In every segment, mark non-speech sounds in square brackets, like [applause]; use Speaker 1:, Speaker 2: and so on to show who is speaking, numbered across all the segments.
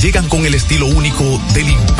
Speaker 1: Llegan con el estilo único del imperio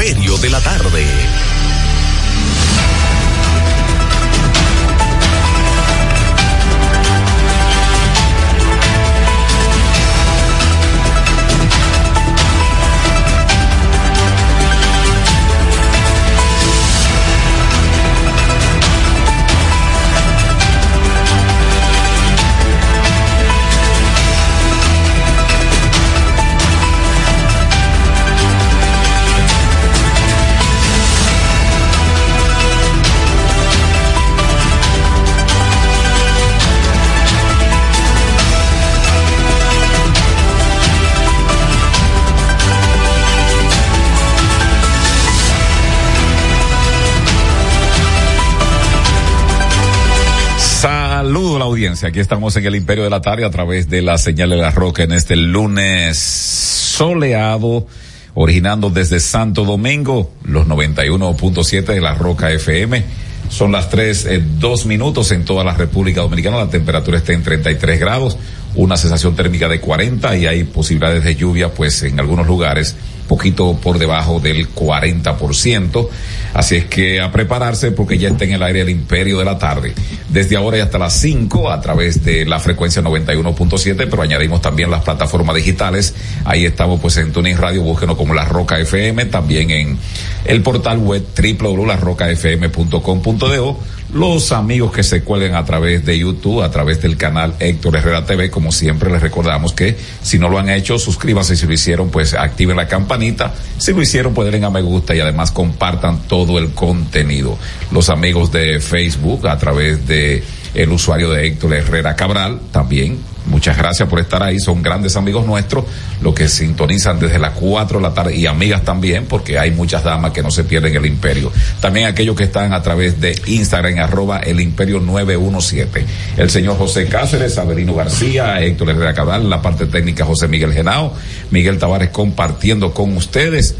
Speaker 2: Estamos en el Imperio de la Tarde a través de la señal de la roca en este lunes soleado, originando desde Santo Domingo, los 91.7 de la roca FM. Son las tres, eh, dos minutos en toda la República Dominicana. La temperatura está en 33 grados, una sensación térmica de 40 y hay posibilidades de lluvia, pues en algunos lugares poquito por debajo del 40%. Así es que a prepararse porque ya está en el aire el imperio de la tarde. Desde ahora y hasta las 5 a través de la frecuencia 91.7, pero añadimos también las plataformas digitales. Ahí estamos pues en Tuning Radio, búsquenos como La Roca FM, también en el portal web www.larrocafm.com.do los amigos que se cuelguen a través de YouTube, a través del canal Héctor Herrera TV, como siempre les recordamos que si no lo han hecho, suscríbanse, si lo hicieron, pues activen la campanita, si lo hicieron, pues denle a me gusta y además compartan todo el contenido. Los amigos de Facebook, a través de el usuario de Héctor Herrera Cabral, también Muchas gracias por estar ahí, son grandes amigos nuestros, los que sintonizan desde las 4 de la tarde y amigas también, porque hay muchas damas que no se pierden el imperio. También aquellos que están a través de Instagram, arroba el imperio 917. El señor José Cáceres, Avelino García, Héctor Herrera Cabral, la parte técnica José Miguel Genao, Miguel Tavares compartiendo con ustedes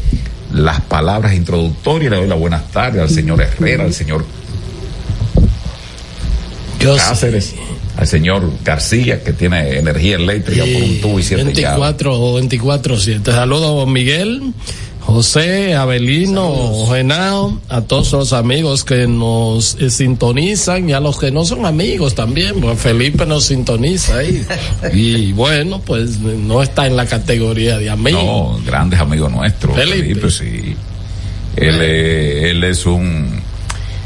Speaker 2: las palabras introductorias. Le doy la buenas tardes al señor Herrera, al señor Cáceres al señor García, que tiene energía eléctrica por un tubo y siete
Speaker 3: 24 o 24 7. Saludos a Miguel, José, Abelino, Genao, a todos los amigos que nos eh, sintonizan y a los que no son amigos también, Felipe nos sintoniza ahí. [laughs] y bueno, pues no está en la categoría de amigos.
Speaker 2: No, grandes amigos nuestros. Felipe, sí. Él, él es un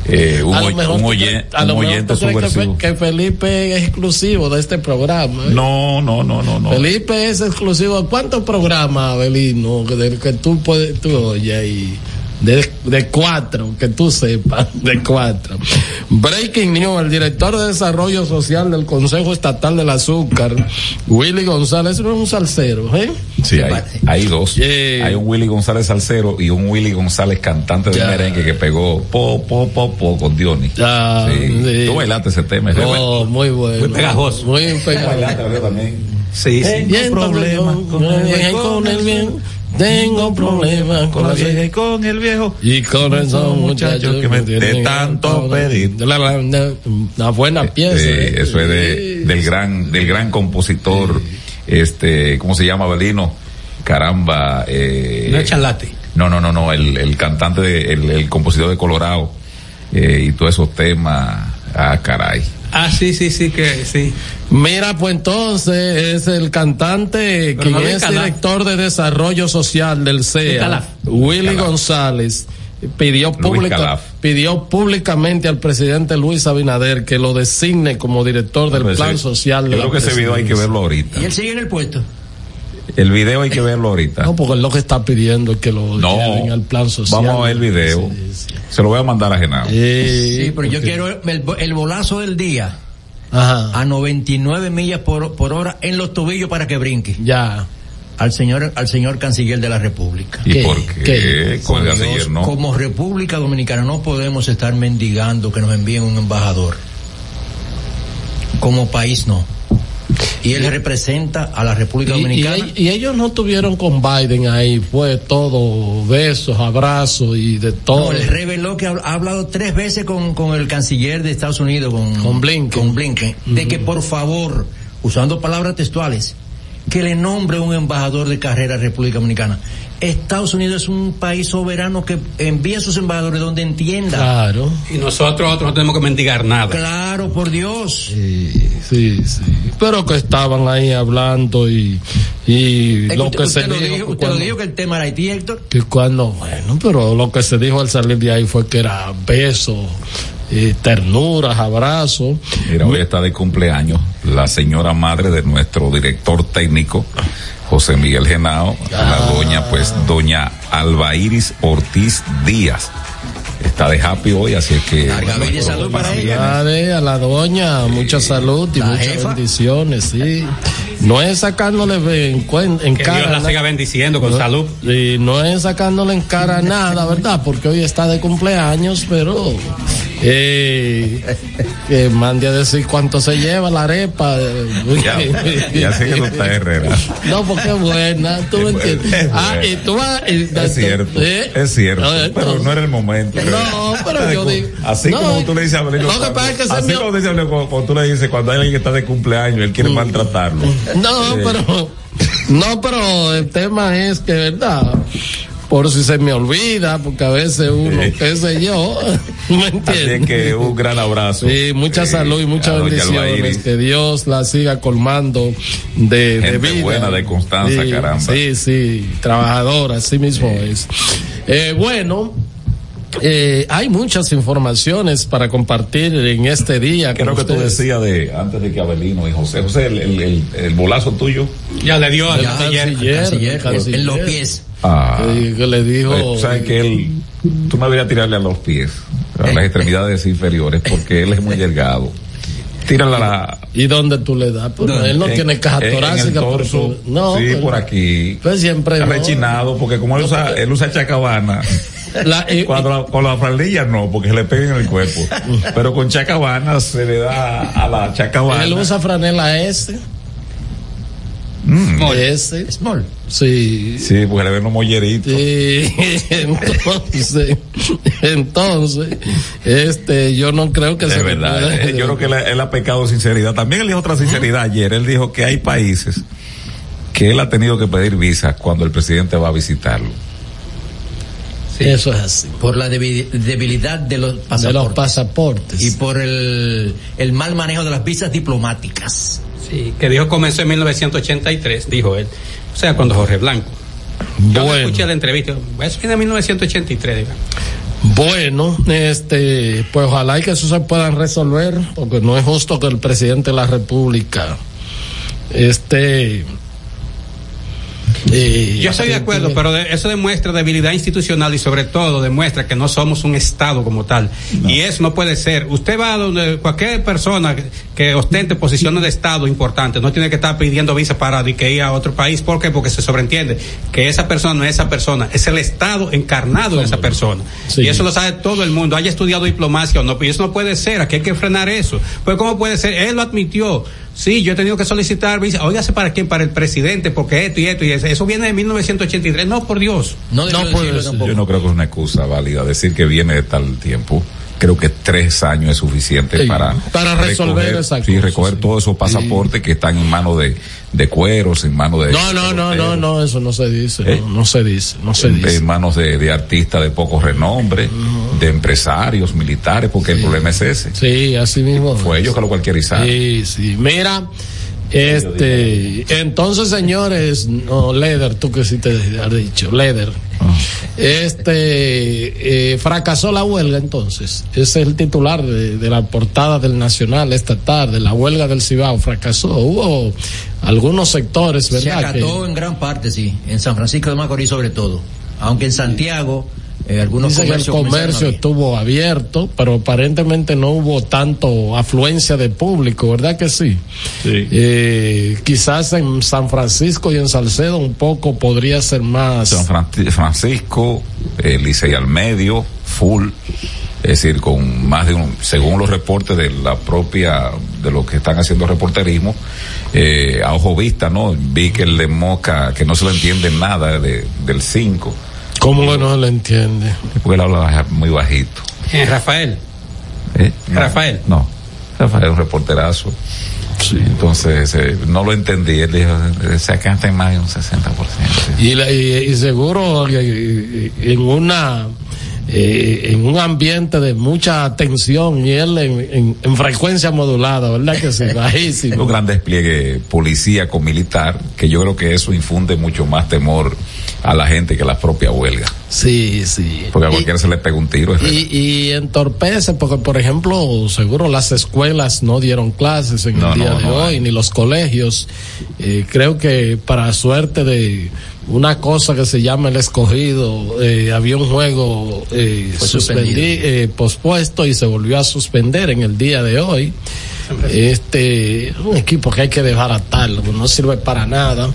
Speaker 2: eh, un, oyente,
Speaker 3: que, Felipe es exclusivo de este programa.
Speaker 2: ¿eh? No, no, no, no, no.
Speaker 3: Felipe es exclusivo. ¿Cuántos programas, Abelino, que, que tú puedes, tú oyes y de, de cuatro, que tú sepas, de cuatro. Breaking News, el director de Desarrollo Social del Consejo Estatal del Azúcar, Willy González, no es un salsero, ¿eh?
Speaker 2: Sí, hay, hay dos. Hay un Willy González salsero y un Willy González cantante de merengue que pegó po, po, po, po con Diony. Ya, sí. Tú bailaste ese tema.
Speaker 3: No, muy bueno. Muy
Speaker 2: pegajoso.
Speaker 3: Muy pegajoso.
Speaker 2: también. Sí, sí.
Speaker 3: Bien, problema con, con el bien tengo problemas con la vieja y con el viejo. Y con esos muchachos que me tienen tanto pedir. Una buena eh, pieza.
Speaker 2: Eh, eso es de, del gran, del gran compositor, este, ¿cómo se llama, Belino? Caramba, eh.
Speaker 3: No Chalate.
Speaker 2: No, no, no, no, el, el cantante, de, el, el compositor de Colorado, eh, y todos esos temas. Ah, caray.
Speaker 3: Ah, sí, sí, sí, que sí. Mira, pues entonces es el cantante quien es director de desarrollo social del CEA, Willy González. Pidió, pública, pidió públicamente al presidente Luis Abinader que lo designe como director del pues plan social.
Speaker 2: De creo que ese video hay que verlo ahorita.
Speaker 3: ¿Y él sigue en el puesto?
Speaker 2: El video hay que verlo ahorita.
Speaker 3: No, porque es lo que está pidiendo que lo
Speaker 2: no, al plan social. Vamos a ver el video. Se lo voy a mandar a Genaro.
Speaker 3: Sí, pero yo quiero el, bolazo del día. Ajá. A 99 millas por, por hora en los tobillos para que brinque. Ya al señor al señor canciller de la República.
Speaker 2: ¿Y por qué?
Speaker 3: Como República Dominicana no podemos estar mendigando que nos envíen un embajador. Como país no.
Speaker 4: Y él representa a la República Dominicana.
Speaker 3: Y, ellos no tuvieron con Biden ahí, fue todo besos, abrazos y de todo.
Speaker 4: No, él reveló que ha, hablado tres veces con, con, el canciller de Estados Unidos, con,
Speaker 3: con Blinken,
Speaker 4: con Blinken de que por favor, usando palabras textuales, que le nombre un embajador de carrera a República Dominicana. Estados Unidos es un país soberano que envía a sus embajadores donde entienda.
Speaker 3: Claro.
Speaker 5: Y nosotros, otros no tenemos que mendigar nada.
Speaker 4: Claro, por Dios.
Speaker 3: Sí, sí, sí. Pero que estaban ahí hablando y, y
Speaker 4: lo que se dijo. usted lo dijo que el tema era Haití, Héctor.
Speaker 3: Que cuando, bueno, pero lo que se dijo al salir de ahí fue que era beso. Eh, ternuras, abrazos.
Speaker 2: Mira, hoy está de cumpleaños la señora madre de nuestro director técnico, José Miguel Genao, la ah. doña, pues, doña Alba Iris Ortiz Díaz. Está de happy hoy, así que.
Speaker 4: salud para ella.
Speaker 3: A la doña, mucha salud y muchas bendiciones, sí. No es sacándole en, en
Speaker 5: que
Speaker 3: cara.
Speaker 5: Dios la siga bendiciendo con salud.
Speaker 3: Y no es sacándole en cara nada, ¿verdad? Porque hoy está de cumpleaños, pero eh, que mande a decir cuánto se lleva la arepa. [laughs]
Speaker 2: Ya, ya sé que no está Herrera.
Speaker 3: No, porque es buena, tú me entiendes. Ah, y tú vas.
Speaker 2: es cierto, eh, es cierto, pero no era el momento.
Speaker 3: No, pero yo digo.
Speaker 2: Así como tú le dices a Abelino.
Speaker 3: No, que pasa que
Speaker 2: así como dice cuando, tú le dices, cuando hay alguien que está de cumpleaños, él quiere mm. maltratarlo.
Speaker 3: No, pero. No, pero el tema es que, ¿verdad? Por si se me olvida, porque a veces uno, qué sé yo, [laughs] ¿me entiendes?
Speaker 2: Así que un gran abrazo.
Speaker 3: Sí, mucha salud y muchas bendiciones. Que Dios la siga colmando de,
Speaker 2: Gente
Speaker 3: de vida.
Speaker 2: buena, de constancia, caramba.
Speaker 3: Sí, sí, trabajadora, así mismo es. Eh, bueno, eh, hay muchas informaciones para compartir en este día.
Speaker 2: Creo que tú decías de antes de que Abelino y José, José, el, el, el, bolazo tuyo.
Speaker 5: Ya le dio al
Speaker 4: canciller, en los pies.
Speaker 3: Ah, que le dijo.
Speaker 2: Pues, sabes que él, tú no deberías tirarle a los pies, a las extremidades inferiores, porque él es muy delgado. Tírala la.
Speaker 3: ¿Y dónde tú le das? Pues, él no tiene caja torácica.
Speaker 2: por su, no, sí, pues, por aquí.
Speaker 3: Pues siempre.
Speaker 2: Rechinado, porque como él usa, él usa chacabana. La, eh, Cuando con la faldilla no, porque se le pega en el cuerpo. Pero con chacabana se le da a la chacabana.
Speaker 3: Él usa franela S.
Speaker 4: Mm. Small.
Speaker 3: Sí.
Speaker 2: Sí, porque le ven los molleritos.
Speaker 3: Sí, [laughs] entonces, entonces, este, yo no creo que
Speaker 2: sea. verdad, eh, yo creo que él, ha pecado sinceridad. También él dijo otra sinceridad ayer. Él dijo que hay países que él ha tenido que pedir visa cuando el presidente va a visitarlo.
Speaker 3: Eso es así.
Speaker 4: Por la debilidad de los
Speaker 3: pasaportes. De los pasaportes.
Speaker 4: Y por el, el mal manejo de las visas diplomáticas.
Speaker 5: Sí, que dijo comenzó en 1983, dijo él. O sea, cuando Jorge Blanco. Yo escuché la entrevista, eso viene en 1983, digamos.
Speaker 3: Bueno, este, pues ojalá y que eso se pueda resolver, porque no es justo que el presidente de la República este
Speaker 5: yo estoy de acuerdo, pero eso demuestra debilidad institucional y sobre todo demuestra que no somos un Estado como tal. Y eso no puede ser. Usted va a donde cualquier persona que ostente posiciones de Estado importantes no tiene que estar pidiendo visa para que ir a otro país. ¿Por qué? Porque se sobreentiende que esa persona no es esa persona, es el Estado encarnado en esa persona. Y eso lo sabe todo el mundo, haya estudiado diplomacia o no. Y eso no puede ser, aquí hay que frenar eso. Pues ¿cómo puede ser? Él lo admitió Sí, yo he tenido que solicitar visa. Óigase para quién, para el presidente, porque esto y esto y eso. Eso viene de 1983. No, por Dios.
Speaker 2: No, no Yo no creo que es una excusa válida decir que viene de tal tiempo creo que tres años es suficiente para,
Speaker 3: para resolver recoger,
Speaker 2: sí, recoger todos esos pasaportes que están en manos de, de cueros, en manos de...
Speaker 3: No, no, no, no, no, eso no se dice, ¿Eh? no, se dice, no se dice.
Speaker 2: En manos de, de artistas de poco renombre, de empresarios, militares, porque el problema es ese.
Speaker 3: Sí, así mismo.
Speaker 2: Fue ellos que lo cualquierizaron.
Speaker 3: Sí, sí. Mira, este, entonces, señores, no, Leder, tú que sí te has dicho, Leder. Ah. Este, eh, fracasó la huelga entonces. Ese es el titular de, la portada del Nacional esta tarde. La huelga del Cibao fracasó. Hubo algunos sectores, ¿verdad? Se
Speaker 4: acató en gran parte, sí. En San Francisco de Macorís sobre todo. Aunque en Santiago eh, algunos
Speaker 3: Dice que el comercio estuvo abierto, pero aparentemente no hubo tanto afluencia de público, ¿verdad que sí?
Speaker 2: Sí.
Speaker 3: Eh, quizás en San Francisco y en Salcedo un poco podría ser más.
Speaker 2: San Francisco, eh, Licey al medio, full, es decir, con más de un, según los reportes de la propia, de lo que están haciendo reporterismo, eh, a ojo vista, ¿no? Vi que el de Moca, que no se le entiende nada de, del 5.
Speaker 3: ¿Cómo que no le entiende?
Speaker 2: Porque él habla muy bajito.
Speaker 5: ¿Eh, Rafael?
Speaker 2: ¿Eh?
Speaker 5: Rafael.
Speaker 2: No, Rafael es un reporterazo. Sí. Entonces, eh, no lo entendí. Él dijo, se canta en más de un 60%.
Speaker 3: Y, la, y, y seguro y, en una eh, en un ambiente de mucha tensión y él en, en, en frecuencia modulada, ¿verdad que sí? [laughs] Bajísimo.
Speaker 2: un gran despliegue policía con militar, que yo creo que eso infunde mucho más temor a la gente que la propia huelga.
Speaker 3: Sí, sí.
Speaker 2: Porque a cualquiera y, se le pega un tiro.
Speaker 3: Y, y, entorpece, porque por ejemplo, seguro las escuelas no dieron clases en no, el día no, de no, hoy, ni los colegios. Eh, creo que para suerte de una cosa que se llama el escogido, eh, había un juego eh, suspendí, eh, pospuesto y se volvió a suspender en el día de hoy. Este, un equipo que hay que dejar a tal, no sirve para nada.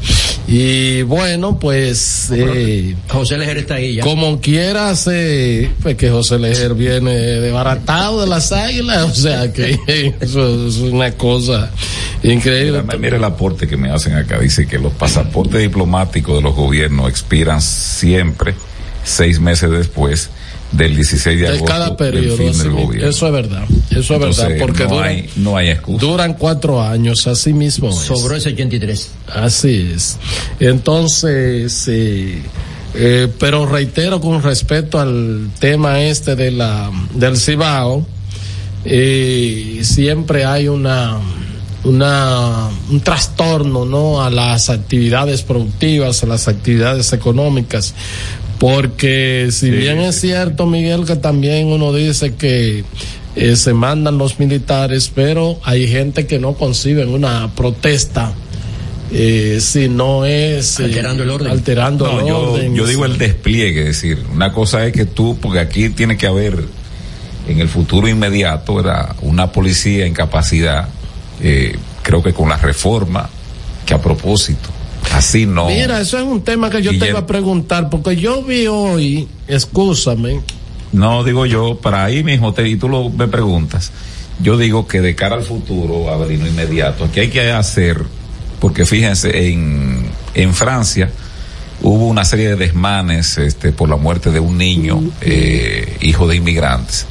Speaker 3: Y bueno, pues. Eh,
Speaker 4: José Lejer está ahí ya.
Speaker 3: Como quieras, eh, pues que José Lejer viene desbaratado de las águilas, [laughs] o sea que eso es una cosa increíble.
Speaker 2: Mira, mira el aporte que me hacen acá. Dice que los pasaportes diplomáticos de los gobiernos expiran siempre seis meses después del 16 de,
Speaker 3: de
Speaker 2: agosto
Speaker 3: cada periodo
Speaker 2: del fin del gobierno.
Speaker 3: eso es verdad eso
Speaker 2: Entonces,
Speaker 3: es verdad porque
Speaker 2: no
Speaker 3: duran,
Speaker 2: hay no hay excusa.
Speaker 3: duran cuatro años así mismo
Speaker 4: sobró
Speaker 3: es.
Speaker 4: ese 83
Speaker 3: así es. Entonces eh, eh, pero reitero con respecto al tema este de la del Cibao eh, siempre hay una una un trastorno no a las actividades productivas a las actividades económicas porque si sí, bien es cierto Miguel que también uno dice que eh, se mandan los militares pero hay gente que no conciben una protesta eh, si no es
Speaker 4: eh, alterando el orden.
Speaker 3: alterando
Speaker 2: no,
Speaker 3: el
Speaker 2: yo,
Speaker 3: orden
Speaker 2: yo digo el despliegue es decir una cosa es que tú porque aquí tiene que haber en el futuro inmediato ¿verdad? una policía en capacidad eh, creo que con la reforma que a propósito así no.
Speaker 3: Mira, eso es un tema que yo te iba a preguntar, porque yo vi hoy, escúchame.
Speaker 2: No, digo yo, para ahí mismo, te, y tú lo, me preguntas, yo digo que de cara al futuro, Avelino, inmediato, aquí hay que hacer, porque fíjense, en, en Francia hubo una serie de desmanes este, por la muerte de un niño, eh, hijo de inmigrantes.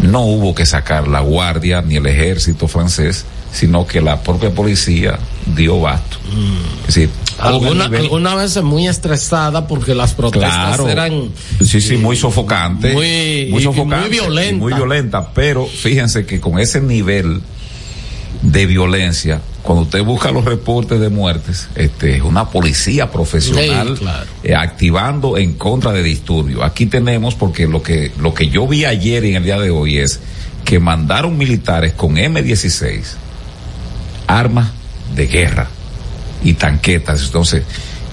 Speaker 2: No hubo que sacar la guardia ni el ejército francés, sino que la propia policía dio basto.
Speaker 3: Mm. Es decir, alguna, alguna vez muy estresada porque las protestas
Speaker 2: claro.
Speaker 3: eran
Speaker 2: sí sí muy sofocantes
Speaker 3: muy,
Speaker 2: muy sofocantes
Speaker 3: muy violenta
Speaker 2: muy violenta. pero fíjense que con ese nivel de violencia cuando usted busca los reportes de muertes este es una policía profesional
Speaker 3: sí, claro.
Speaker 2: eh, activando en contra de disturbios aquí tenemos porque lo que lo que yo vi ayer y en el día de hoy es que mandaron militares con M16 armas de guerra y tanquetas. Entonces,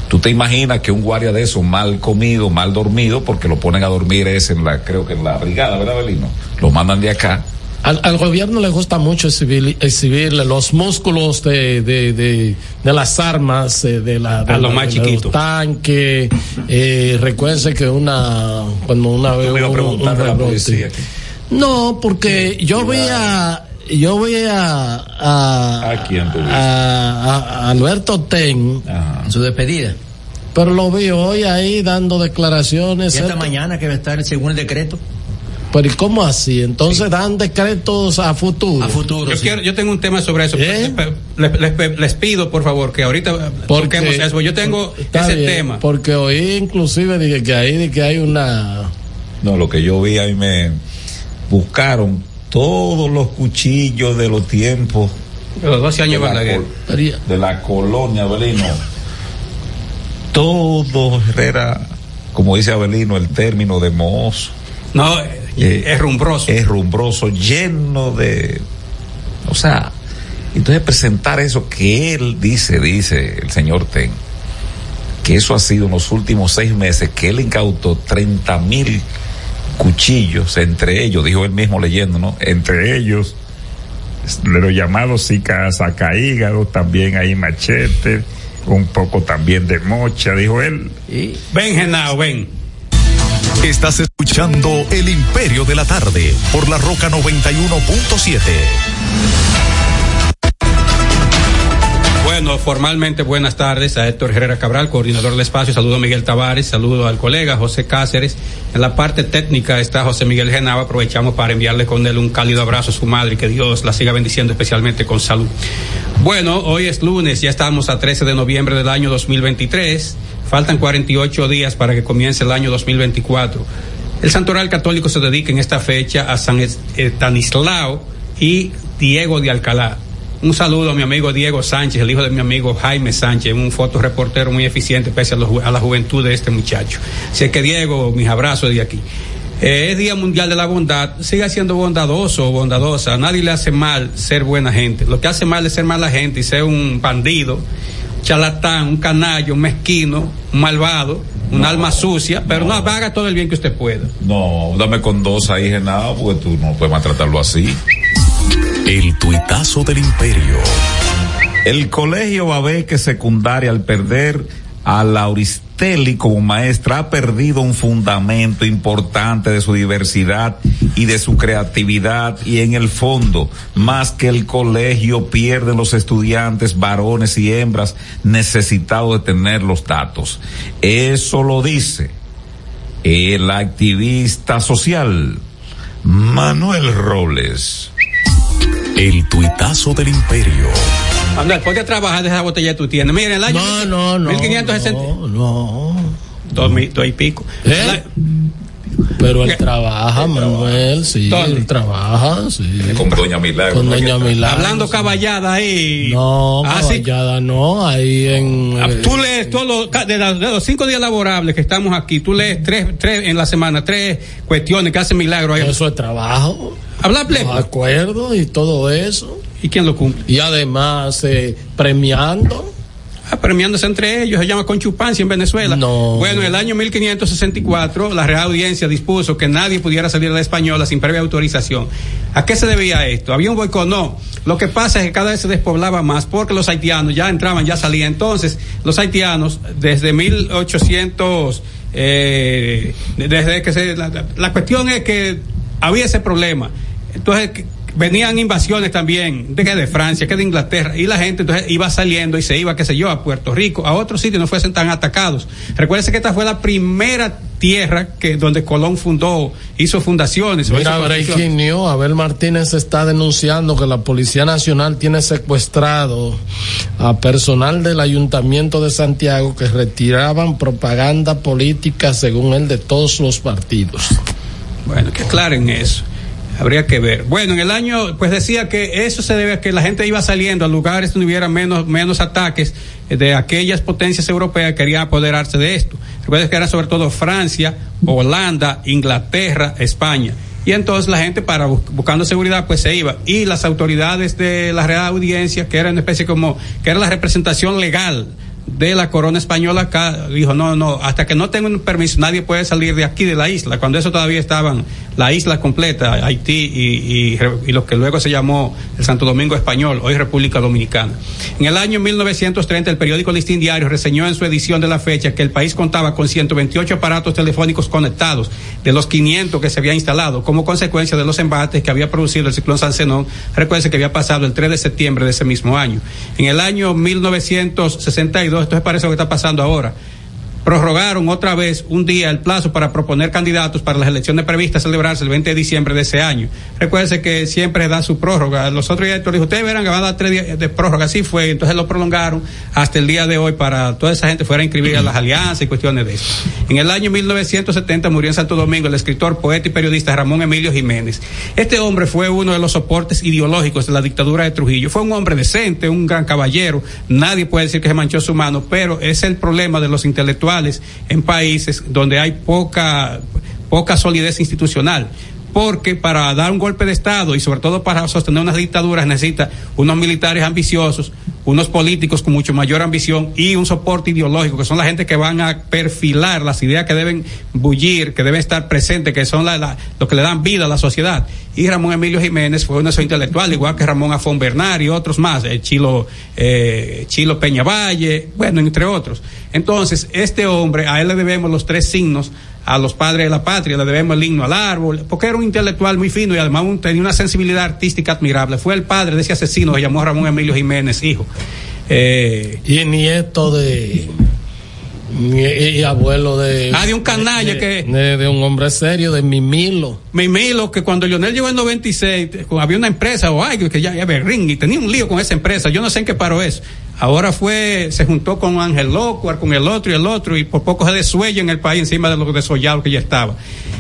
Speaker 2: tú te imaginas que un guardia de eso mal comido, mal dormido, porque lo ponen a dormir es en la, creo que en la brigada, ¿verdad, Belino? Lo mandan de acá.
Speaker 3: Al, al gobierno le gusta mucho exhibir, exhibir los músculos de, de, de, de las armas, eh, de, la, de,
Speaker 5: a lo más chiquito.
Speaker 3: tanque. Eh, recuerden que una, cuando una vez No, porque yo veía yo voy a a,
Speaker 2: ¿A, quién
Speaker 3: a, a, Alberto Ten
Speaker 4: en su despedida
Speaker 3: pero lo vi hoy ahí dando declaraciones
Speaker 4: y esta mañana que va a estar según el decreto
Speaker 3: pero ¿y cómo así? Entonces sí. dan decretos a futuro.
Speaker 4: A futuro.
Speaker 5: Yo,
Speaker 4: sí.
Speaker 5: quiero, yo tengo un tema sobre eso. ¿Eh? Les, les, les, pido, por favor, que ahorita
Speaker 3: porque,
Speaker 5: toquemos eso. Yo tengo ese
Speaker 3: bien,
Speaker 5: tema.
Speaker 3: Porque hoy inclusive dije que ahí de que hay una...
Speaker 2: No, lo que yo vi ahí me buscaron todos los cuchillos de los tiempos
Speaker 5: de los 12 años
Speaker 2: de la, col, de la colonia Abelino. Todo era como dice Abelino el término de mozo.
Speaker 5: No eh, es rumbroso.
Speaker 2: es rumbroso lleno de o sea entonces presentar eso que él dice dice el señor Ten que eso ha sido en los últimos seis meses que él incautó 30 mil cuchillos, entre ellos, dijo él mismo leyendo, ¿no? Entre ellos, de los llamados sacaígados, también hay machete, un poco también de mocha, dijo él.
Speaker 5: ¿Y? Ven, Genao, ven.
Speaker 1: Estás escuchando El Imperio de la Tarde por la Roca 91.7.
Speaker 5: Bueno, formalmente buenas tardes a Héctor Herrera Cabral, coordinador del espacio. Saludo a Miguel Tavares, saludo al colega José Cáceres. En la parte técnica está José Miguel Genava. Aprovechamos para enviarle con él un cálido abrazo a su madre y que Dios la siga bendiciendo especialmente con salud. Bueno, hoy es lunes, ya estamos a 13 de noviembre del año 2023. Faltan 48 días para que comience el año 2024. El Santoral Católico se dedica en esta fecha a San Estanislao y Diego de Alcalá un saludo a mi amigo Diego Sánchez, el hijo de mi amigo Jaime Sánchez, un fotoreportero muy eficiente pese a, la juventud de este muchacho. Así que Diego, mis abrazos de aquí. Eh, es Día Mundial de la Bondad, siga siendo bondadoso o bondadosa, a nadie le hace mal ser buena gente, lo que hace mal es ser mala gente y ser un bandido, charlatán, un canallo, un mezquino, un malvado, un alma sucia, pero no. haga todo el bien que usted pueda.
Speaker 2: No, dame con dos ahí, Genado, porque tú no puedes maltratarlo así.
Speaker 1: El tuitazo del imperio.
Speaker 2: El colegio Babeque secundaria al perder a Lauristelli como maestra ha perdido un fundamento importante de su diversidad y de su creatividad y en el fondo, más que el colegio pierden los estudiantes varones y hembras necesitados de tener los datos. Eso lo dice el activista social Manuel Robles.
Speaker 1: El tuitazo del imperio.
Speaker 5: Manuel, ponte a trabajar de esa botella que tú tienes. Mira, el año.
Speaker 4: No, no, no.
Speaker 5: 1560.
Speaker 4: No, no.
Speaker 5: Dos, dos y pico.
Speaker 4: ¿Eh? Pero él trabaja, Manuel, sí, ¿Dónde? él trabaja, sí.
Speaker 2: Con Doña Milagro.
Speaker 4: Con Doña Milagro.
Speaker 5: Hablando caballada ahí.
Speaker 4: No, ah, caballada sí. no, ahí en...
Speaker 5: Ah, tú lees todos los, de, de, los cinco días laborables que estamos aquí, tú lees tres, tres en la semana, tres cuestiones que hacen milagro ahí.
Speaker 4: Eso es trabajo.
Speaker 5: Habla pleno.
Speaker 4: Los acuerdos y todo eso.
Speaker 5: ¿Y quién lo cumple?
Speaker 4: Y además eh, premiando.
Speaker 5: Ah, premiándose entre ellos, se llama conchupancia en Venezuela.
Speaker 4: No.
Speaker 5: Bueno, en el año 1564, la Real Audiencia dispuso que nadie pudiera salir de la española sin previa autorización. ¿A qué se debía esto? ¿Había un boicot? No. Lo que pasa es que cada vez se despoblaba más porque los haitianos ya entraban, ya salían. Entonces, los haitianos, desde 1800, eh, desde que se. La, la cuestión es que había ese problema. Entonces, venían invasiones también de, de Francia, que de Inglaterra, y la gente entonces iba saliendo y se iba, qué sé yo, a Puerto Rico, a otros sitios no fuesen tan atacados. Recuérdense que esta fue la primera tierra que donde Colón fundó, hizo fundaciones.
Speaker 4: Mira, Breaking News, Abel Martínez está denunciando que la Policía Nacional tiene secuestrado a personal del Ayuntamiento de Santiago que retiraban propaganda política, según él, de todos los partidos.
Speaker 5: Bueno, que aclaren eso. Habría que ver. Bueno, en el año, pues decía que eso se debe a que la gente iba saliendo a lugares donde hubiera menos, menos ataques de aquellas potencias europeas que querían apoderarse de esto. Recuerden que eran sobre todo Francia, Holanda, Inglaterra, España. Y entonces la gente para buscando seguridad pues se iba. Y las autoridades de la Real Audiencia, que era una especie como, que era la representación legal de la corona española acá dijo no no hasta que no tenga un permiso nadie puede salir de aquí de la isla cuando eso todavía estaban la isla completa Haití y, y, y, lo que luego se llamó el Santo Domingo español hoy República Dominicana. En el año 1930 el periódico Listín Diario reseñó en su edición de la fecha que el país contaba con 128 aparatos telefónicos conectados de los 500 que se había instalado como consecuencia de los embates que había producido el ciclón San Zenón que había pasado el 3 de septiembre de ese mismo año. En el año 1962 entonces parece lo que está pasando ahora. Prorrogaron otra vez un día el plazo para proponer candidatos para las elecciones previstas celebrarse el 20 de diciembre de ese año. Recuérdense que siempre da su prórroga. Los otros dijo, ustedes verán que van a dar tres días de prórroga. Así fue. Entonces lo prolongaron hasta el día de hoy para toda esa gente fuera a inscribir a las alianzas y cuestiones de eso. En el año 1970 murió en Santo Domingo el escritor, poeta y periodista Ramón Emilio Jiménez. Este hombre fue uno de los soportes ideológicos de la dictadura de Trujillo. Fue un hombre decente, un gran caballero. Nadie puede decir que se manchó su mano, pero es el problema de los intelectuales en países donde hay poca, poca solidez institucional porque para dar un golpe de Estado y sobre todo para sostener unas dictaduras necesita unos militares ambiciosos, unos políticos con mucho mayor ambición y un soporte ideológico, que son la gente que van a perfilar las ideas que deben bullir, que deben estar presentes, que son la, lo que le dan vida a la sociedad. Y Ramón Emilio Jiménez fue esos intelectuales, igual que Ramón Afón Bernard y otros más, eh, Chilo, eh, Chilo Peña Valle, bueno, entre otros. Entonces, este hombre, a él le debemos los tres signos a los padres de la patria, le debemos el himno al árbol, porque era un intelectual muy fino y además tenía una sensibilidad artística admirable. Fue el padre de ese asesino, se llamó Ramón Emilio Jiménez, hijo.
Speaker 3: Eh, y nieto de y, abuelo de.
Speaker 5: Ah, de un canalla que.
Speaker 3: De, un hombre serio, de Mimilo.
Speaker 5: Mimilo, que cuando Lionel llegó en 96, había una empresa, o ay, que ya, ya ring, y tenía un lío con esa empresa. Yo no sé en qué paró eso. Ahora fue, se juntó con Ángel Locuar, con el otro y el otro, y por poco se desuella en el país encima de lo desollado que ya estaba.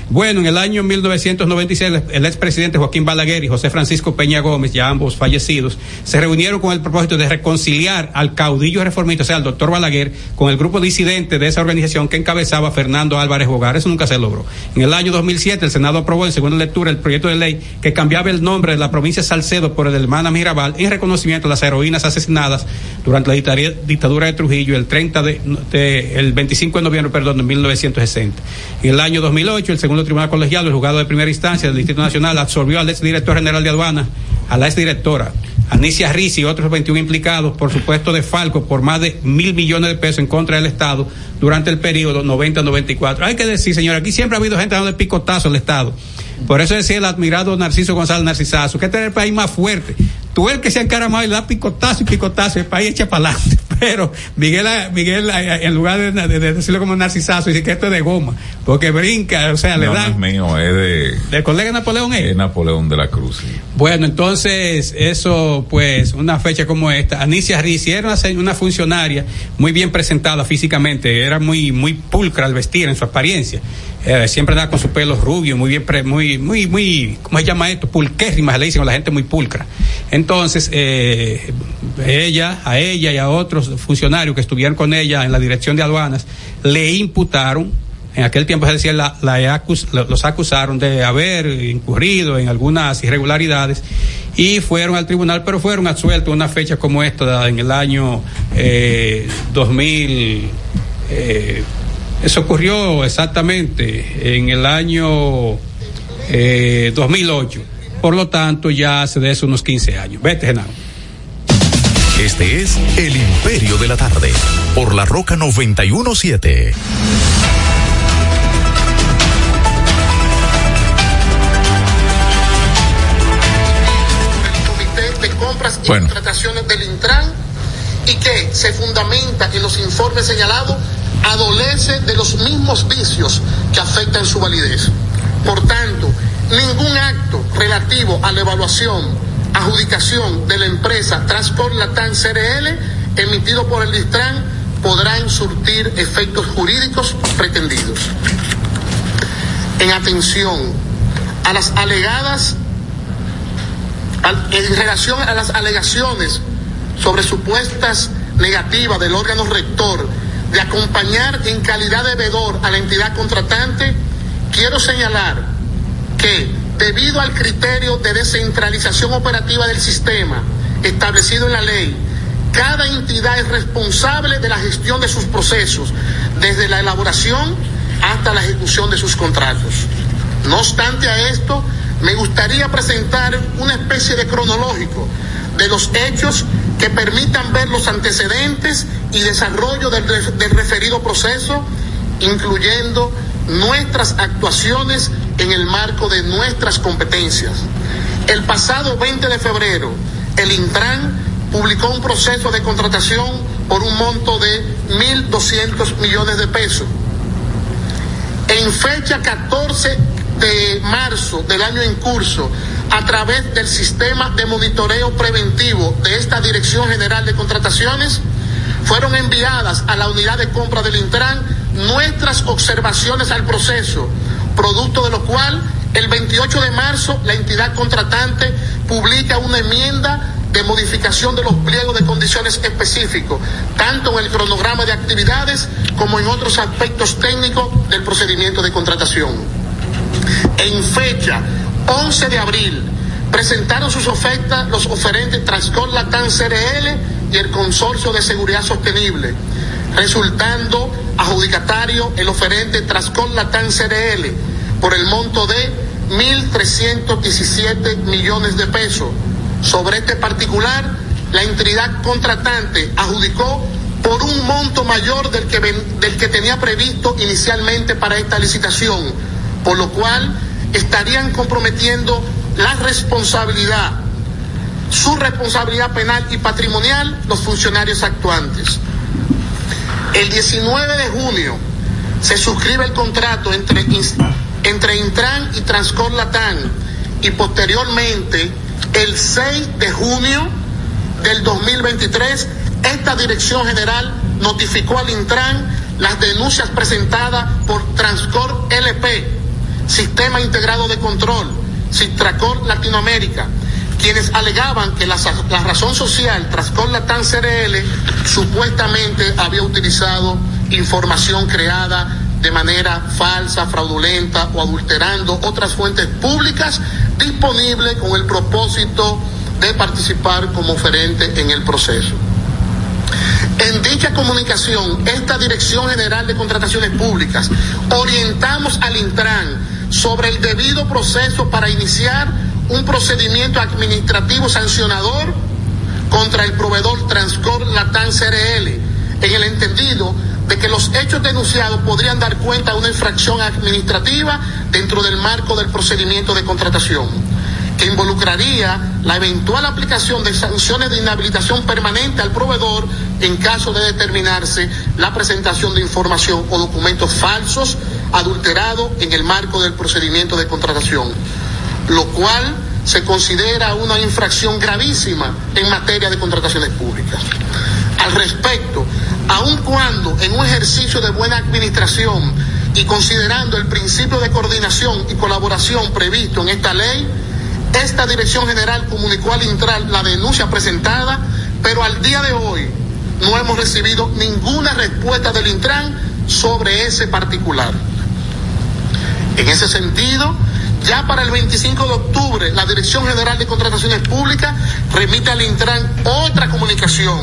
Speaker 5: Bueno, en el año 1996, el expresidente Joaquín Balaguer y José Francisco Peña Gómez, ya ambos fallecidos, se reunieron con el propósito de reconciliar al caudillo reformista, o sea, al doctor Balaguer, con el grupo disidente de esa organización que encabezaba Fernando Álvarez Bogar. Eso nunca se logró. En el año 2007, el Senado aprobó en segunda lectura el proyecto de ley que cambiaba el nombre de la provincia de Salcedo por el de Hermana Mirabal en reconocimiento a las heroínas asesinadas durante la dictadura de Trujillo el 30 de, el 25 de noviembre, perdón, de 1960. En el año 2008, el segundo Tribunal Colegiado, el juzgado de primera instancia del Distrito Nacional, absorbió al exdirector general de aduana, a la exdirectora, Anicia Riz y otros 21 implicados por supuesto de Falco por más de mil millones de pesos en contra del Estado durante el periodo 90-94. Hay que decir, señor, aquí siempre ha habido gente dando de picotazo al Estado. Por eso decía el admirado Narciso González Narcisazo, que este es el país más fuerte. Tú el que se encaramado y le da picotazo y picotazo, el país echa para adelante. [laughs] Pero Miguel, Miguel en lugar de, decirlo como narcisazo, dice que esto es de goma, porque brinca, o sea, le da.
Speaker 2: No es mío, es de.
Speaker 5: ¿Del colega Napoleón
Speaker 2: es? Es Napoleón de la Cruz.
Speaker 5: Bueno, entonces, eso, pues, una fecha como esta. Anicia Rizzi era una, funcionaria muy bien presentada físicamente, era muy, muy pulcra al vestir en su apariencia. Eh, siempre andaba con su pelo rubio, muy bien, muy, muy, muy, ¿cómo se llama esto? Pulquérrima, le dicen a la gente muy pulcra. Entonces, eh, ella, a ella y a otros funcionarios que estuvieron con ella en la dirección de aduanas, le imputaron, en aquel tiempo se decía, la, la los acusaron de haber incurrido en algunas irregularidades y fueron al tribunal, pero fueron absueltos una fecha como esta, en el año eh, 2000. Eh, eso ocurrió exactamente en el año eh, 2008. Por lo tanto, ya hace de eso unos 15 años. Vete, Genaro.
Speaker 1: Este es El Imperio de la Tarde, por la Roca 917.
Speaker 6: de compras y contrataciones del Intran y que se fundamenta en los informes señalados adolece de los mismos vicios que afectan su validez. Por tanto, ningún acto relativo a la evaluación, adjudicación de la empresa Transport Latam CRL emitido por el Distran podrán surtir efectos jurídicos pretendidos. En atención a las alegadas, en relación a las alegaciones sobre supuestas negativas del órgano rector de acompañar en calidad de a la entidad contratante, quiero señalar que debido al criterio de descentralización operativa del sistema establecido en la ley, cada entidad es responsable de la gestión de sus procesos, desde la elaboración hasta la ejecución de sus contratos. No obstante a esto, me gustaría presentar una especie de cronológico de los hechos que permitan ver los antecedentes y desarrollo del, referido proceso, incluyendo nuestras actuaciones en el marco de nuestras competencias. El pasado 20 de febrero, el Intran publicó un proceso de contratación por un monto de 1.200 millones de pesos. En fecha 14 de marzo del año en curso, a través del sistema de monitoreo preventivo de esta Dirección General de Contrataciones, fueron enviadas a la unidad de compra del Intran nuestras observaciones al proceso, producto de lo cual el 28 de marzo la entidad contratante publica una enmienda de modificación de los pliegos de condiciones específicos, tanto en el cronograma de actividades como en otros aspectos técnicos del procedimiento de contratación. En fecha 11 de abril presentaron sus ofertas los oferentes Transcor Latam CRL y el Consorcio de Seguridad Sostenible, resultando adjudicatario el oferente Transcor Latam CRL por el monto de 1.317 millones de pesos. Sobre este particular, la entidad contratante adjudicó por un monto mayor del que, del que tenía previsto inicialmente para esta licitación, por lo cual estarían comprometiendo la responsabilidad, su responsabilidad penal y patrimonial los funcionarios actuantes. El 19 de junio se suscribe el contrato entre, Intran y Transcor Latán y posteriormente el 6 de junio del 2023 esta dirección general notificó al Intran las denuncias presentadas por Transcor LP, Sistema Integrado de Control, Cistracor Latinoamérica, quienes alegaban que la, razón social Transcor Latam CRL supuestamente había utilizado información creada de manera falsa, fraudulenta o adulterando otras fuentes públicas disponibles con el propósito de participar como oferente en el proceso. En dicha comunicación, esta Dirección General de Contrataciones Públicas orientamos al Intran sobre el debido proceso para iniciar un procedimiento administrativo sancionador contra el proveedor Transcor Latam CRL, en el entendido de que los hechos denunciados podrían dar cuenta de una infracción administrativa dentro del marco del procedimiento de contratación que involucraría la eventual aplicación de sanciones de inhabilitación permanente al proveedor en caso de determinarse la presentación de información o documentos falsos adulterados en el marco del procedimiento de contratación, lo cual se considera una infracción gravísima en materia de contrataciones públicas. Al respecto, aun cuando en un ejercicio de buena administración y considerando el principio de coordinación y colaboración previsto en esta ley, esta Dirección General comunicó al Intral la denuncia presentada, pero al día de hoy no hemos recibido ninguna respuesta del Intran sobre ese particular. En ese sentido, ya para el 25 de octubre, la Dirección General de Contrataciones Públicas remite al Intran otra comunicación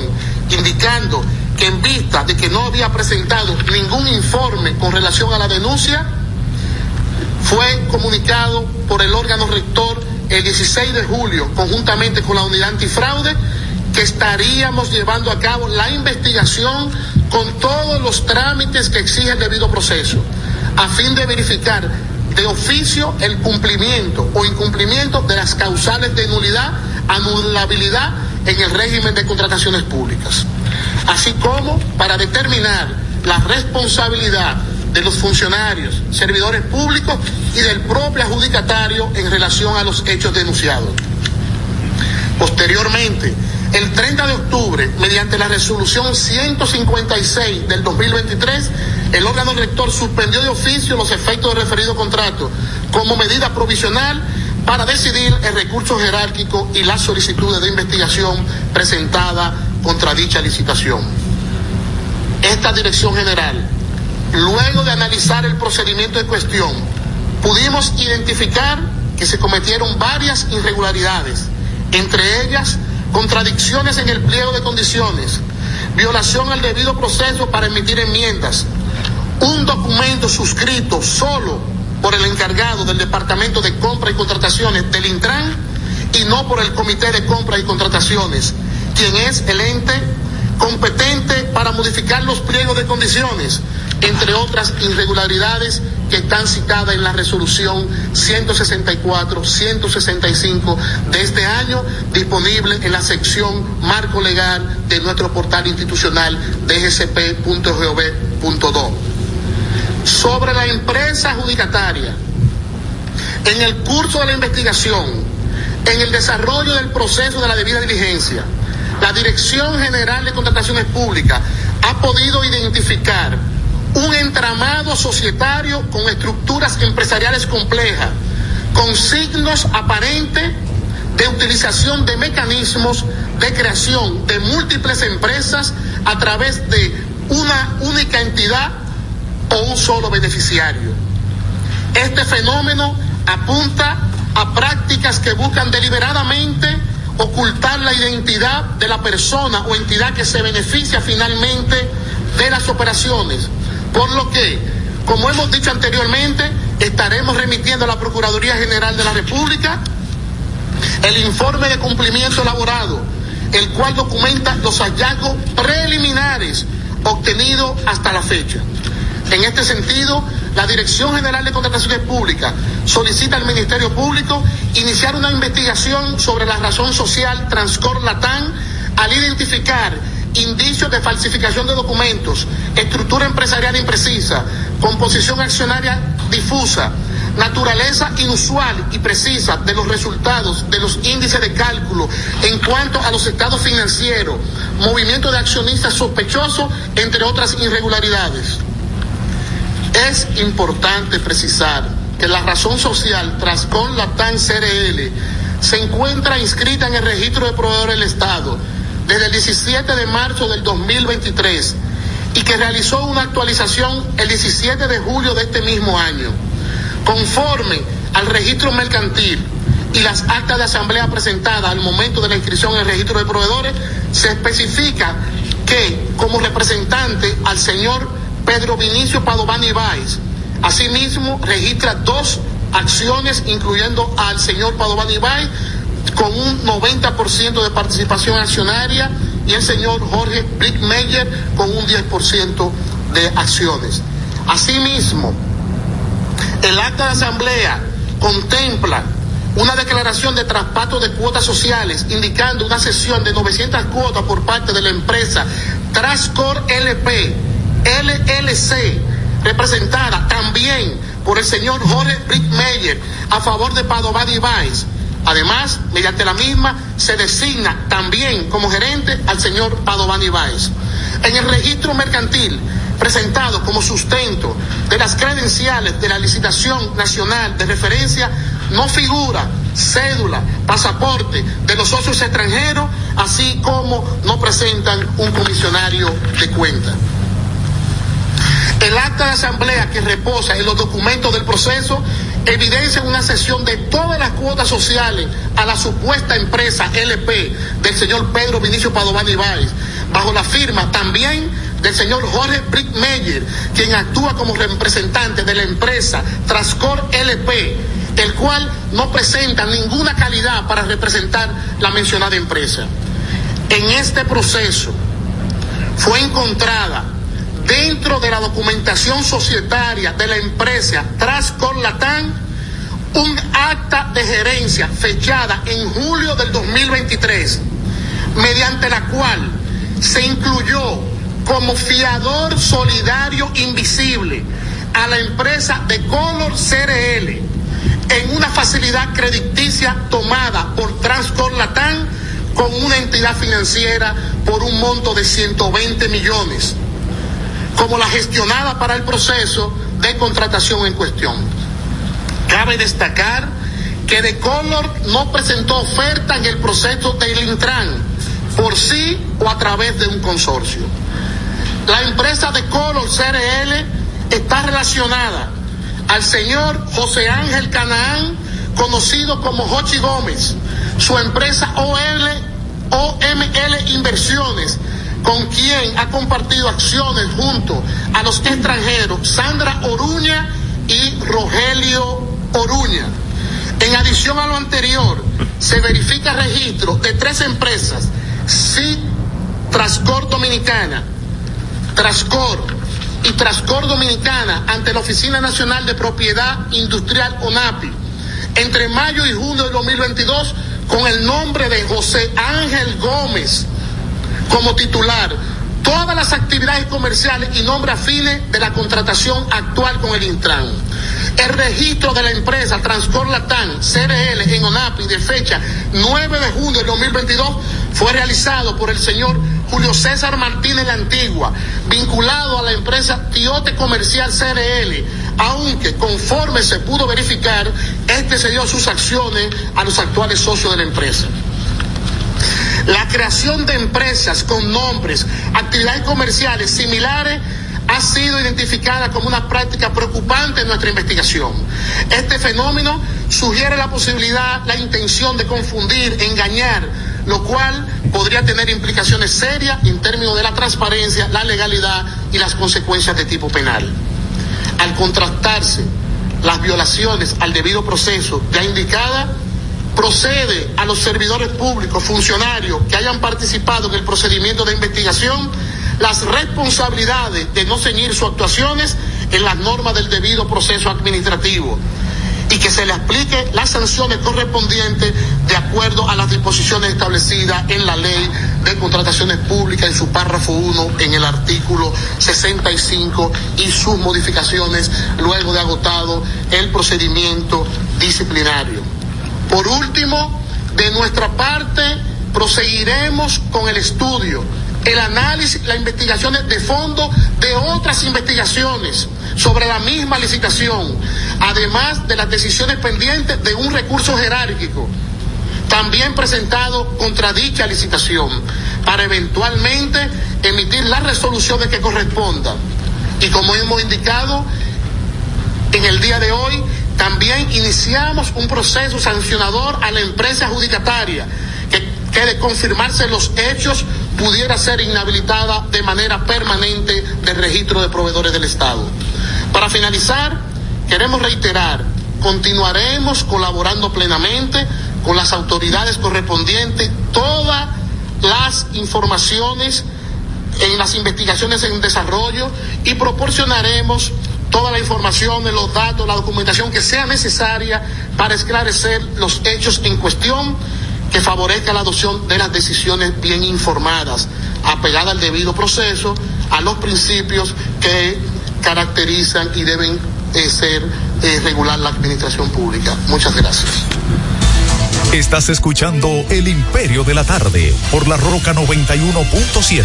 Speaker 6: indicando que en vista de que no había presentado ningún informe con relación a la denuncia, fue comunicado por el órgano rector el 16 de julio, conjuntamente con la unidad antifraude, que estaríamos llevando a cabo la investigación con todos los trámites que exige el debido proceso, a fin de verificar de oficio el cumplimiento o incumplimiento de las causales de nulidad, anulabilidad en el régimen de contrataciones públicas, así como para determinar la responsabilidad de los funcionarios, servidores públicos y del propio adjudicatario en relación a los hechos denunciados. Posteriormente, el 30 de octubre, mediante la resolución 156 del 2023, el órgano rector suspendió de oficio los efectos del referido contrato como medida provisional para decidir el recurso jerárquico y las solicitudes de investigación presentada contra dicha licitación. Esta dirección general Luego de analizar el procedimiento de cuestión, pudimos identificar que se cometieron varias irregularidades, entre ellas contradicciones en el pliego de condiciones, violación al debido proceso para emitir enmiendas, un documento suscrito solo por el encargado del Departamento de Compra y Contrataciones del Intran y no por el Comité de Compra y Contrataciones, quien es el ente competente para modificar los pliegos de condiciones entre otras irregularidades que están citadas en la resolución 164-165 de este año, disponible en la sección marco legal de nuestro portal institucional dsp.gov.do. Sobre la empresa adjudicataria, en el curso de la investigación, en el desarrollo del proceso de la debida diligencia, la Dirección General de Contrataciones Públicas ha podido identificar un entramado societario con estructuras empresariales complejas, con signos aparentes de utilización de mecanismos de creación de múltiples empresas a través de una única entidad o un solo beneficiario. Este fenómeno apunta a prácticas que buscan deliberadamente ocultar la identidad de la persona o entidad que se beneficia finalmente de las operaciones por lo que, como hemos dicho anteriormente, estaremos remitiendo a la Procuraduría General de la República el informe de cumplimiento elaborado el cual documenta los hallazgos preliminares obtenidos hasta la fecha. En este sentido, la Dirección General de Contrataciones Públicas solicita al Ministerio Público iniciar una investigación sobre la razón social Transcor Latán al identificar indicios de falsificación de documentos, estructura empresarial imprecisa, composición accionaria difusa, naturaleza inusual y precisa de los resultados de los índices de cálculo en cuanto a los estados financieros, movimiento de accionistas sospechosos, entre otras irregularidades. Es importante precisar que la razón social Trascon Latam CRL se encuentra inscrita en el registro de proveedores del Estado desde el 17 de marzo del 2023 y que realizó una actualización el 17 de julio de este mismo año. Conforme al registro mercantil y las actas de asamblea presentadas al momento de la inscripción en el registro de proveedores, se especifica que como representante al señor Pedro Vinicio Padovani Ibáez, asimismo registra dos acciones incluyendo al señor Padovani Ibáez con un 90% de participación accionaria y el señor Jorge Brickmeyer con un 10% de acciones. Asimismo, el acta de asamblea contempla una declaración de traspaso de cuotas sociales indicando una cesión de 900 cuotas por parte de la empresa Trascor LP, LLC, representada también por el señor Jorge Brickmeyer a favor de Padovani Vice Además, mediante la misma, se designa también como gerente al señor Padovani Báez. En el registro mercantil, presentado como sustento de las credenciales de la licitación nacional de referencia, no figura cédula, pasaporte de los socios extranjeros, así como no presentan un comisionario de cuenta. El acta de asamblea que reposa en los documentos del proceso evidencia una sesión de todas las cuotas sociales a la supuesta empresa LP del señor Pedro Vinicio Padovani Ibáez, bajo la firma también del señor Jorge Brickmeyer, quien actúa como representante de la empresa Trascor LP, el cual no presenta ninguna calidad para representar la mencionada empresa. En este proceso fue encontrada dentro de la documentación societaria de la empresa Trascor Latam un acta de gerencia fechada en julio del 2023, mediante la cual se incluyó como fiador solidario invisible a la empresa de Color CRL en una facilidad crediticia tomada por Transcor Latam con una entidad financiera por un monto de 120 millones como la gestionada para el proceso de contratación en cuestión. Cabe destacar que De Color no presentó oferta en el proceso del Intran por sí o a través de un consorcio. La empresa De Color CRL está relacionada al señor José Ángel Canaán, conocido como Jochi Gómez, su empresa OL, OML Inversiones, con quien ha compartido acciones junto a los extranjeros Sandra Oruña y Rogelio Oruña. En adición a lo anterior, se verifica registro de tres empresas, sí, Trascor Dominicana, Trascor y Trascor Dominicana ante la Oficina Nacional de Propiedad Industrial ONAPI, entre mayo y junio de 2022, con el nombre de José Ángel Gómez, como titular todas las actividades comerciales y nombres afines de la contratación actual con el Intran. El registro de la empresa Transcor Latam CRL en ONAPI de fecha 9 de junio de 2022 fue realizado por el señor Julio César Martínez la Antigua, vinculado a la empresa Tiote Comercial CRL, aunque conforme se pudo verificar, este se dio sus acciones a los actuales socios de la empresa. La creación de empresas con nombres, actividades comerciales similares ha sido identificada como una práctica preocupante en nuestra investigación. Este fenómeno sugiere la posibilidad, la intención de confundir, engañar, lo cual podría tener implicaciones serias en términos de la transparencia, la legalidad y las consecuencias de tipo penal. Al contrastarse las violaciones al debido proceso ya indicada, procede a los servidores públicos, funcionarios que hayan participado en el procedimiento de investigación, las responsabilidades de no ceñir sus actuaciones en las normas del debido proceso administrativo y que se le aplique las sanciones correspondientes de acuerdo a las disposiciones establecidas en la ley de contrataciones públicas en su párrafo 1 en el artículo 65 y sus modificaciones luego de agotado el procedimiento disciplinario. Por último, de nuestra parte, proseguiremos con el estudio, el análisis, las investigaciones de fondo de otras investigaciones sobre la misma licitación, además de las decisiones pendientes de un recurso jerárquico también presentado contra dicha licitación, para eventualmente emitir las resoluciones que correspondan. Y como hemos indicado, en el día de hoy también iniciamos un proceso sancionador a la empresa adjudicataria que, que de confirmarse los hechos pudiera ser inhabilitada de manera permanente del registro de proveedores del Estado. Para finalizar, queremos reiterar, continuaremos colaborando plenamente con las autoridades correspondientes todas las informaciones en las investigaciones en desarrollo y proporcionaremos toda la información, los datos, la documentación que sea necesaria para esclarecer los hechos en cuestión que favorezca la adopción de las decisiones bien informadas, apegadas al debido proceso, a los principios que caracterizan y deben eh, ser eh, regular la administración pública. Muchas gracias.
Speaker 1: Estás escuchando El Imperio de la Tarde por la Roca 91.7.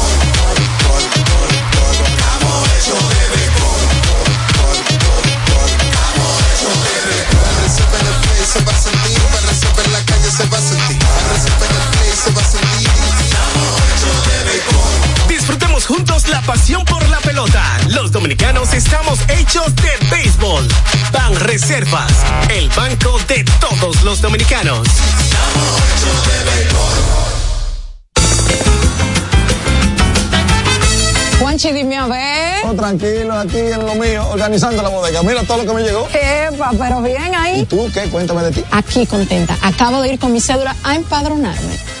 Speaker 7: la pasión por la pelota. Los dominicanos estamos hechos de béisbol. Ban Reservas, el banco de todos los dominicanos.
Speaker 8: Juanchi, dime a ver.
Speaker 9: Oh, tranquilo, aquí en lo mío, organizando la bodega. Mira todo lo que me llegó.
Speaker 8: Epa, pero bien ahí.
Speaker 9: ¿Y tú qué? Cuéntame de ti.
Speaker 8: Aquí contenta. Acabo de ir con mi cédula a empadronarme.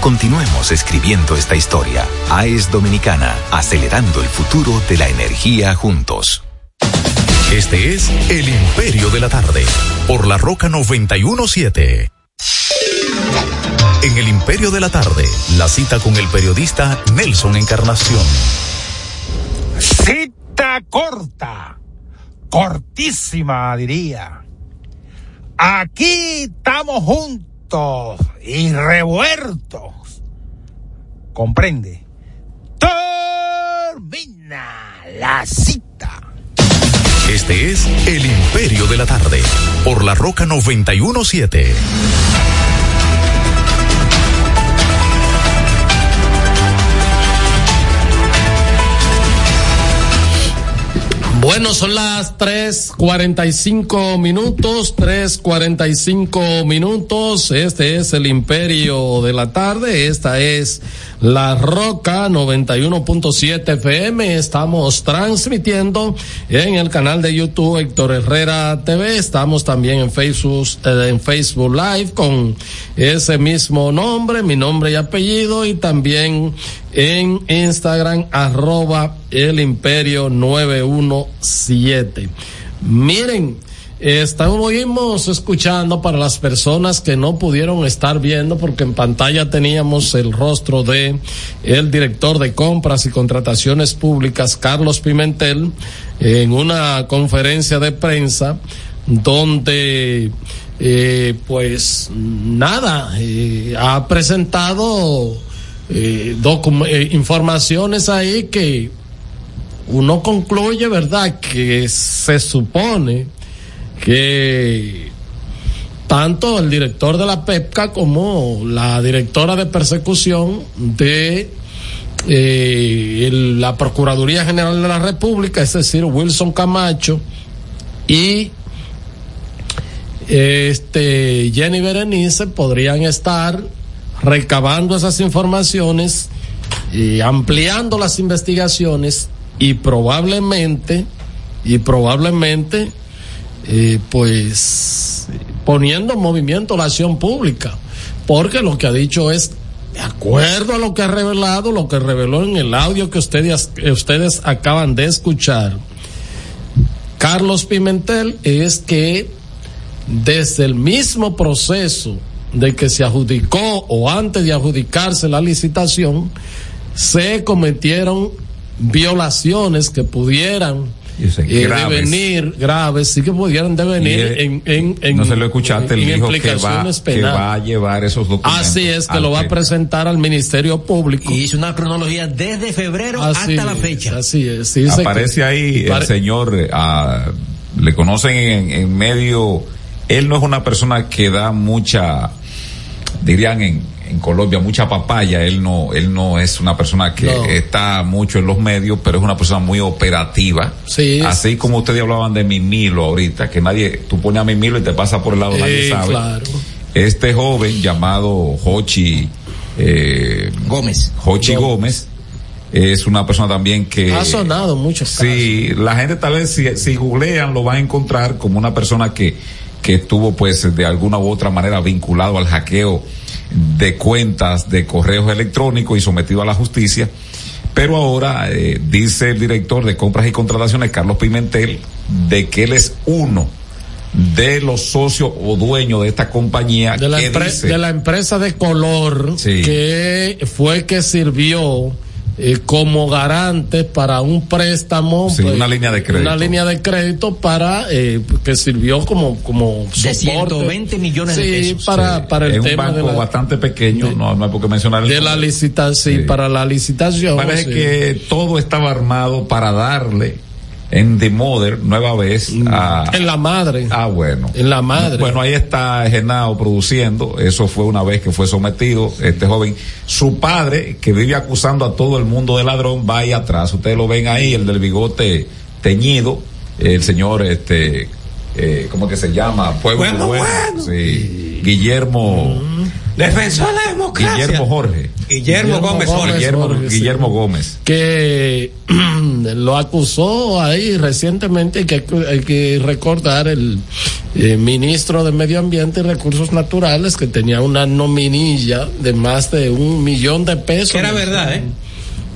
Speaker 10: Continuemos escribiendo esta historia. AES Dominicana, acelerando el futuro de la energía juntos.
Speaker 1: Este es El Imperio de la Tarde, por la Roca 917. En El Imperio de la Tarde, la cita con el periodista Nelson Encarnación.
Speaker 11: Cita corta, cortísima diría. Aquí estamos juntos y revueltos. Comprende. Termina la cita.
Speaker 1: Este es El Imperio de la Tarde, por la Roca 917.
Speaker 3: Bueno, son las 3.45 minutos, 3.45 minutos. Este es el Imperio de la Tarde. Esta es La Roca 91.7 FM. Estamos transmitiendo en el canal de YouTube Héctor Herrera TV. Estamos también en Facebook, eh, en Facebook Live con ese mismo nombre, mi nombre y apellido y también en Instagram arroba el imperio 917. Miren, estamos escuchando para las personas que no pudieron estar viendo porque en pantalla teníamos el rostro de el director de compras y contrataciones públicas Carlos Pimentel en una conferencia de prensa donde eh, pues nada eh, ha presentado eh, eh, informaciones ahí que uno concluye, ¿verdad? Que se supone que tanto el director de la PEPCA como la directora de persecución de eh, la Procuraduría General de la República, es decir, Wilson Camacho y este Jenny Berenice podrían estar recabando esas informaciones y ampliando las investigaciones y probablemente y probablemente eh, pues poniendo en movimiento la acción pública. Porque lo que ha dicho es de acuerdo a lo que ha revelado lo que reveló en el audio que ustedes ustedes acaban de escuchar Carlos Pimentel es que desde el mismo proceso de que se adjudicó o antes de adjudicarse la licitación, se cometieron violaciones que pudieran eh, graves. devenir graves, sí que pudieran devenir en, en, en,
Speaker 2: No se lo escuchaste, el dijo que va, que va a llevar esos documentos.
Speaker 3: Así es, que lo va a presentar al Ministerio Público.
Speaker 4: Y hizo una cronología desde febrero hasta la fecha.
Speaker 3: Así es.
Speaker 2: Aparece ahí el señor, uh, le conocen en, en medio, él no es una persona que da mucha dirían en, en Colombia mucha papaya, él no, él no es una persona que está mucho en los medios, pero es una persona muy operativa.
Speaker 3: Sí.
Speaker 2: Así como ustedes hablaban de Mimilo ahorita, que nadie, tú pones a Mimilo y te pasa por el lado, nadie sabe.
Speaker 3: Claro.
Speaker 2: Este joven llamado Hochi eh,
Speaker 4: Gómez.
Speaker 2: Hochi Gómez. es una persona también que
Speaker 3: ha sonado mucho.
Speaker 2: Sí, la gente tal vez si, si googlean lo va a encontrar como una persona que que estuvo pues de alguna u otra manera vinculado al hackeo de cuentas de correos electrónicos y sometido a la justicia. Pero ahora eh, dice el director de compras y contrataciones, Carlos Pimentel, de que él es uno de los socios o dueños de esta compañía
Speaker 3: de la,
Speaker 2: que
Speaker 3: empre-
Speaker 2: dice-
Speaker 3: de la empresa de color
Speaker 2: Sí.
Speaker 3: que fue que sirvió eh, como garante para un préstamo
Speaker 2: Sí,
Speaker 3: pues,
Speaker 2: una línea de crédito.
Speaker 3: una línea de crédito para eh, que sirvió como como
Speaker 4: De
Speaker 3: soporte
Speaker 4: 120 millones de
Speaker 3: Sí,
Speaker 4: pesos.
Speaker 3: para para el
Speaker 2: es un
Speaker 3: tema de
Speaker 2: banco
Speaker 3: la,
Speaker 2: bastante pequeño, no, no hay por qué mencionar el
Speaker 3: de la licitación sí, para la licitación
Speaker 2: Parece
Speaker 3: sí.
Speaker 2: que todo estaba armado para darle en The Mother, nueva vez, a...
Speaker 3: en la madre
Speaker 2: Ah, bueno.
Speaker 3: en la madre
Speaker 2: Bueno, ahí está Genao produciendo. Eso fue una vez que fue sometido este joven. Su padre, que vive acusando a todo el mundo de ladrón, va ahí atrás. Ustedes lo ven ahí, el del bigote teñido, el señor, este, eh, ¿cómo que se llama? Pueblo
Speaker 5: Bueno,
Speaker 2: Bueno.
Speaker 5: bueno.
Speaker 2: Sí. Guillermo,
Speaker 5: Defensor de la democracia.
Speaker 2: Guillermo Jorge.
Speaker 5: Guillermo Gómez Jorge.
Speaker 2: Guillermo,
Speaker 3: Jorge, sí.
Speaker 2: Guillermo Gómez.
Speaker 3: que [clears throat] lo acusó ahí recientemente que hay que, hay que recordar el eh, ministro de Medio Ambiente y Recursos Naturales que tenía una nominilla de más de un millón de pesos.
Speaker 5: Que era verdad, ¿eh?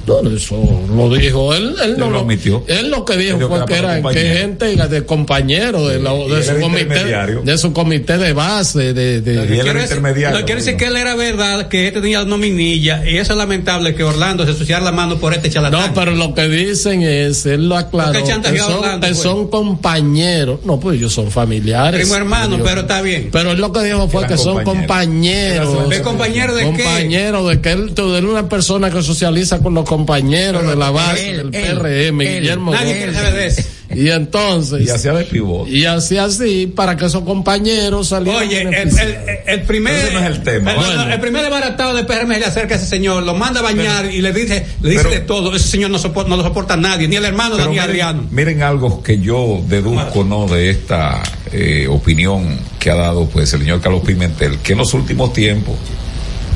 Speaker 3: No, eso lo dijo él. Él, no
Speaker 2: lo
Speaker 3: lo
Speaker 2: admitió.
Speaker 3: Él lo que dijo fue
Speaker 2: que
Speaker 3: que
Speaker 2: era
Speaker 3: que
Speaker 2: compañero.
Speaker 3: gente de compañero de, la- de su comité de su comité de base de, de-
Speaker 2: Y él
Speaker 5: Quiero
Speaker 2: era
Speaker 5: decir-
Speaker 2: intermediario.
Speaker 5: no, quiero decir que él era verdad, que él tenía nominilla, y eso es lamentable que Orlando se ensuciara la mano por este charlatán.
Speaker 3: No, pero lo que dicen es, él lo aclaró, que son,
Speaker 5: Orlando,
Speaker 3: que
Speaker 5: pues.
Speaker 3: son compañeros, no, pues ellos son familiares.
Speaker 5: Primo hermano, pero está bien.
Speaker 3: Pero él lo que dijo fue que son
Speaker 2: compañeros.
Speaker 5: ¿De compañero de qué?
Speaker 3: Compañeros de que él, es una persona que socializa con los compañeros de la base
Speaker 4: él,
Speaker 3: del
Speaker 4: él,
Speaker 3: PRM,
Speaker 4: él,
Speaker 3: Guillermo
Speaker 5: Nadie
Speaker 3: Gómez.
Speaker 5: quiere saber de eso.
Speaker 3: Y entonces,
Speaker 2: Y hacía de pivot.
Speaker 3: y así así, para que esos compañeros salieran
Speaker 5: Oye, el, el- el primer.
Speaker 2: Ese no es el tema.
Speaker 5: El,
Speaker 3: Bueno.
Speaker 5: el primer desbaratado de PRM le acerca a ese señor, lo manda a bañar y le dice, le dice
Speaker 2: pero-
Speaker 5: de todo. Ese señor no, soporta, no lo soporta nadie, ni el hermano
Speaker 2: Pero
Speaker 5: ni
Speaker 2: miren,
Speaker 5: Adriano.
Speaker 2: miren algo que yo deduzco no de esta eh, opinión que ha dado pues el señor Carlos Pimentel, que en los últimos tiempos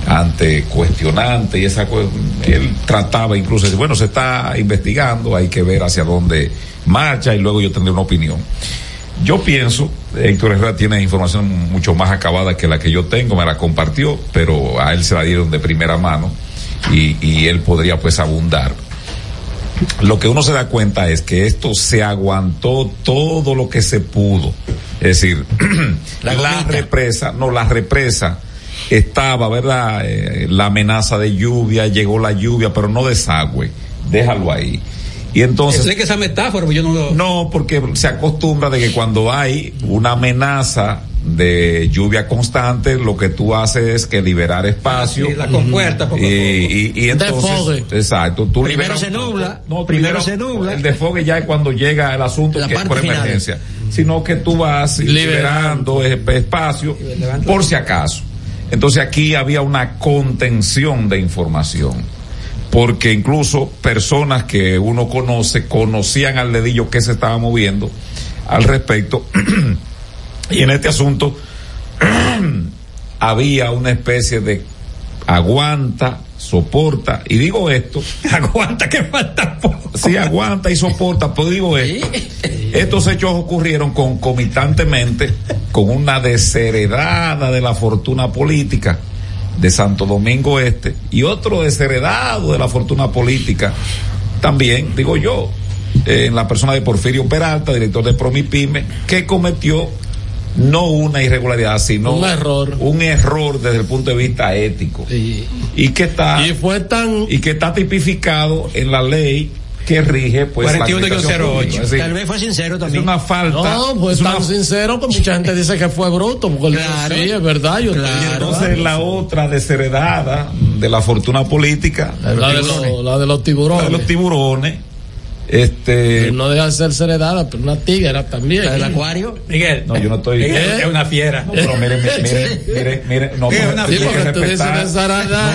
Speaker 2: ante cuestionante y esa él trataba incluso de, bueno se está investigando hay que ver hacia dónde marcha y luego yo tendré una opinión yo pienso Héctor Herrera tiene información mucho más acabada que la que yo tengo me la compartió pero a él se la dieron de primera mano y, y él podría pues abundar. Lo que uno se da cuenta es que esto se aguantó todo lo que se pudo. Es decir, [clears throat]
Speaker 4: La
Speaker 2: la, represa, no, la represa estaba, ¿verdad? Eh, la amenaza de lluvia, llegó la lluvia, pero no desagüe. Déjalo ahí. Y entonces...
Speaker 5: Sé que esa metáfora, pues yo no lo.
Speaker 2: No, porque se acostumbra de que cuando hay una amenaza de lluvia constante, lo que tú haces es que liberar espacio.
Speaker 5: Sí, la compuerta, poco
Speaker 2: y, y, y entonces,
Speaker 3: Desfogue.
Speaker 2: exacto, tú
Speaker 4: Primero
Speaker 2: liberas-
Speaker 4: se nubla,
Speaker 2: no,
Speaker 4: primero
Speaker 2: primero
Speaker 4: se nubla.
Speaker 2: El desfogue ya es cuando llega el asunto
Speaker 4: La
Speaker 2: que es por
Speaker 4: final.
Speaker 2: emergencia, sino que tú vas liberando es- espacio por si acaso. Entonces aquí había una contención de información porque incluso personas que uno conoce conocían al dedillo que se estaba moviendo al respecto. [clears throat] Y en este asunto [clears throat] había una especie de aguanta, soporta. Y digo esto, [laughs]
Speaker 5: Aguanta que falta poco.
Speaker 2: sí aguanta y soporta, pero digo esto, estos hechos ocurrieron concomitantemente con una desheredada de la fortuna política de Santo Domingo Este y otro desheredado de la fortuna política también, digo yo, eh, en la persona de Porfirio Peralta, director de Promipyme, que cometió no una irregularidad, sino
Speaker 3: Un error.
Speaker 2: un error desde el punto de vista ético
Speaker 3: Y,
Speaker 2: y que está
Speaker 3: y fue tan
Speaker 2: y que está tipificado en la ley que rige pues la
Speaker 5: 41.08.
Speaker 2: administración pública. Es decir,
Speaker 4: Tal vez fue sincero
Speaker 2: es
Speaker 4: también.
Speaker 2: una falta
Speaker 3: No, pues
Speaker 2: es una-
Speaker 3: tan sincero que mucha gente dice que fue bruto, porque
Speaker 4: Claro.
Speaker 3: sí, es verdad, yo
Speaker 4: Claro.
Speaker 2: y entonces la otra desheredada de la fortuna política
Speaker 3: la de, los, la de los
Speaker 2: la
Speaker 3: tiburones.
Speaker 2: de los tiburones este
Speaker 3: no deja de ser heredada, pero una tigra también.
Speaker 4: Del acuario.
Speaker 5: Miguel.
Speaker 2: no yo no estoy
Speaker 5: Miguel es una fiera.
Speaker 2: No, pero miren, miren, miren, miren, no,
Speaker 5: Sí,
Speaker 2: no,
Speaker 5: una
Speaker 2: tienen que respetar.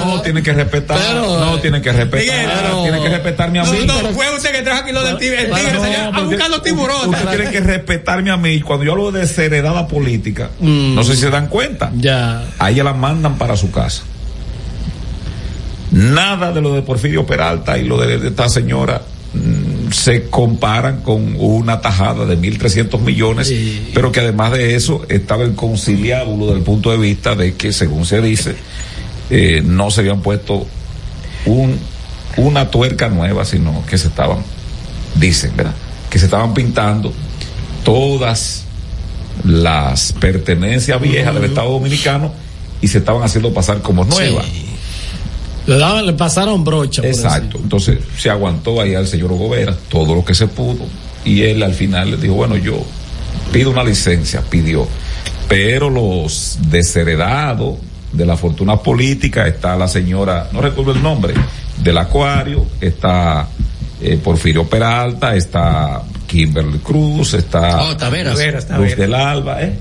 Speaker 2: No, tienen que respetar.
Speaker 3: Pero,
Speaker 2: no,
Speaker 3: eh,
Speaker 2: tienen que respetar.
Speaker 5: Miguel,
Speaker 2: tienen que respetarme a
Speaker 5: No,
Speaker 2: mí.
Speaker 5: no, fue usted que trajo aquí lo del tigre. El tigre
Speaker 3: no,
Speaker 5: a buscar los tiburones.
Speaker 2: Usted tiene que respetarme a mí. Cuando yo hablo de desheredada política,
Speaker 3: Mm.
Speaker 2: no sé si se dan cuenta.
Speaker 3: Ya.
Speaker 2: A ella la mandan para su casa. Nada de lo de Porfirio Peralta y lo de, de esta señora se comparan con una tajada de 1.300 millones, pero que además de eso estaba el conciliábulo desde el punto de vista de que, según se dice, eh, no se habían puesto un, una tuerca nueva, sino que se estaban, dicen, ¿verdad? Que se estaban pintando todas las pertenencias viejas del Estado Dominicano y se estaban haciendo pasar como nuevas.
Speaker 3: Le, daban, le pasaron brocha.
Speaker 2: Exacto. Entonces se aguantó ahí al señor Gobera todo lo que se pudo y él al final le dijo, bueno, yo pido una licencia, pidió. Pero los desheredados de la fortuna política está la señora, no recuerdo el nombre, del Acuario, está eh, Porfirio Peralta, está Kimberly Cruz, está
Speaker 4: oh,
Speaker 2: Luz del Alba, ¿eh?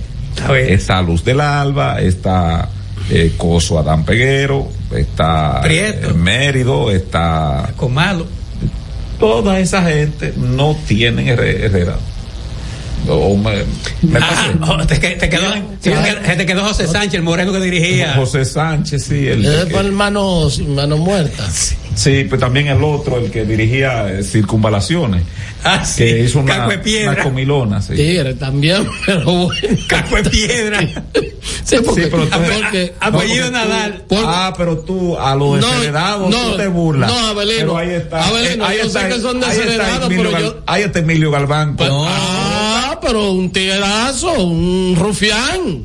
Speaker 2: está Luz del Alba, está eh, Coso Adán Peguero, está
Speaker 5: Prieto.
Speaker 2: Eh, Mérido, está
Speaker 5: Comalo.
Speaker 2: Toda esa gente no tienen Herrera. O me, me
Speaker 5: ah, oh, te, te, quedó, sí, te, te quedó José Sánchez, el moreno que dirigía.
Speaker 2: José Sánchez, sí. El,
Speaker 3: el, el mano, mano muerta.
Speaker 2: Sí. Sí, pues también el otro, el que dirigía eh, circunvalaciones.
Speaker 5: Ah, sí.
Speaker 2: Que hizo una,
Speaker 5: Caco de piedra.
Speaker 2: una comilona. Sí.
Speaker 3: Tigre también, [laughs] pero bueno.
Speaker 5: Caco de piedra.
Speaker 3: sí, porque,
Speaker 2: sí, pero tú,
Speaker 5: porque apellido
Speaker 2: no,
Speaker 5: Nadal.
Speaker 2: Tú, ah, pero tú a los desheredados
Speaker 3: no,
Speaker 2: tú te burlas.
Speaker 3: No, Abelino.
Speaker 2: Pero ahí está.
Speaker 3: Abelino,
Speaker 2: ahí
Speaker 3: yo
Speaker 2: está,
Speaker 3: sé que son desheredados, pero
Speaker 2: Gal,
Speaker 3: yo.
Speaker 2: Ahí está Emilio Galván.
Speaker 3: No, ah, pero un tiguerazo, un rufián.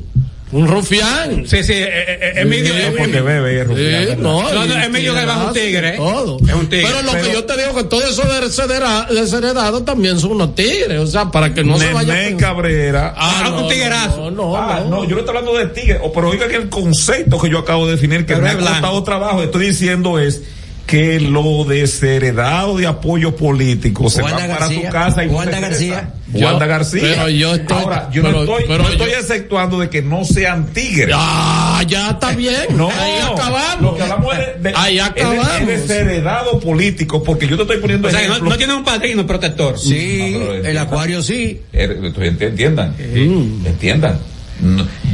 Speaker 3: Un rufián.
Speaker 5: Sí, sí, eh, eh, Emilio.
Speaker 2: Sí, no, bebe rufián.
Speaker 3: No,
Speaker 5: no, no, Emilio Galván es un tigre.
Speaker 3: Todo.
Speaker 5: Es un tigre.
Speaker 3: Pero lo
Speaker 2: Pero-
Speaker 3: que yo te digo que todo eso de desheredado también son unos tigres. O sea, para que no se vaya.
Speaker 2: Nené Cabrera.
Speaker 5: Ah, un tiguerazo.
Speaker 3: No, no,
Speaker 2: Ah,
Speaker 3: no.
Speaker 2: no, yo no estoy hablando de tigre, o- pero oiga que el concepto que yo acabo de definir, que me ha costado trabajo, estoy diciendo es que lo desheredado de apoyo político se
Speaker 4: Wanda
Speaker 2: va para
Speaker 4: García,
Speaker 2: su casa y
Speaker 4: Wanda. García.
Speaker 3: Yo-
Speaker 2: Wanda García.
Speaker 3: pero yo estoy-
Speaker 2: Ahora, yo
Speaker 3: pero-
Speaker 2: no estoy,
Speaker 3: pero
Speaker 2: no estoy
Speaker 3: yo-
Speaker 2: exceptuando de que no sean tigres.
Speaker 3: Ah, ya está bien.
Speaker 2: No,
Speaker 3: Ahí acabamos.
Speaker 2: Lo que hablamos es de,
Speaker 3: Ahí
Speaker 2: es de-
Speaker 3: acabamos.
Speaker 2: es desheredado político, porque yo te estoy poniendo
Speaker 5: O sea, que no, no tiene un padrino protector.
Speaker 4: Sí, el
Speaker 2: entiendan.
Speaker 4: acuario sí.
Speaker 2: Er- Entiendan,
Speaker 3: Mm.
Speaker 2: entiendan.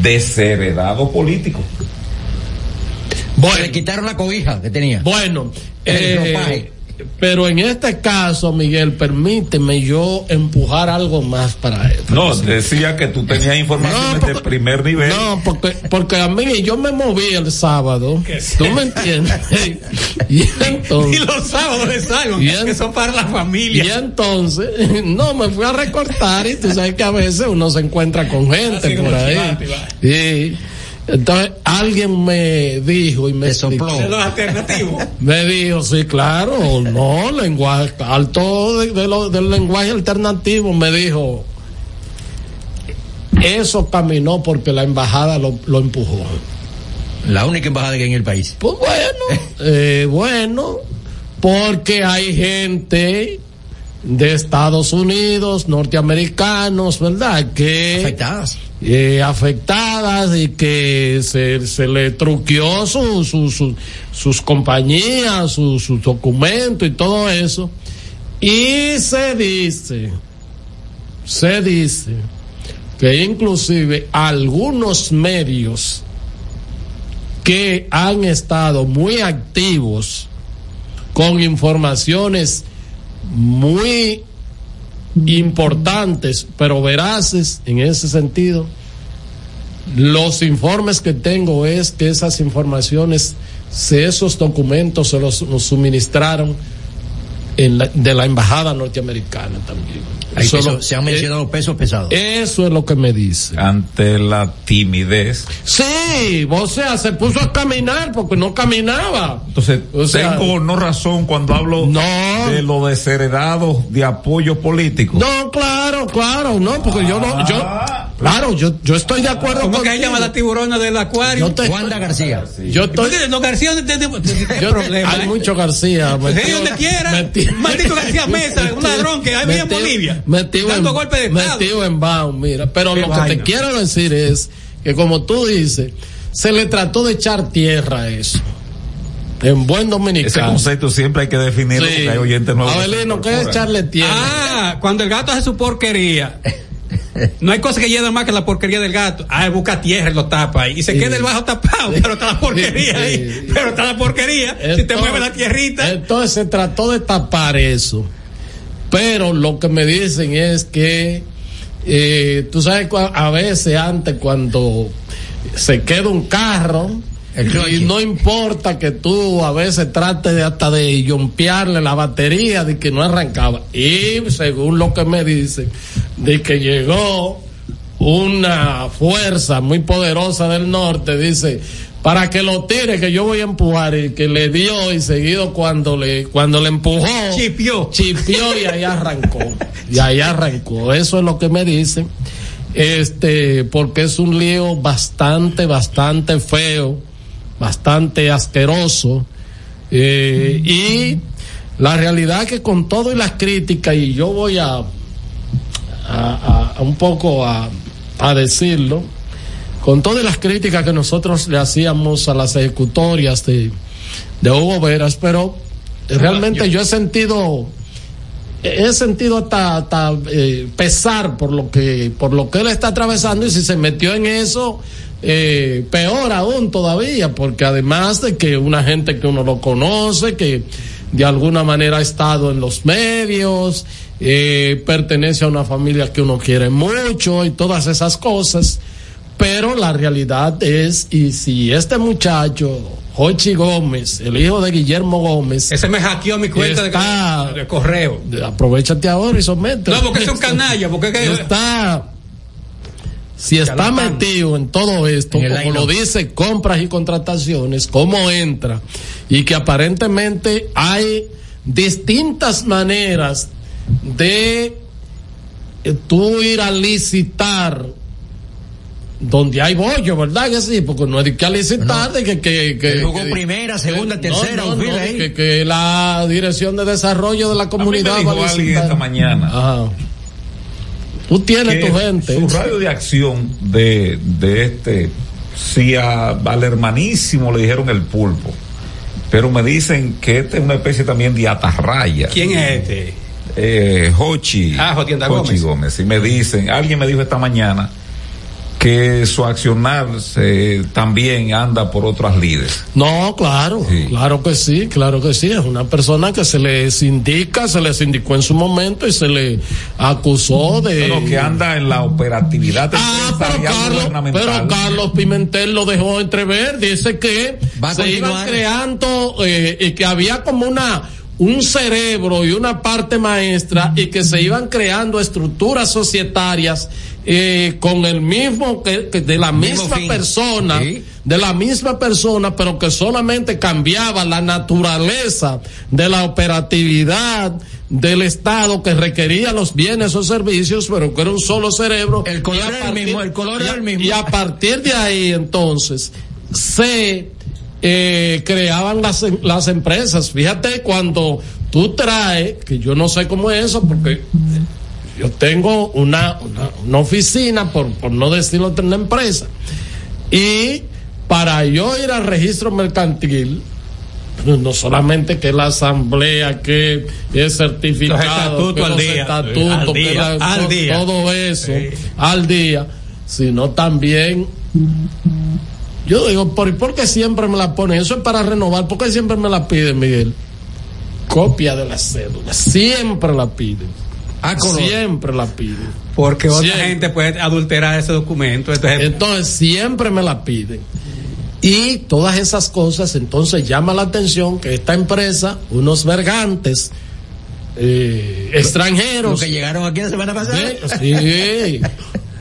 Speaker 2: Desheredado político.
Speaker 4: Se le quitaron la cobija que tenía.
Speaker 3: Bueno, eh, pero en este caso, Miguel, permíteme yo empujar algo más para esto.
Speaker 2: No, decía que tú tenías informaciones
Speaker 3: No, porque-
Speaker 2: de primer nivel.
Speaker 3: No, porque, porque a mí yo me moví el sábado. ¿Tú me entiendes? y [laughs]
Speaker 5: Y
Speaker 3: entonces,
Speaker 5: los sábados de salgo,
Speaker 3: Y en-
Speaker 5: que son para la
Speaker 3: y
Speaker 5: familia.
Speaker 3: entonces, [laughs] no, me fui a recortar y tú sabes que a veces uno se encuentra con gente
Speaker 5: Así
Speaker 3: por ahí.
Speaker 5: chivate, va.
Speaker 3: Entonces alguien me dijo y me
Speaker 4: Te sopló.
Speaker 3: explicó.
Speaker 5: De los alternativos.
Speaker 3: Me dijo, sí, claro, no, lenguaje, alto de, de lo- del lenguaje alternativo, me dijo, eso caminó porque la embajada lo, lo empujó.
Speaker 4: La única embajada que hay en el país.
Speaker 3: Pues bueno, [laughs] eh, bueno, porque hay gente de Estados Unidos, norteamericanos, ¿verdad? Que
Speaker 4: Afectadas.
Speaker 3: eh, afectadas y que se, se le truqueó su, su, su- sus compañías, su- sus documentos y todo eso. Y se dice, se dice que inclusive algunos medios que han estado muy activos con informaciones muy importantes, pero veraces en ese sentido. Los informes que tengo es que esas informaciones, esos documentos se los nos suministraron en la- de la embajada norteamericana también.
Speaker 4: Peso- se han
Speaker 3: eh,
Speaker 4: mencionado pesos pesados.
Speaker 3: eso es lo que me dice.
Speaker 2: Ante la timidez.
Speaker 3: Sí, o sea, se puso a caminar porque no caminaba.
Speaker 2: Entonces,
Speaker 3: O sea-
Speaker 2: tengo no razón cuando hablo
Speaker 3: No.
Speaker 2: de lo desheredado de apoyo político.
Speaker 3: No, claro, claro, no, porque yo no, yo, claro, yo, yo estoy de acuerdo
Speaker 5: ¿Cómo
Speaker 3: con
Speaker 5: que ella llama la tiburona del acuario?
Speaker 3: Yo te-
Speaker 4: Wanda García.
Speaker 3: Yo estoy,
Speaker 5: No, García, [laughs]
Speaker 3: yo-
Speaker 5: problema.
Speaker 3: hay
Speaker 5: ¿eh?
Speaker 3: mucho García. Metido-
Speaker 5: donde quiera.
Speaker 3: metido-
Speaker 5: Maldito García [laughs] Mesa, un ladrón que hay en Bolivia.
Speaker 3: Metido
Speaker 5: dando
Speaker 3: en,
Speaker 5: golpe de estado.
Speaker 3: metido en Baum, mira. Pero
Speaker 5: Qué
Speaker 3: lo que te quiero decir es que como tú dices, se le trató de echar tierra a eso. En buen
Speaker 2: Ese
Speaker 3: dominicano.
Speaker 2: concepto siempre hay que definirlo
Speaker 3: Sí.
Speaker 2: porque hay oyentes nuevos.
Speaker 3: Abelino, ¿qué es echarle tierra?
Speaker 5: Ah, cuando el gato hace su porquería. [laughs] No hay cosa que llene más que la porquería del gato. Ah, busca tierra y lo tapa ahí. Y se
Speaker 3: Sí.
Speaker 5: queda el bajo tapado, pero está la porquería ahí. Pero está la porquería. si te mueve la tierrita.
Speaker 3: Entonces se trató de tapar eso. Pero lo que me dicen es que, eh, tú sabes, a veces antes cuando se queda un carro, y no importa que tú a veces trates de hasta de yompearle la batería de que no arrancaba. Y según lo que me dicen, de que llegó una fuerza muy poderosa del norte, dice, para que lo tire, que yo voy a empujar, y que le dio y seguido cuando le, cuando le empujó,
Speaker 5: chipió,
Speaker 3: chipió y ahí arrancó, y ahí arrancó, eso es lo que me dicen, este, porque es un lío bastante, bastante feo, bastante asqueroso, eh, y la realidad que con todo y las críticas, y yo voy a, a, a, a un poco a, a decirlo, con todas las críticas que nosotros le hacíamos a las ejecutorias de, de Hugo Veras, pero realmente yo he sentido he sentido hasta, hasta eh, pesar por lo que por lo que él está atravesando y si se metió en eso eh, peor aún todavía porque además de que una gente que uno lo conoce que de alguna manera ha estado en los medios eh, pertenece a una familia que uno quiere mucho y todas esas cosas pero la realidad es, y si este muchacho, Jochi Gómez, el hijo de Guillermo Gómez.
Speaker 5: Ese me hackeó mi cuenta de, de, correo.
Speaker 3: Aprovechate ahora y somete.
Speaker 5: No, porque es un canalla, porque que...
Speaker 3: está. Si está metido en todo esto, como lo dice compras y contrataciones, cómo entra, y que aparentemente hay distintas maneras de eh, tú ir a licitar donde hay bollo, ¿verdad? Que sí, porque no hay que licitar de que, que, que,
Speaker 4: jugó primera, segunda, tercera,
Speaker 3: no, no, que, que, la dirección de desarrollo de la comunidad
Speaker 2: a mí me dijo alguien esta mañana.
Speaker 3: Ajá. Tú tienes tu gente.
Speaker 2: Su radio de acción de, de este, si a, al hermanísimo le dijeron el pulpo, pero me dicen que este es una especie también de atarraya.
Speaker 5: ¿Quién es este?
Speaker 2: Eh, Hochi.
Speaker 5: Ah, Jotienda
Speaker 2: Hochi
Speaker 5: Gómez.
Speaker 2: Gómez. Y me dicen, alguien me dijo esta mañana que su accionar se, también anda por otras líderes.
Speaker 3: No, claro, sí. claro que sí, claro que sí. Es una persona que se les indica, se les indicó en su momento y se le acusó de.
Speaker 2: Pero que anda en la operatividad
Speaker 3: ah, pero Carlos, pero Carlos Pimentel lo dejó entrever, dice que
Speaker 4: Va
Speaker 3: se iban creando eh, y que había como una un cerebro y una parte maestra y que se iban creando estructuras societarias eh, con el mismo que, que de la misma persona ¿Sí? de la misma persona pero que solamente cambiaba la naturaleza de la operatividad del estado que requería los bienes o servicios pero que era un solo cerebro
Speaker 4: el color era el mismo el color era el mismo
Speaker 3: y a partir de ahí entonces se eh, creaban las, las empresas. Fíjate cuando tú traes, que yo no sé cómo es eso, porque yo tengo una, una, una oficina, por, por no decirlo de una empresa, y para yo ir al registro mercantil, no solamente que la asamblea, que es certificado,
Speaker 5: que
Speaker 3: los estatutos, que la,
Speaker 5: al día.
Speaker 3: todo eso,
Speaker 5: Sí.
Speaker 3: al día, sino también yo digo, ¿por, ¿por qué siempre me la ponen? Eso es para renovar. ¿Por qué siempre me la piden, Miguel? Copia de la cédula. Siempre la piden.
Speaker 4: Ah, color.
Speaker 3: Siempre la piden.
Speaker 5: Porque otra
Speaker 3: Siempre.
Speaker 5: gente puede adulterar ese documento. Entonces,
Speaker 3: Entonces, siempre me la piden. Y todas esas cosas, entonces llama la atención que esta empresa, unos vergantes eh, extranjeros.
Speaker 4: Los que llegaron aquí la semana pasada.
Speaker 3: Sí,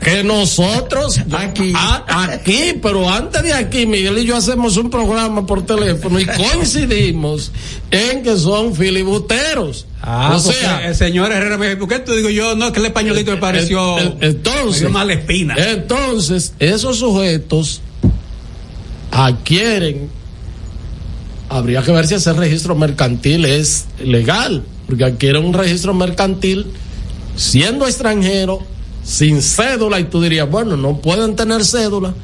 Speaker 3: que nosotros
Speaker 4: Aquí.
Speaker 3: a- aquí, pero antes de aquí, Miguel y yo hacemos un programa por teléfono y [laughs] coincidimos en que son filibuteros.
Speaker 5: Ah,
Speaker 3: o sea,
Speaker 5: el señor Herrera me ¿por qué tú digo yo? No, que el españolito me pareció.
Speaker 3: en- en- entonces,
Speaker 5: mala espina.
Speaker 3: Entonces, esos sujetos adquieren, habría que ver si ese registro mercantil es legal, porque adquieren un registro mercantil siendo extranjero, sin cédula, y tú dirías, bueno, no pueden tener cédula,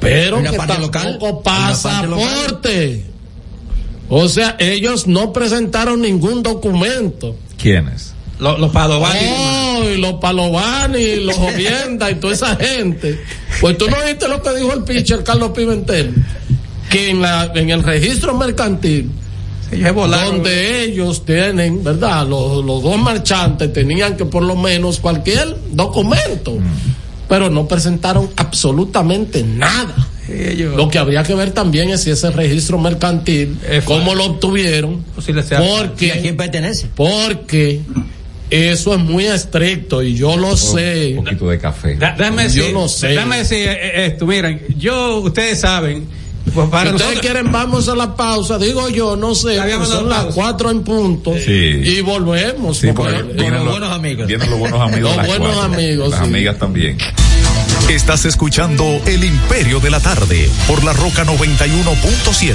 Speaker 3: pero que
Speaker 4: parte
Speaker 3: tampoco
Speaker 4: local,
Speaker 3: pasaporte. O sea, ellos no presentaron ningún documento.
Speaker 2: ¿Quiénes?
Speaker 5: Los, los Padovani.
Speaker 3: Oh, y los Palovani, y los Ovienda y toda esa gente. Pues tú no viste lo que dijo el pitcher Carlos Pimentel, que en la en el registro mercantil
Speaker 5: Ellos volaron.
Speaker 3: donde ellos tienen, ¿verdad? Los, los dos marchantes tenían que por lo menos cualquier documento, pero no presentaron absolutamente nada.
Speaker 5: Ellos-
Speaker 3: Lo que habría que ver también es si ese registro mercantil,
Speaker 5: Es
Speaker 3: cómo lo obtuvieron,
Speaker 5: Posible sea-
Speaker 4: ¿Y a
Speaker 3: porque
Speaker 4: quién pertenece?
Speaker 3: porque Eso es muy estricto y yo lo sé.
Speaker 2: Un poquito de café.
Speaker 5: déjame
Speaker 3: yo
Speaker 5: decir,
Speaker 3: lo sé.
Speaker 5: Déjame decir eh, eh, esto, miren, yo, ustedes saben, pues para
Speaker 3: si ustedes
Speaker 5: nosotros-
Speaker 3: quieren, vamos a la pausa. Digo yo, no sé, son las cuatro en punto.
Speaker 2: Sí.
Speaker 3: Y volvemos.
Speaker 2: Sí,
Speaker 3: porque-
Speaker 2: porque vienen los
Speaker 4: buenos amigos.
Speaker 2: Vienen los buenos amigos.
Speaker 3: Los
Speaker 2: a las
Speaker 3: buenos
Speaker 2: cuatro.
Speaker 3: amigos,
Speaker 2: Las
Speaker 3: sí.
Speaker 2: amigas también.
Speaker 1: Estás escuchando El Imperio de la Tarde por la Roca 91.7.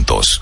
Speaker 10: juntos.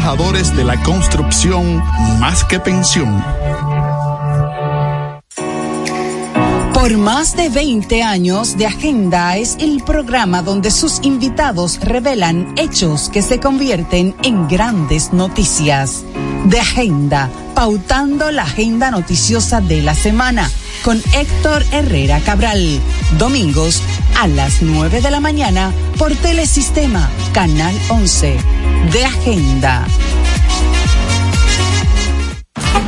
Speaker 12: de la construcción más que pensión.
Speaker 13: Por más de 20 años de Agenda es el programa donde sus invitados revelan hechos que se convierten en grandes noticias. De Agenda, pautando la agenda noticiosa de la semana con Héctor Herrera Cabral. Domingos a las 9 de la mañana por Telesistema, Canal 11. De Agenda.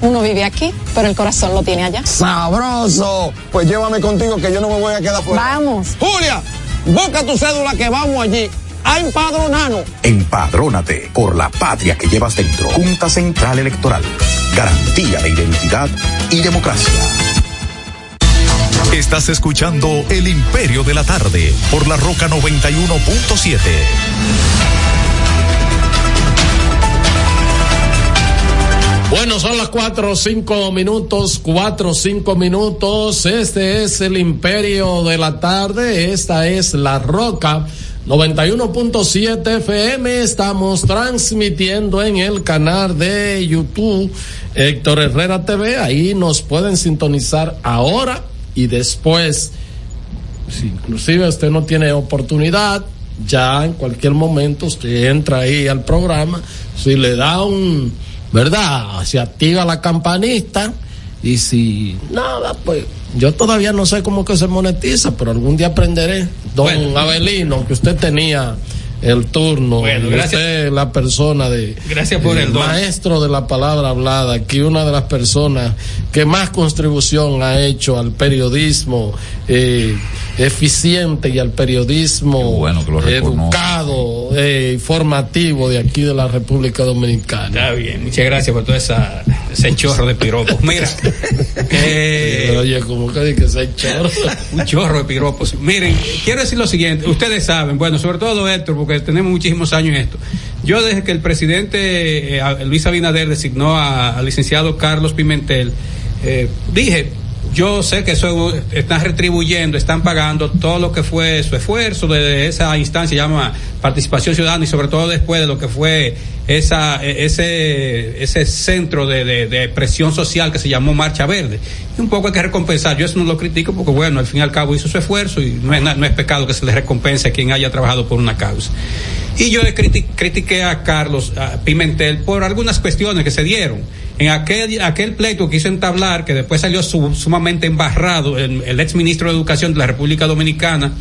Speaker 8: uno vive aquí, pero el corazón lo tiene allá.
Speaker 9: ¡Sabroso! Pues llévame contigo que yo no me voy a quedar fuera.
Speaker 8: Vamos.
Speaker 9: Julia, busca tu cédula que vamos allí a empadronarnos.
Speaker 14: Empadrónate por la patria que llevas dentro. Junta Central Electoral. Garantía de identidad y democracia.
Speaker 1: Estás escuchando El Imperio de la Tarde por la Roca 91.7.
Speaker 3: Bueno, son las cuatro o cinco minutos, cuatro o cinco minutos. Este es el Imperio de la Tarde. Esta es La Roca 91.7 FM. Estamos transmitiendo en el canal de YouTube Héctor Herrera TV. Ahí nos pueden sintonizar ahora y después si inclusive usted no tiene oportunidad, ya en cualquier momento usted entra ahí al programa, si le da un, ¿verdad? Se activa la campanista y si nada, pues yo todavía no sé cómo que se monetiza, pero algún día aprenderé. Don Abelino, que usted tenía el turno.
Speaker 5: Bueno,
Speaker 3: gracias. la persona de.
Speaker 5: Gracias por el,
Speaker 3: maestro de la palabra hablada, aquí una de las personas que más contribución ha hecho al periodismo eh, eficiente y al periodismo educado, eh, informativo de aquí de la República Dominicana.
Speaker 5: Está bien, muchas gracias por todo esa, ese chorro de piropos. Mira, [laughs]
Speaker 3: eh, oye, como que que ese chorro.
Speaker 5: un chorro de piropos. Miren, quiero decir lo siguiente, ustedes saben, bueno, sobre todo Héctor, porque tenemos muchísimos años en esto. Yo desde que el presidente eh, Luis Abinader designó al licenciado Carlos Pimentel, eh, dije, yo sé que eso están retribuyendo, están pagando todo lo que fue su esfuerzo desde esa instancia llama participación ciudadana y sobre todo después de lo que fue esa ese ese centro de, de, presión social que se llamó Marcha Verde. Y un poco hay que recompensar. Yo eso no lo critico porque bueno, al fin y al cabo hizo su esfuerzo y no es, no es pecado que se le recompense a quien haya trabajado por una causa. Y yo critiqué a Carlos Pimentel por algunas cuestiones que se dieron en aquel, aquel pleito que hizo entablar, que después salió sumamente embarrado, el, el ex ministro de Educación de la República Dominicana,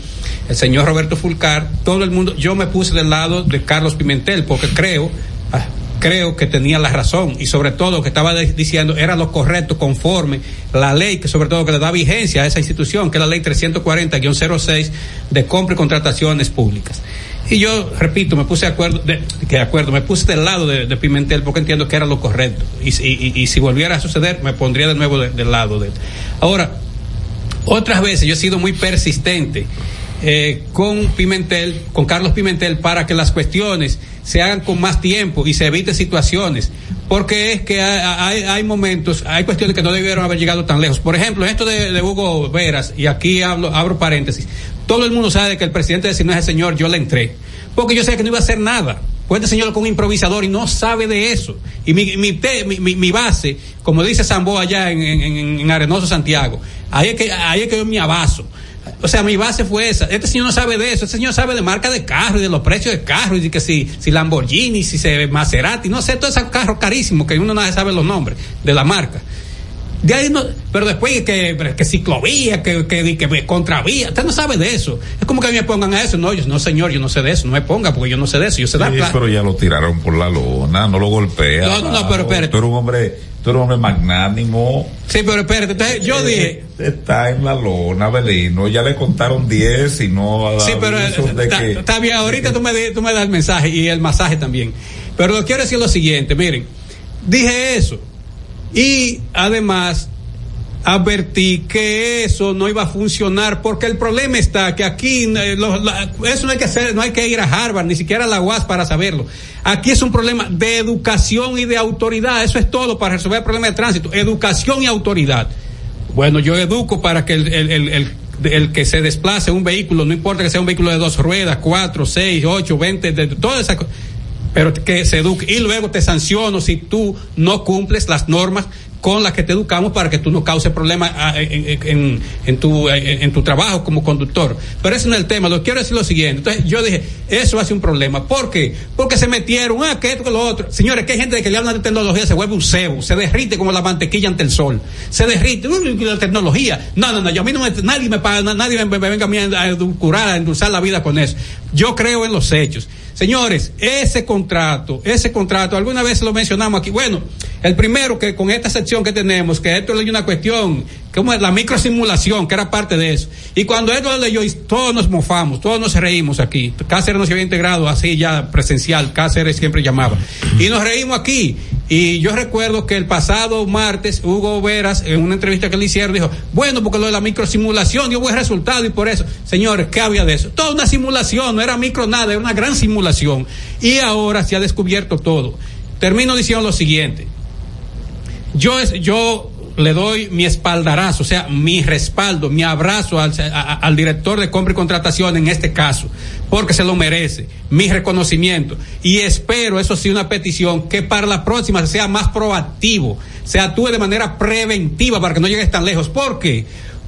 Speaker 5: el señor Roberto Fulcar, todo el mundo, yo me puse del lado de Carlos Pimentel, porque creo, ah, creo que tenía la razón y sobre todo que estaba diciendo era lo correcto conforme la ley que sobre todo que le da vigencia a esa institución, que es la ley 340-06 de compra y contrataciones públicas. Y yo, repito, me puse de acuerdo, de, que de acuerdo, me puse del lado de, Pimentel porque entiendo que era lo correcto. Y, si volviera a suceder, me pondría de nuevo del lado de él. Ahora, otras veces yo he sido muy persistente eh, con Pimentel, con Carlos Pimentel, para que las cuestiones se hagan con más tiempo y se eviten situaciones. Porque es que hay, hay, momentos, hay cuestiones que no debieron haber llegado tan lejos. Por ejemplo, esto de, de Hugo Veras, y aquí hablo, abro paréntesis, todo el mundo sabe que el presidente de ese señor, yo le entré. Porque yo sé que no iba a hacer nada. Pues este señor con un improvisador y no sabe de eso. Y mi, mi, mi, mi base, como dice Sambo allá en, en, en, Arenoso, Santiago, ahí es que, ahí es que yo me abaso. O sea, mi base fue esa. Este señor no sabe de eso. Este señor sabe de marca de carro y de los precios de carro y que si, si Lamborghini, si se Maserati, no sé, todos esos carros carísimos que uno no sabe los nombres de la marca. De ahí no, pero después que, que ciclovía, que, que, que contravía, usted no sabe de eso. Es como que a mí me pongan a eso. No, yo, no señor, yo no sé de eso, no me ponga porque yo no sé de eso. Yo sé
Speaker 2: sí, pero ya lo tiraron por la lona, no lo golpea.
Speaker 5: No, no, no, pero espérate.
Speaker 2: Tú eres un hombre, tú eres un hombre magnánimo.
Speaker 5: Sí, pero espérate, entonces yo
Speaker 2: eh,
Speaker 5: dije.
Speaker 2: Está en la lona, Belino, ya le contaron 10 y no
Speaker 5: Sí, pero está, está, bien, ahorita tú me, tú me das el mensaje y el masaje también. Pero quiero decir lo siguiente, miren, dije eso y además advertí que eso no iba a funcionar porque el problema está que aquí eh, eso no hay que hacer, no hay que ir a Harvard, ni siquiera a la UAS para saberlo. Aquí es un problema de educación y de autoridad. Eso es todo para resolver el problema de tránsito. Educación y autoridad. Bueno, yo educo para que el, el, el, que se desplace un vehículo, no importa que sea un vehículo de dos ruedas, cuatro, seis, ocho, veinte, de todas esas cosas pero que se eduque y luego te sanciono si tú no cumples las normas con las que te educamos para que tú no causes problemas ah, en, en, tu, en, tu trabajo como conductor. Pero ese no es el tema. Lo quiero decir lo siguiente. Entonces yo dije, eso hace un problema. ¿Por qué? Porque se metieron, ah, que esto, que lo otro. Señores, que hay gente que le habla de tecnología, se vuelve un cebo, se derrite como la mantequilla ante el sol. Se derrite, la tecnología. No, no, no, yo a mí no me, nadie me paga, nadie me, venga a mí a edulcurar, a endulzar la vida con eso. Yo creo en los hechos. Señores, ese contrato, ese contrato, alguna vez lo mencionamos aquí. Bueno, el primero que con esta sección que tenemos, que esto es una cuestión, como la microsimulación, que era parte de eso. Y cuando esto lo leyó, todos nos mofamos, todos nos reímos aquí. Cáceres no se había integrado así ya presencial, Cáceres siempre llamaba. Y nos reímos aquí. Y yo recuerdo que el pasado martes, Hugo Veras, en una entrevista que le hicieron, dijo, bueno, porque lo de la microsimulación dio buen resultado y por eso, señores, ¿qué había de eso? Toda una simulación, no era micro nada, era una gran simulación. Y ahora se ha descubierto todo. Termino diciendo lo siguiente. Yo, yo le doy mi espaldarazo, o sea, mi respaldo, mi abrazo al, al, director de compra y contratación en este caso, porque se lo merece, mi reconocimiento. Y espero, eso sí, una petición, que para la próxima sea más proactivo, se actúe de manera preventiva para que no llegues tan lejos. ¿Por qué?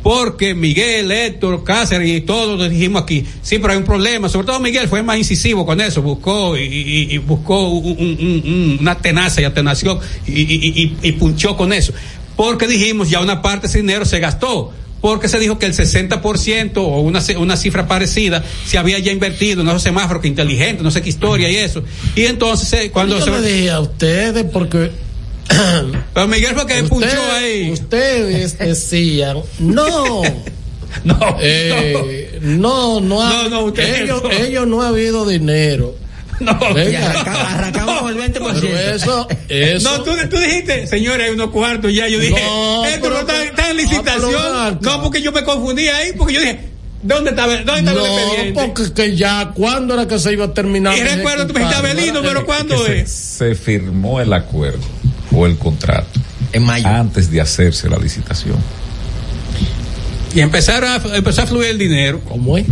Speaker 5: porque Miguel, Héctor, Cáceres y todos lo dijimos aquí, sí, pero hay un problema, sobre todo Miguel fue más incisivo con eso, buscó y, buscó una tenaza y atenación y, y punchó con eso, porque dijimos ya una parte de ese dinero se gastó porque se dijo que el 60% o una, una cifra parecida se había ya invertido en esos semáforos que inteligente, no sé qué historia y eso. Y entonces eh, cuando
Speaker 3: Yo
Speaker 5: se...
Speaker 3: le dije a ustedes porque... [coughs]
Speaker 5: Pero Miguel fue que punchó ahí.
Speaker 3: Ustedes [laughs] decían, no. [laughs]
Speaker 5: no,
Speaker 3: eh, no, no, ha, no, no ellos, no. ellos no ha habido dinero. [laughs]
Speaker 4: No, arrancamos el 20%.
Speaker 3: Pero eso, eso.
Speaker 5: No, tú, tú dijiste, señores, hay unos cuartos ya. Yo dije,
Speaker 3: No,
Speaker 5: esto no está, en licitación. no, porque yo me confundí ahí, porque yo dije, ¿dónde está, dónde está el
Speaker 3: No,
Speaker 5: expediente?
Speaker 3: porque que ya, ¿cuándo era que se iba a terminar?
Speaker 5: Y recuerdo, tú me dijiste? Abelino, pero ¿cuándo
Speaker 2: que
Speaker 5: es?
Speaker 2: se, se firmó el acuerdo o el contrato
Speaker 4: en mayo
Speaker 2: antes de hacerse la licitación.
Speaker 5: Y empezaron a, empezó a fluir el dinero.
Speaker 3: ¿Cómo es?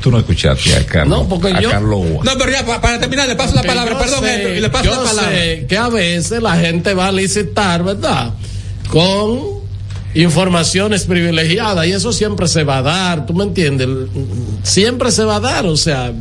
Speaker 2: Tú no escuchaste a Carlos.
Speaker 3: No, porque
Speaker 2: a
Speaker 3: yo-
Speaker 2: Carlos.
Speaker 5: No, pero ya, pa- para terminar, le paso la palabra, perdón,
Speaker 3: sé-
Speaker 5: y le paso
Speaker 3: yo
Speaker 5: la palabra.
Speaker 3: sé que a veces la gente va a licitar, ¿verdad? Con informaciones privilegiadas y eso siempre se va a dar, ¿tú me entiendes? Siempre se va a dar, o sea,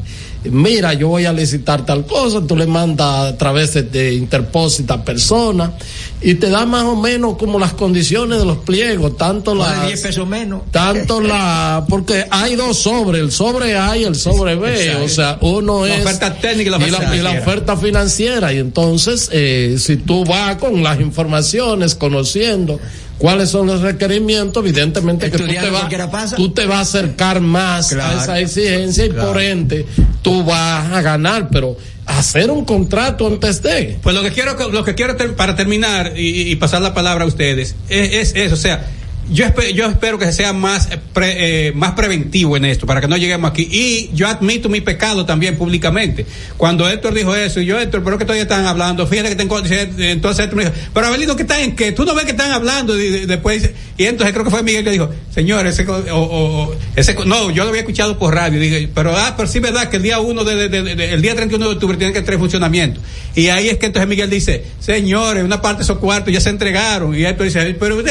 Speaker 3: mira, yo voy a licitar tal cosa, tú le mandas a través de, interpósita persona y te da más o menos como las condiciones de los pliegos, tanto las
Speaker 4: 10 pesos menos.
Speaker 3: tanto [laughs] la porque hay dos sobres el sobre A y el sobre B o sea uno
Speaker 5: La
Speaker 3: es
Speaker 5: oferta técnica y la oferta
Speaker 3: y la
Speaker 5: financiera.
Speaker 3: oferta financiera y entonces eh, si tú vas con las informaciones conociendo cuáles son los requerimientos evidentemente que tú te, vas, tú te vas a acercar más
Speaker 4: Claro.
Speaker 3: a esa exigencia y
Speaker 4: Claro.
Speaker 3: por ende tú vas a ganar pero hacer un contrato antes de
Speaker 5: Pues lo que quiero, lo que quiero ter- para terminar y, y pasar la palabra a ustedes es, es eso, o sea, yo, espe- yo espero que sea más, eh, pre- eh, más preventivo en esto, para que no lleguemos aquí. Y yo admito mi pecado también públicamente. Cuando Héctor dijo eso, y yo, Héctor, pero que todavía están hablando, fíjate que tengo, entonces Héctor me dijo, pero Abelino, ¿qué están en qué? Tú no ves que están hablando, y, después, dice- y entonces creo que fue Miguel que dijo, señor, ese, o, o- ese, no, yo lo había escuchado por radio, dije, pero, ah, pero sí, verdad, que el día 1 de, de- de- el día 31 de octubre tiene que entrar en funcionamiento. Y ahí es que entonces Miguel dice, señores, una parte de esos cuartos ya se entregaron. Y Héctor dice, pero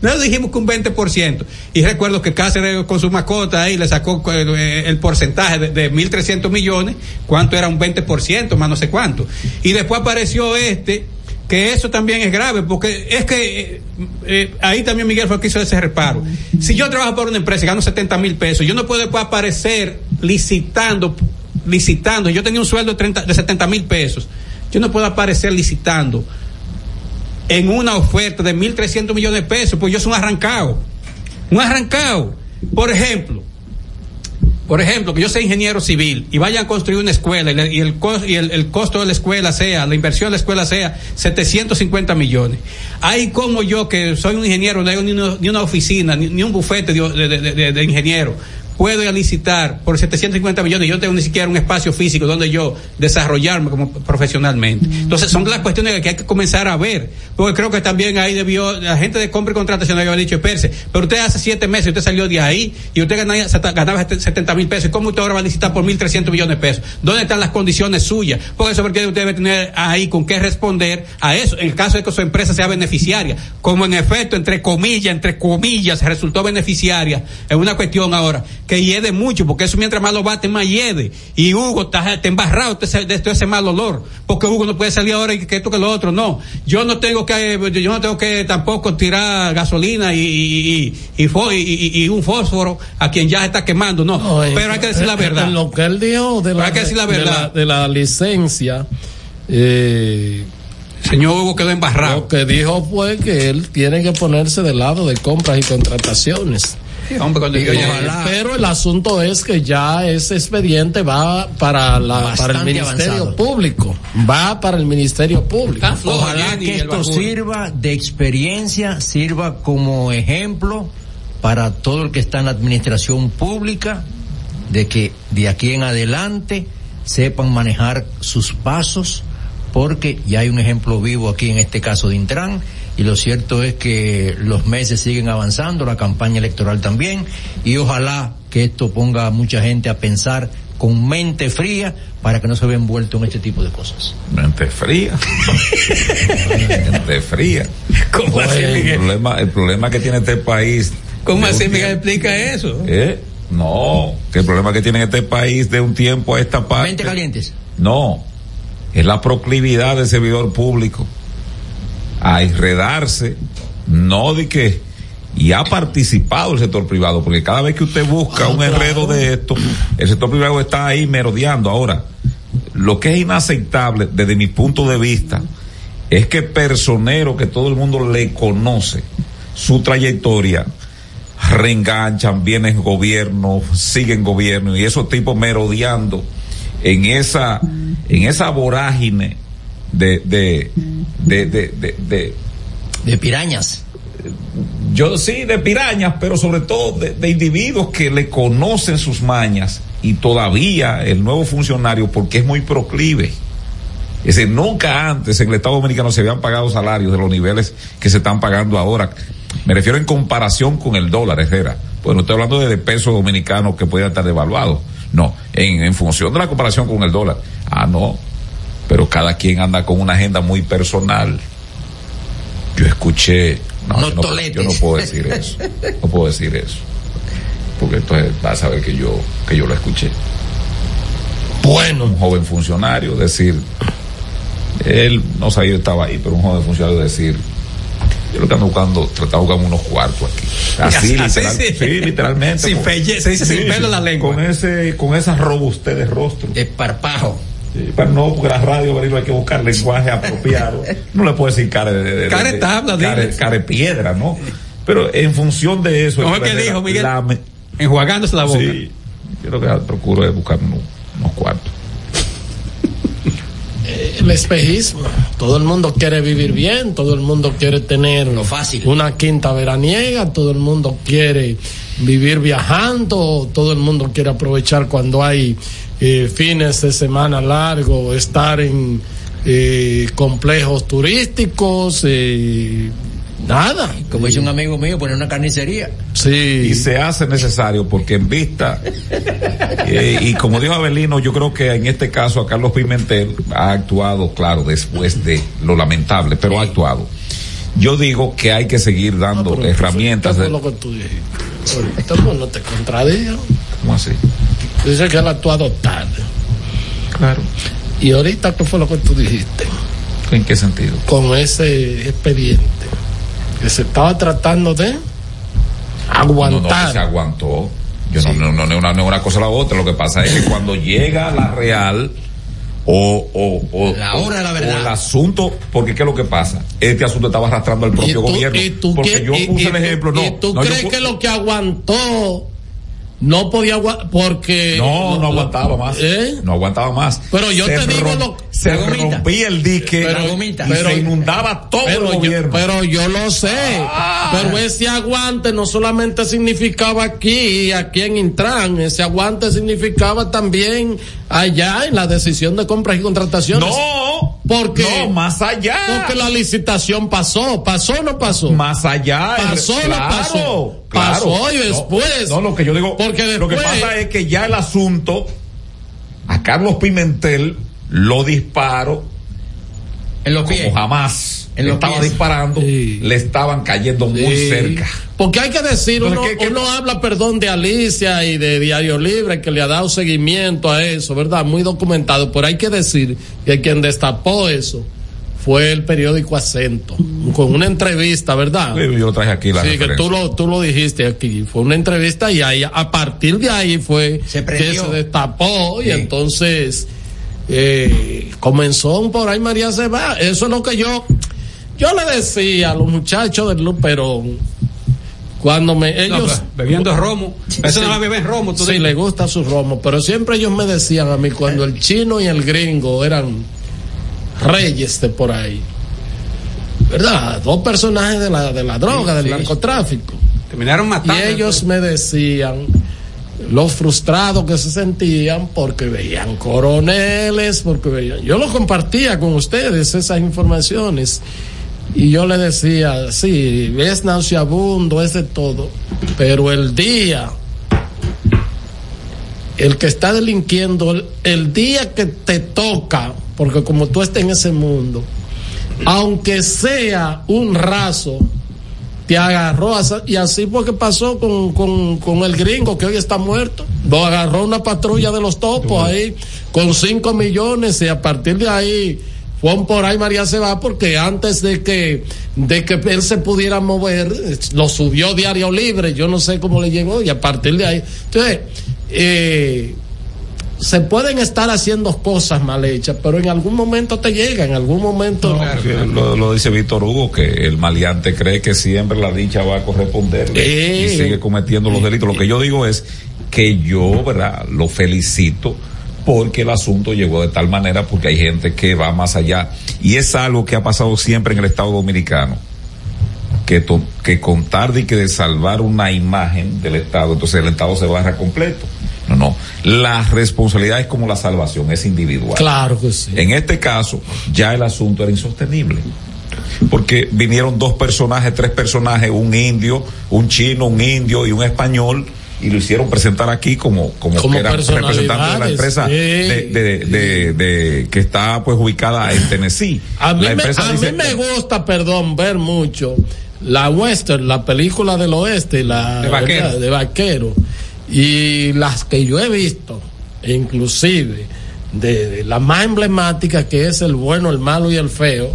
Speaker 5: no dijimos que un 20%. Y recuerdo que Cáceres con su mascota ahí le sacó eh, el porcentaje de, de 1.300 millones, cuánto era un 20%, más no sé cuánto. Y después apareció este, que eso también es grave, porque es que eh, eh, ahí también Miguel fue que hizo ese reparo. Si yo trabajo por una empresa y gano 70 mil pesos, yo no puedo después aparecer licitando, licitando. Yo tenía un sueldo de, 30, de 70 mil pesos. Yo no puedo aparecer licitando en una oferta de 1.300 millones de pesos, pues yo soy un arrancado. Un arrancado. Por ejemplo, por ejemplo, que yo sea ingeniero civil y vayan a construir una escuela y, el, cos- y el, costo de la escuela sea, la inversión de la escuela sea 750 millones. Hay como yo, que soy un ingeniero, no hay ni una, oficina, ni, un bufete de ingeniero, puedo licitar por 750 millones y yo tengo ni siquiera un espacio físico donde yo desarrollarme como profesionalmente. Entonces son las cuestiones que hay que comenzar a ver, porque creo que también ahí debió, la gente de compra y contratación había dicho, Perse, pero usted hace siete meses, usted salió de ahí y usted ganaba, ganaba 70 mil pesos, ¿y cómo usted ahora va a licitar por 1.300 millones de pesos? ¿Dónde están las condiciones suyas? Porque eso porque usted debe tener ahí con qué responder a eso, en el caso de que su empresa sea beneficiaria, como en efecto, entre comillas, entre comillas, resultó beneficiaria, es una cuestión ahora hiede mucho, porque eso mientras más lo bate, más hiede. Y Hugo está, está embarrado de todo ese mal olor, porque Hugo no puede salir ahora y que esto que lo otro, no. Yo no tengo que, yo no tengo que tampoco tirar gasolina y, y, y, un fósforo a quien ya está quemando, no.
Speaker 3: No, eh,
Speaker 5: Pero hay que decir la
Speaker 3: eh,
Speaker 5: verdad.
Speaker 3: Lo que él dijo de la,
Speaker 5: Hay que decir la
Speaker 3: de
Speaker 5: verdad.
Speaker 3: de la licencia, eh,
Speaker 5: Señor Hugo quedó embarrado.
Speaker 3: Lo que dijo fue que él tiene que ponerse del lado de compras y contrataciones.
Speaker 5: Hombre, cuando
Speaker 3: Y
Speaker 5: yo-
Speaker 3: ojalá. pero el asunto es que ya ese expediente va para la para el ministerio
Speaker 4: avanzado.
Speaker 3: público va para el ministerio público
Speaker 4: Ojalá que esto sirva de experiencia, sirva como ejemplo para todo el que está en la administración pública, de que de aquí en adelante sepan manejar sus pasos, porque ya hay un ejemplo vivo aquí en este caso de Intran, y lo cierto es que los meses siguen avanzando, la campaña electoral también, y ojalá que esto ponga a mucha gente a pensar con mente fría para que no se vea envuelto en este tipo de cosas.
Speaker 2: Mente fría. [laughs] mente fría.
Speaker 5: ¿Cómo así,
Speaker 2: el
Speaker 5: Miguel?
Speaker 2: problema, el problema que tiene este país.
Speaker 5: ¿Cómo así, Miguel?
Speaker 2: tiempo-
Speaker 5: Explica eso.
Speaker 2: ¿Eh? No, que el problema que tiene este país de un tiempo a esta parte.
Speaker 4: Mente calientes.
Speaker 2: No, es la proclividad del servidor público a enredarse, no de que, y ha participado el sector privado, porque cada vez que usted busca un enredo de esto, el sector privado está ahí merodeando. Ahora, lo que es inaceptable desde mi punto de vista es que personero que todo el mundo le conoce, su trayectoria, reenganchan, vienen gobierno, siguen gobierno y esos tipos merodeando en esa, en esa vorágine de, de, de, de, de,
Speaker 4: pirañas.
Speaker 2: yo sí, de pirañas, pero sobre todo de, de individuos que le conocen sus mañas y todavía el nuevo funcionario, porque es muy proclive. Es decir, nunca antes en el Estado Dominicano se habían pagado salarios de los niveles que se están pagando ahora. Me refiero en comparación con el dólar, Herrera. Bueno, estoy hablando de, de peso dominicano que puede estar devaluado. No, en, en función de la comparación con el dólar. Ah, no. Pero cada quien anda con una agenda muy personal. Yo escuché. No,
Speaker 4: No
Speaker 2: yo no, yo no puedo decir eso. No puedo decir eso. Porque entonces vas a ver que yo, que yo lo escuché.
Speaker 3: Bueno.
Speaker 2: Un joven funcionario decir, él no sabía yo estaba ahí, pero un joven funcionario decir, yo lo que ando buscando, trataba de buscar unos cuartos aquí. Así,
Speaker 5: Así,
Speaker 2: literal-
Speaker 5: sí.
Speaker 2: sí, literalmente.
Speaker 5: Sin pelle- se dice sin pelo en la lengua.
Speaker 2: Con ese, con esa robustez de rostro.
Speaker 4: De
Speaker 2: Sí, pero no, porque la radio, Berilo, hay que buscar lenguaje apropiado. No le puede decir cara de, de,
Speaker 5: Care
Speaker 2: de-
Speaker 5: tabla,
Speaker 2: care, care piedra, ¿no? Pero en función de eso.
Speaker 5: ¿Cómo es que dijo, Miguel?
Speaker 2: la
Speaker 5: Enjuagándose la boca.
Speaker 2: Sí, yo lo que procuro es buscar unos, unos cuartos.
Speaker 3: El espejismo. Todo el mundo quiere vivir bien, todo el mundo quiere tener
Speaker 4: fácil.
Speaker 3: una quinta veraniega, todo el mundo quiere vivir viajando, todo el mundo quiere aprovechar cuando hay eh, fines de semana largos, estar en eh, complejos turísticos, eh, nada.
Speaker 4: Como dice un amigo mío, poner una carnicería.
Speaker 3: Sí.
Speaker 2: Y se hace necesario porque en vista, [laughs] eh, y como dijo Abelino, yo creo que en este caso a Carlos Pimentel ha actuado, claro, después de lo lamentable, pero ha actuado. Yo digo que hay que seguir dando
Speaker 3: Pero
Speaker 2: herramientas
Speaker 3: ¿qué
Speaker 2: de...
Speaker 3: fue lo que tú dijiste? Ahorita, pues, no te contradigo.
Speaker 2: ¿Cómo así?
Speaker 3: Dice que él actuado tarde.
Speaker 2: Claro.
Speaker 3: Y ahorita, ¿qué fue lo que tú dijiste?
Speaker 2: ¿En qué sentido?
Speaker 3: Con ese expediente. Que se estaba tratando de
Speaker 2: No, no, que se
Speaker 3: aguantar.
Speaker 2: aguantó. Yo no, no, no, no, una, no una cosa a la otra. Lo que pasa es que cuando llega la real o, o, o,
Speaker 4: La hora de la verdad.
Speaker 2: o el asunto, porque qué es lo que pasa. Este asunto estaba arrastrando al propio
Speaker 3: tú-
Speaker 2: gobierno.
Speaker 3: y tú
Speaker 2: porque
Speaker 3: qué-
Speaker 2: yo
Speaker 3: y-
Speaker 2: puse
Speaker 3: y
Speaker 2: el ejemplo, no.
Speaker 3: ¿Y tú
Speaker 2: no, yo
Speaker 3: crees
Speaker 2: pu-
Speaker 3: que lo que aguantó no podía aguantar? Porque.
Speaker 2: No, no aguantaba más.
Speaker 3: ¿Eh?
Speaker 2: No aguantaba más.
Speaker 3: Pero yo
Speaker 2: Se
Speaker 3: te digo lo-
Speaker 2: Se
Speaker 4: gomita.
Speaker 2: rompía el dique
Speaker 3: Pero-
Speaker 2: y
Speaker 3: pero-
Speaker 2: se inundaba todo
Speaker 3: pero
Speaker 2: el
Speaker 3: yo,
Speaker 2: gobierno.
Speaker 3: pero yo lo sé. Pero ese aguante no solamente significaba aquí, aquí en Intran, ese aguante significaba también allá en la decisión de compras y contrataciones.
Speaker 2: no,
Speaker 3: porque
Speaker 2: no, más allá.
Speaker 3: porque la licitación pasó, pasó o no pasó.
Speaker 2: más allá.
Speaker 3: Pasó o no pasó.
Speaker 2: claro.
Speaker 3: Pasó y
Speaker 2: No,
Speaker 3: después.
Speaker 2: No, lo que yo digo,
Speaker 3: Porque
Speaker 2: lo que pasa es que ya el asunto a Carlos Pimentel lo disparo
Speaker 4: En los pies.
Speaker 2: como jamás
Speaker 4: En
Speaker 2: le
Speaker 4: los
Speaker 2: estaba
Speaker 4: pies.
Speaker 2: disparando,
Speaker 3: Sí.
Speaker 2: le estaban cayendo muy
Speaker 3: Sí.
Speaker 2: cerca.
Speaker 3: Porque hay que decir, uno,
Speaker 2: ¿qué- qué-
Speaker 3: uno habla, perdón, de Alicia y de Diario Libre, que le ha dado seguimiento a eso, ¿verdad? Muy documentado, pero hay que decir que quien destapó eso fue el periódico Acento, con una entrevista, ¿verdad?
Speaker 2: Yo lo traje aquí la
Speaker 3: Sí, que tú lo, tú lo dijiste aquí. Fue una entrevista y ahí, a partir de ahí fue
Speaker 4: Se
Speaker 3: que se destapó y
Speaker 4: Sí.
Speaker 3: entonces eh, comenzó un por ahí María se va. Eso es lo que yo, yo le decía a los muchachos del Luperón cuando me,
Speaker 5: No,
Speaker 3: ellos,
Speaker 5: pero bebiendo romo. Eso no va a beber romo. Tú
Speaker 3: sí,
Speaker 5: dices.
Speaker 3: le gusta su romo, pero siempre ellos me decían a mí cuando el chino y el gringo eran reyes de por ahí. ¿Verdad? Dos personajes de la, de la droga, del
Speaker 5: sí.
Speaker 3: narcotráfico.
Speaker 5: Terminaron
Speaker 3: Y
Speaker 5: matando.
Speaker 3: ellos me decían los frustrados que se sentían porque veían coroneles, porque veían. Yo lo compartía con ustedes, esas informaciones. Y yo le decía, sí, es nauseabundo, es de todo. Pero el día el que está delinquiendo, el, día que te toca, porque como tú estás en ese mundo, aunque sea un raso, te agarró y así fue que pasó con, con, con, el gringo que hoy está muerto. Lo agarró una patrulla de los topos ahí con 5 millones y a partir de ahí Juan por ahí María se va porque antes de que de que él se pudiera mover lo subió diario libre yo no sé cómo le llegó y a partir de ahí entonces eh, se pueden estar haciendo cosas mal hechas, pero en algún momento te llega, en algún momento.
Speaker 2: lo, dice Víctor Hugo, que el maleante cree que siempre la dicha va a corresponder y sigue cometiendo los delitos. Lo que yo digo es que yo, ¿verdad? Lo felicito porque el asunto llegó de tal manera porque hay gente que va más allá y es algo que ha pasado siempre en el Estado Dominicano que, que contar de que de salvar una imagen del Estado entonces el Estado se barra completo no no. La responsabilidad es como la salvación es individual.
Speaker 3: Claro que sí.
Speaker 2: En este caso ya el asunto era insostenible porque vinieron dos personajes tres personajes un indio un chino un indio y un español y lo hicieron presentar aquí como como, que era representante de la empresa de, que está pues ubicada en Tennessee.
Speaker 3: A mí, me, a mí me gusta, perdón, ver mucho la western, la película del oeste, la
Speaker 5: de vaquero.
Speaker 3: de vaquero y las que yo he visto, inclusive de, la más emblemática que es el bueno, el malo y el feo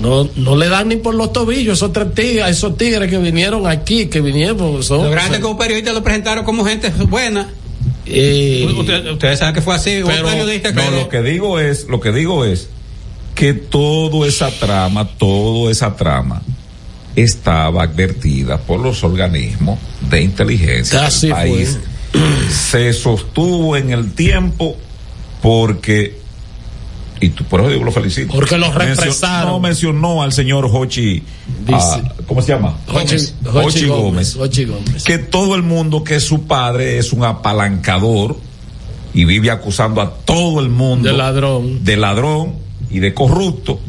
Speaker 3: no, no le dan ni por los tobillos esos tres tigres, esos tigres que vinieron aquí, que vinieron.
Speaker 5: Son, lo grande que un periodista lo presentaron como gente buena. Eh, ustedes saben que fue así.
Speaker 2: Pero, no, lo que digo es, lo que digo es que toda esa trama, toda esa trama estaba advertida por los organismos de inteligencia del país. Se sostuvo en el tiempo porque y por eso lo felicito.
Speaker 3: Porque lo represaron.
Speaker 2: no mencionó al señor Hochi, ah, ¿cómo se llama?
Speaker 3: Hochi, Gómez,
Speaker 2: Gómez, Que todo el mundo que su padre es un apalancador y vive acusando a todo el mundo
Speaker 3: de ladrón,
Speaker 2: de ladrón y de corrupto.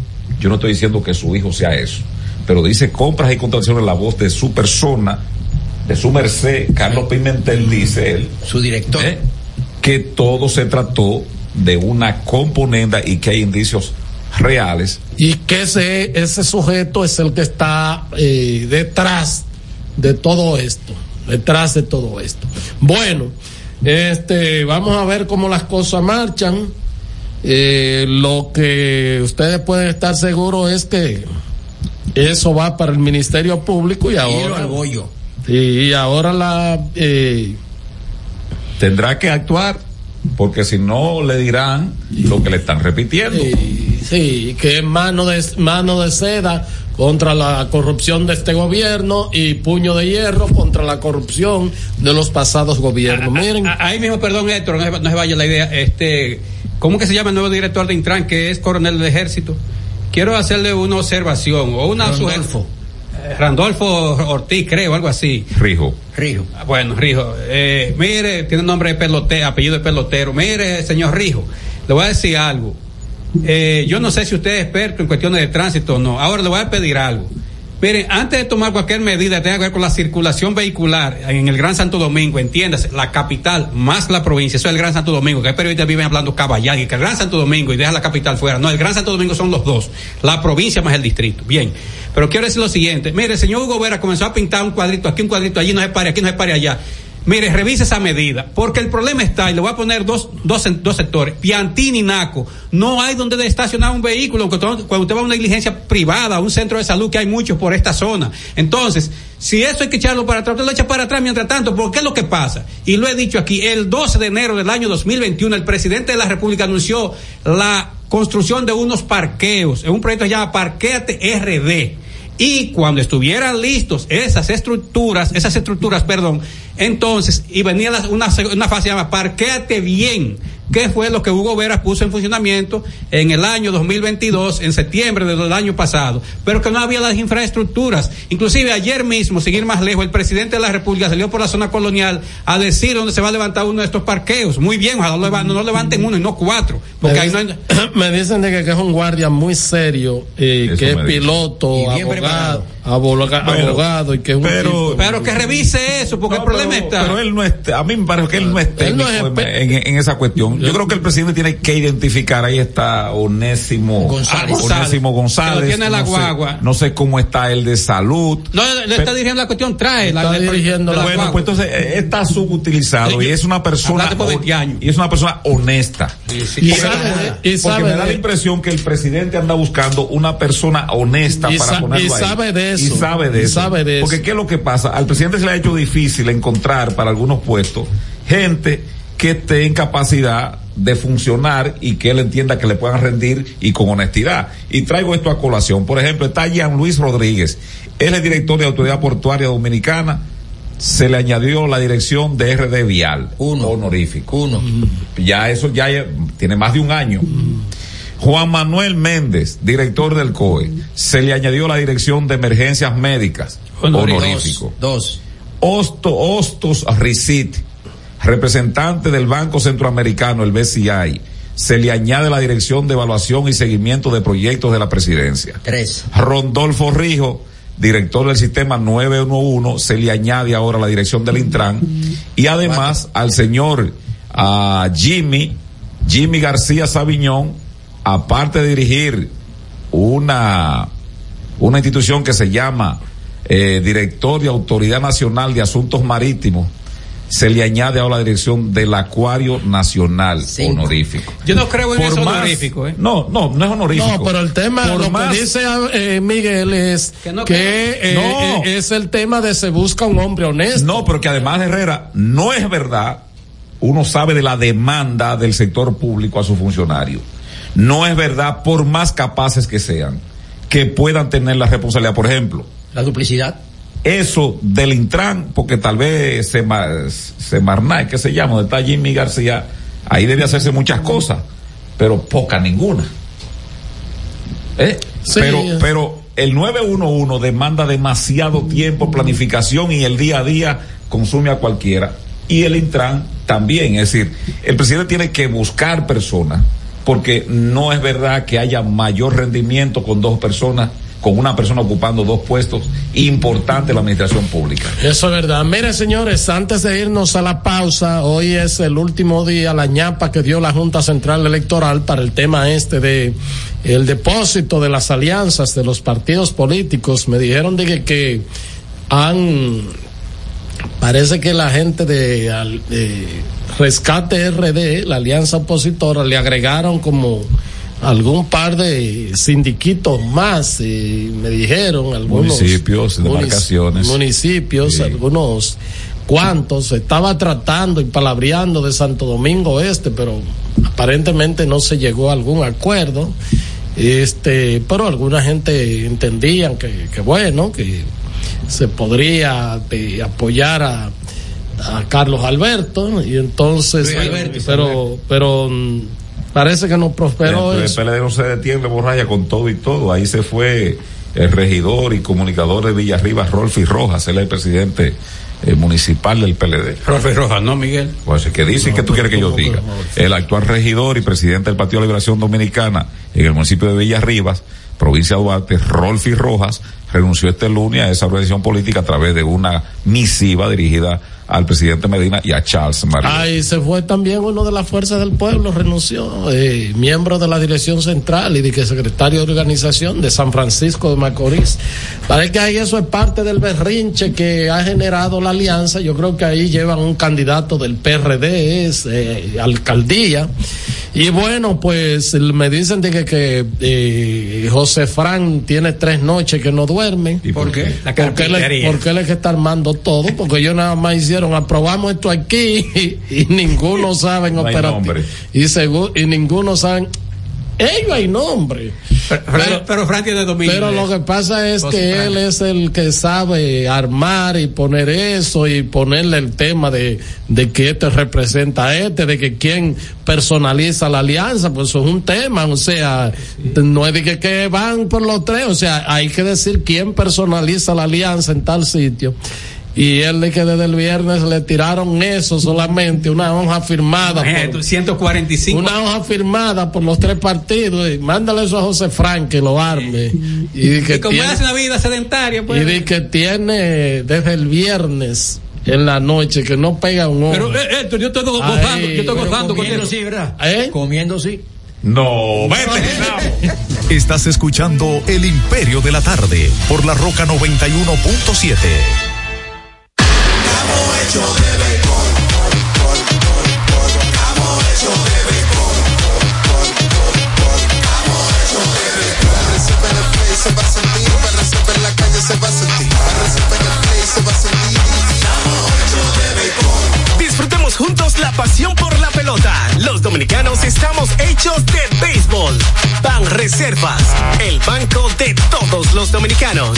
Speaker 2: Yo no estoy diciendo que su hijo sea eso, pero dice compras y contrataciones en la voz de su persona, de su merced, Carlos Pimentel dice él,
Speaker 4: su director, ¿eh?
Speaker 2: que todo se trató de una componenda y que hay indicios reales.
Speaker 3: Y que ese, ese sujeto es el que está eh, detrás de todo esto, detrás de todo esto. Bueno, este, vamos a ver cómo las cosas marchan. Eh, lo que ustedes pueden estar seguros es que eso va para el Ministerio Público y ahora. Y ahora la. Eh,
Speaker 2: Tendrá que actuar porque si no le dirán lo que le están repitiendo.
Speaker 3: Sí, que es mano de, mano de seda contra la corrupción de este gobierno y puño de hierro contra la corrupción de los pasados gobiernos. Ah, ah, Miren.
Speaker 5: Ah, ahí mismo, perdón, Héctor, no se, vaya la idea. Este, ¿Cómo que se llama el nuevo director de Intran, que es coronel del ejército? Quiero hacerle una observación o una sugerencia Randolfo Ortiz, creo, algo así.
Speaker 2: Rijo.
Speaker 4: Rijo.
Speaker 5: Ah, bueno, Rijo. Eh, mire, tiene nombre de pelotero, apellido de pelotero. Mire, señor Rijo, le voy a decir algo. Eh, yo no sé si usted es experto en cuestiones de tránsito o no. Ahora le voy a pedir algo. Miren, antes de tomar cualquier medida tenga que ver con la circulación vehicular en el Gran Santo Domingo, entiéndase, la capital más la provincia, eso es el Gran Santo Domingo, que hay periodistas viven hablando caballá y que el Gran Santo Domingo y deja la capital fuera. No, el Gran Santo Domingo son los dos, la provincia más el distrito. Bien, pero quiero decir lo siguiente, mire, el señor Hugo Vera comenzó a pintar un cuadrito aquí, un cuadrito allí, no se pare, aquí no se pare allá. Mire, revise esa medida, porque el problema está, y le voy a poner dos, dos, dos sectores, Piantini y Naco, no hay donde estacionar un vehículo, cuando usted va a una diligencia privada, a un centro de salud, que hay muchos por esta zona. Entonces, si eso hay que echarlo para atrás, usted lo echa para atrás mientras tanto, porque es lo que pasa. Y lo he dicho aquí, el 12 de enero del año 2021, el presidente de la República anunció la construcción de unos parqueos, en un proyecto que se llama Parqueate RD y cuando estuvieran listos esas estructuras, esas estructuras, perdón, entonces, y venía una, una fase llamada parquéate bien, qué fue lo que Hugo Veras puso en funcionamiento en el año 2022, en septiembre del año pasado, pero que no había las infraestructuras. Inclusive ayer mismo, seguir más lejos, el presidente de la República salió por la zona colonial a decir dónde se va a levantar uno de estos parqueos. Muy bien, ojalá no, levanten uno y no cuatro, porque
Speaker 3: me
Speaker 5: ahí
Speaker 3: dicen, no [coughs] Me dicen de que, es un guardia muy serio, eh, que es piloto, abogado abogado, y que es un
Speaker 5: pero, pero que revise eso porque el problema está
Speaker 2: pero él no es a mí me parece que él no es técnico en, esa cuestión yo, creo que el presidente tiene que identificar ahí está Onésimo González, Onésimo González.
Speaker 5: Tiene la
Speaker 2: no
Speaker 5: guagua.
Speaker 2: sé, no sé cómo está el de salud
Speaker 5: no le está dirigiendo la cuestión trae
Speaker 2: la, dirigiendo la bueno pues entonces eh, está subutilizado y es una persona y es una persona honesta. Y, sabe, y porque me da la impresión que el presidente anda buscando una persona honesta para ponerlo
Speaker 3: ahí. sabe de
Speaker 2: y sabe de eso. Porque ¿qué es lo que pasa? Al presidente se le ha hecho difícil encontrar para algunos puestos gente que esté en capacidad de funcionar y que él entienda que le puedan rendir y con honestidad. Y traigo esto a colación. Por ejemplo, está Jean Luis Rodríguez. Él es director de Autoridad Portuaria Dominicana. Se le añadió la dirección de RD Vial.
Speaker 4: Uno.
Speaker 2: Honorífico.
Speaker 4: Uno.
Speaker 2: Ya eso ya tiene más de un año. Juan Manuel Méndez, director del COE, se le añadió la dirección de emergencias médicas, honorífico.
Speaker 4: Dos.
Speaker 2: Osto, Ostos Ricit, representante del Banco Centroamericano, el BCI, se le añade la dirección de evaluación y seguimiento de proyectos de la presidencia.
Speaker 4: Tres.
Speaker 2: Rondolfo Rijo, director del sistema 911, se le añade ahora la dirección del Intran. Y además al señor Jimmy, Jimmy García Sabiñón, aparte de dirigir una, una institución que se llama eh, Director de Autoridad Nacional de Asuntos Marítimos, se le añade ahora la dirección del Acuario Nacional honorífico.
Speaker 5: Yo no creo en eso honorífico, ¿eh?
Speaker 2: No, no, no es honorífico.
Speaker 3: No, pero el tema, lo que dice eh, Miguel es que, eh, es el tema de se busca un hombre honesto.
Speaker 2: No, pero que además de Herrera, no es verdad, uno sabe de la demanda del sector público a su funcionario no es verdad, por más capaces que sean, que puedan tener la responsabilidad. Por ejemplo,
Speaker 4: la duplicidad.
Speaker 2: Eso del Intran, porque tal vez se, se que se llama, donde está Jimmy García, ahí debe hacerse muchas cosas, pero poca ninguna. ¿Eh? pero, pero el 911 demanda demasiado tiempo, planificación y el día a día consume a cualquiera. Y el Intran también, es decir, el presidente tiene que buscar personas porque no es verdad que haya mayor rendimiento con dos personas con una persona ocupando dos puestos importantes en la administración pública.
Speaker 3: Eso es verdad. Mire, señores, antes de irnos a la pausa, hoy es el último día, la ñapa que dio la Junta Central Electoral para el tema este de el depósito de las alianzas de los partidos políticos. Me dijeron de que, que han parece que la gente de, Rescate RD, la alianza opositora, le agregaron como algún par de sindiquitos más, eh, me dijeron, algunos
Speaker 2: municipios, demarcaciones.
Speaker 3: Municipios, algunos cuantos, estaba tratando y palabreando de Santo Domingo Este, pero aparentemente no se llegó a algún acuerdo. Este, pero alguna gente entendían que, que bueno, que se podría apoyar a, a Carlos Alberto y entonces pero pero mm, parece que no prosperó
Speaker 2: el, PLD no se detiene borraya con todo y todo ahí se fue el regidor y comunicador de Villarriba Rolfi Rojas él es el presidente eh, municipal del PLD
Speaker 5: Rolfi Rojas no Miguel
Speaker 2: pues que dice que tú quieres que yo diga el actual regidor y presidente del Partido de Liberación Dominicana en el municipio de Villarribas provincia de Duarte Rolfi Rojas renunció este lunes a esa organización política a través de una misiva dirigida al presidente Medina y a Charles María.
Speaker 3: Ahí se fue también uno de las fuerzas del pueblo, renunció, eh, miembro de la dirección central y de secretario de organización de San Francisco de Macorís. Parece que ahí eso es parte del berrinche que ha generado la alianza. Yo creo que ahí llevan un candidato del PRD, es eh, alcaldía. Y bueno, pues me dicen de que, que eh, José Fran tiene tres noches que no duerme.
Speaker 5: ¿Y por qué?
Speaker 3: La porque él, porque él es que está armando todo, porque yo nada más hicieron aprobamos esto aquí [laughs] y, ninguno sabe en y, y ninguno sabe ellos hay nombre.
Speaker 5: Pero, pero, Frank tiene dominio.
Speaker 3: Pero lo que pasa es que él es el que sabe armar y poner eso y ponerle el tema de, de que este representa a este, de que quién personaliza la alianza, pues eso es un tema, o sea, no es de que, que van por los tres, o sea, hay que decir quién personaliza la alianza en tal sitio y él de que desde el viernes le tiraron eso solamente, una hoja firmada.
Speaker 5: por, 145.
Speaker 3: Una hoja firmada por los tres partidos. Y mándale eso a José Frank que lo arme.
Speaker 5: Y, que como tiene, una vida sedentaria, pues.
Speaker 3: Y de que tiene desde el viernes en la noche que no pega un ojo.
Speaker 5: Pero eh, yo estoy gozando, yo estoy gozando
Speaker 4: comiendo sí, ¿verdad? ¿Eh? Comiendo sí.
Speaker 2: No, vete, [laughs]
Speaker 1: Estás escuchando El Imperio de la Tarde por la Roca 91.7
Speaker 7: Reservas, el banco de todos los dominicanos.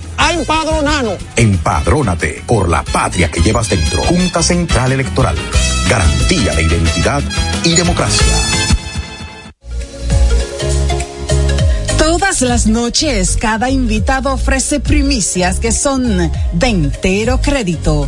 Speaker 9: a empadronarnos.
Speaker 14: Empadrónate por la patria que llevas dentro. Junta Central Electoral. Garantía de identidad y democracia.
Speaker 13: Todas las noches, cada invitado ofrece primicias que son de entero crédito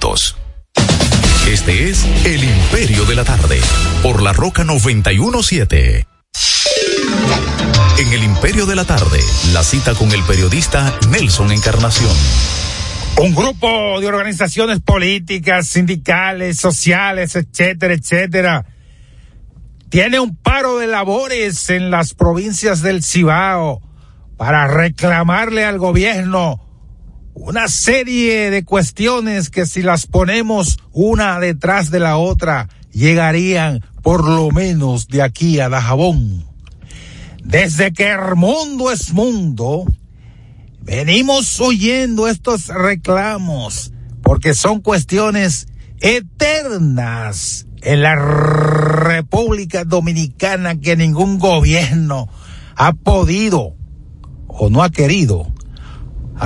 Speaker 1: Este es El Imperio de la Tarde, por la Roca 917. En el Imperio de la Tarde, la cita con el periodista Nelson Encarnación.
Speaker 11: Un grupo de organizaciones políticas, sindicales, sociales, etcétera, etcétera, tiene un paro de labores en las provincias del Cibao para reclamarle al gobierno una serie de cuestiones que si las ponemos una detrás de la otra, llegarían por lo menos de aquí a Dajabón. Desde que el mundo es mundo, venimos oyendo estos reclamos porque son cuestiones eternas en la República Dominicana que ningún gobierno ha podido o no ha querido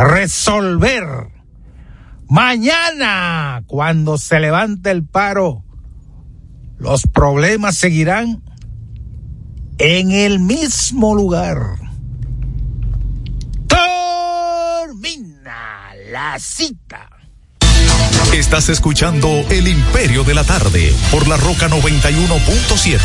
Speaker 11: resolver. Mañana, cuando se levante el paro, los problemas seguirán en el mismo lugar. Termina la cita.
Speaker 1: Estás escuchando El Imperio de la Tarde por la Roca 91.7.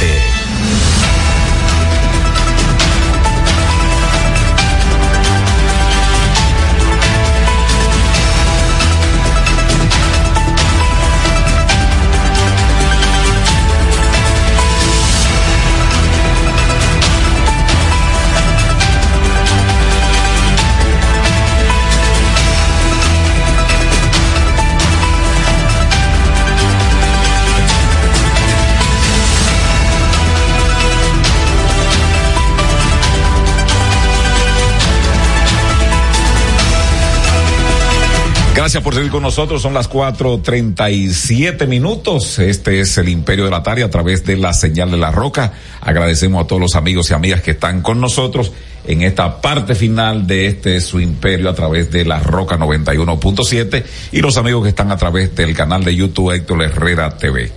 Speaker 1: Gracias por seguir con nosotros. Son las cuatro treinta y siete minutos. Este es el Imperio de la Tarde a través de la señal de la roca. Agradecemos a todos los amigos y amigas que están con nosotros en esta parte final de este su imperio a través de la roca 91.7 y los amigos que están a través del canal de YouTube Héctor Herrera TV.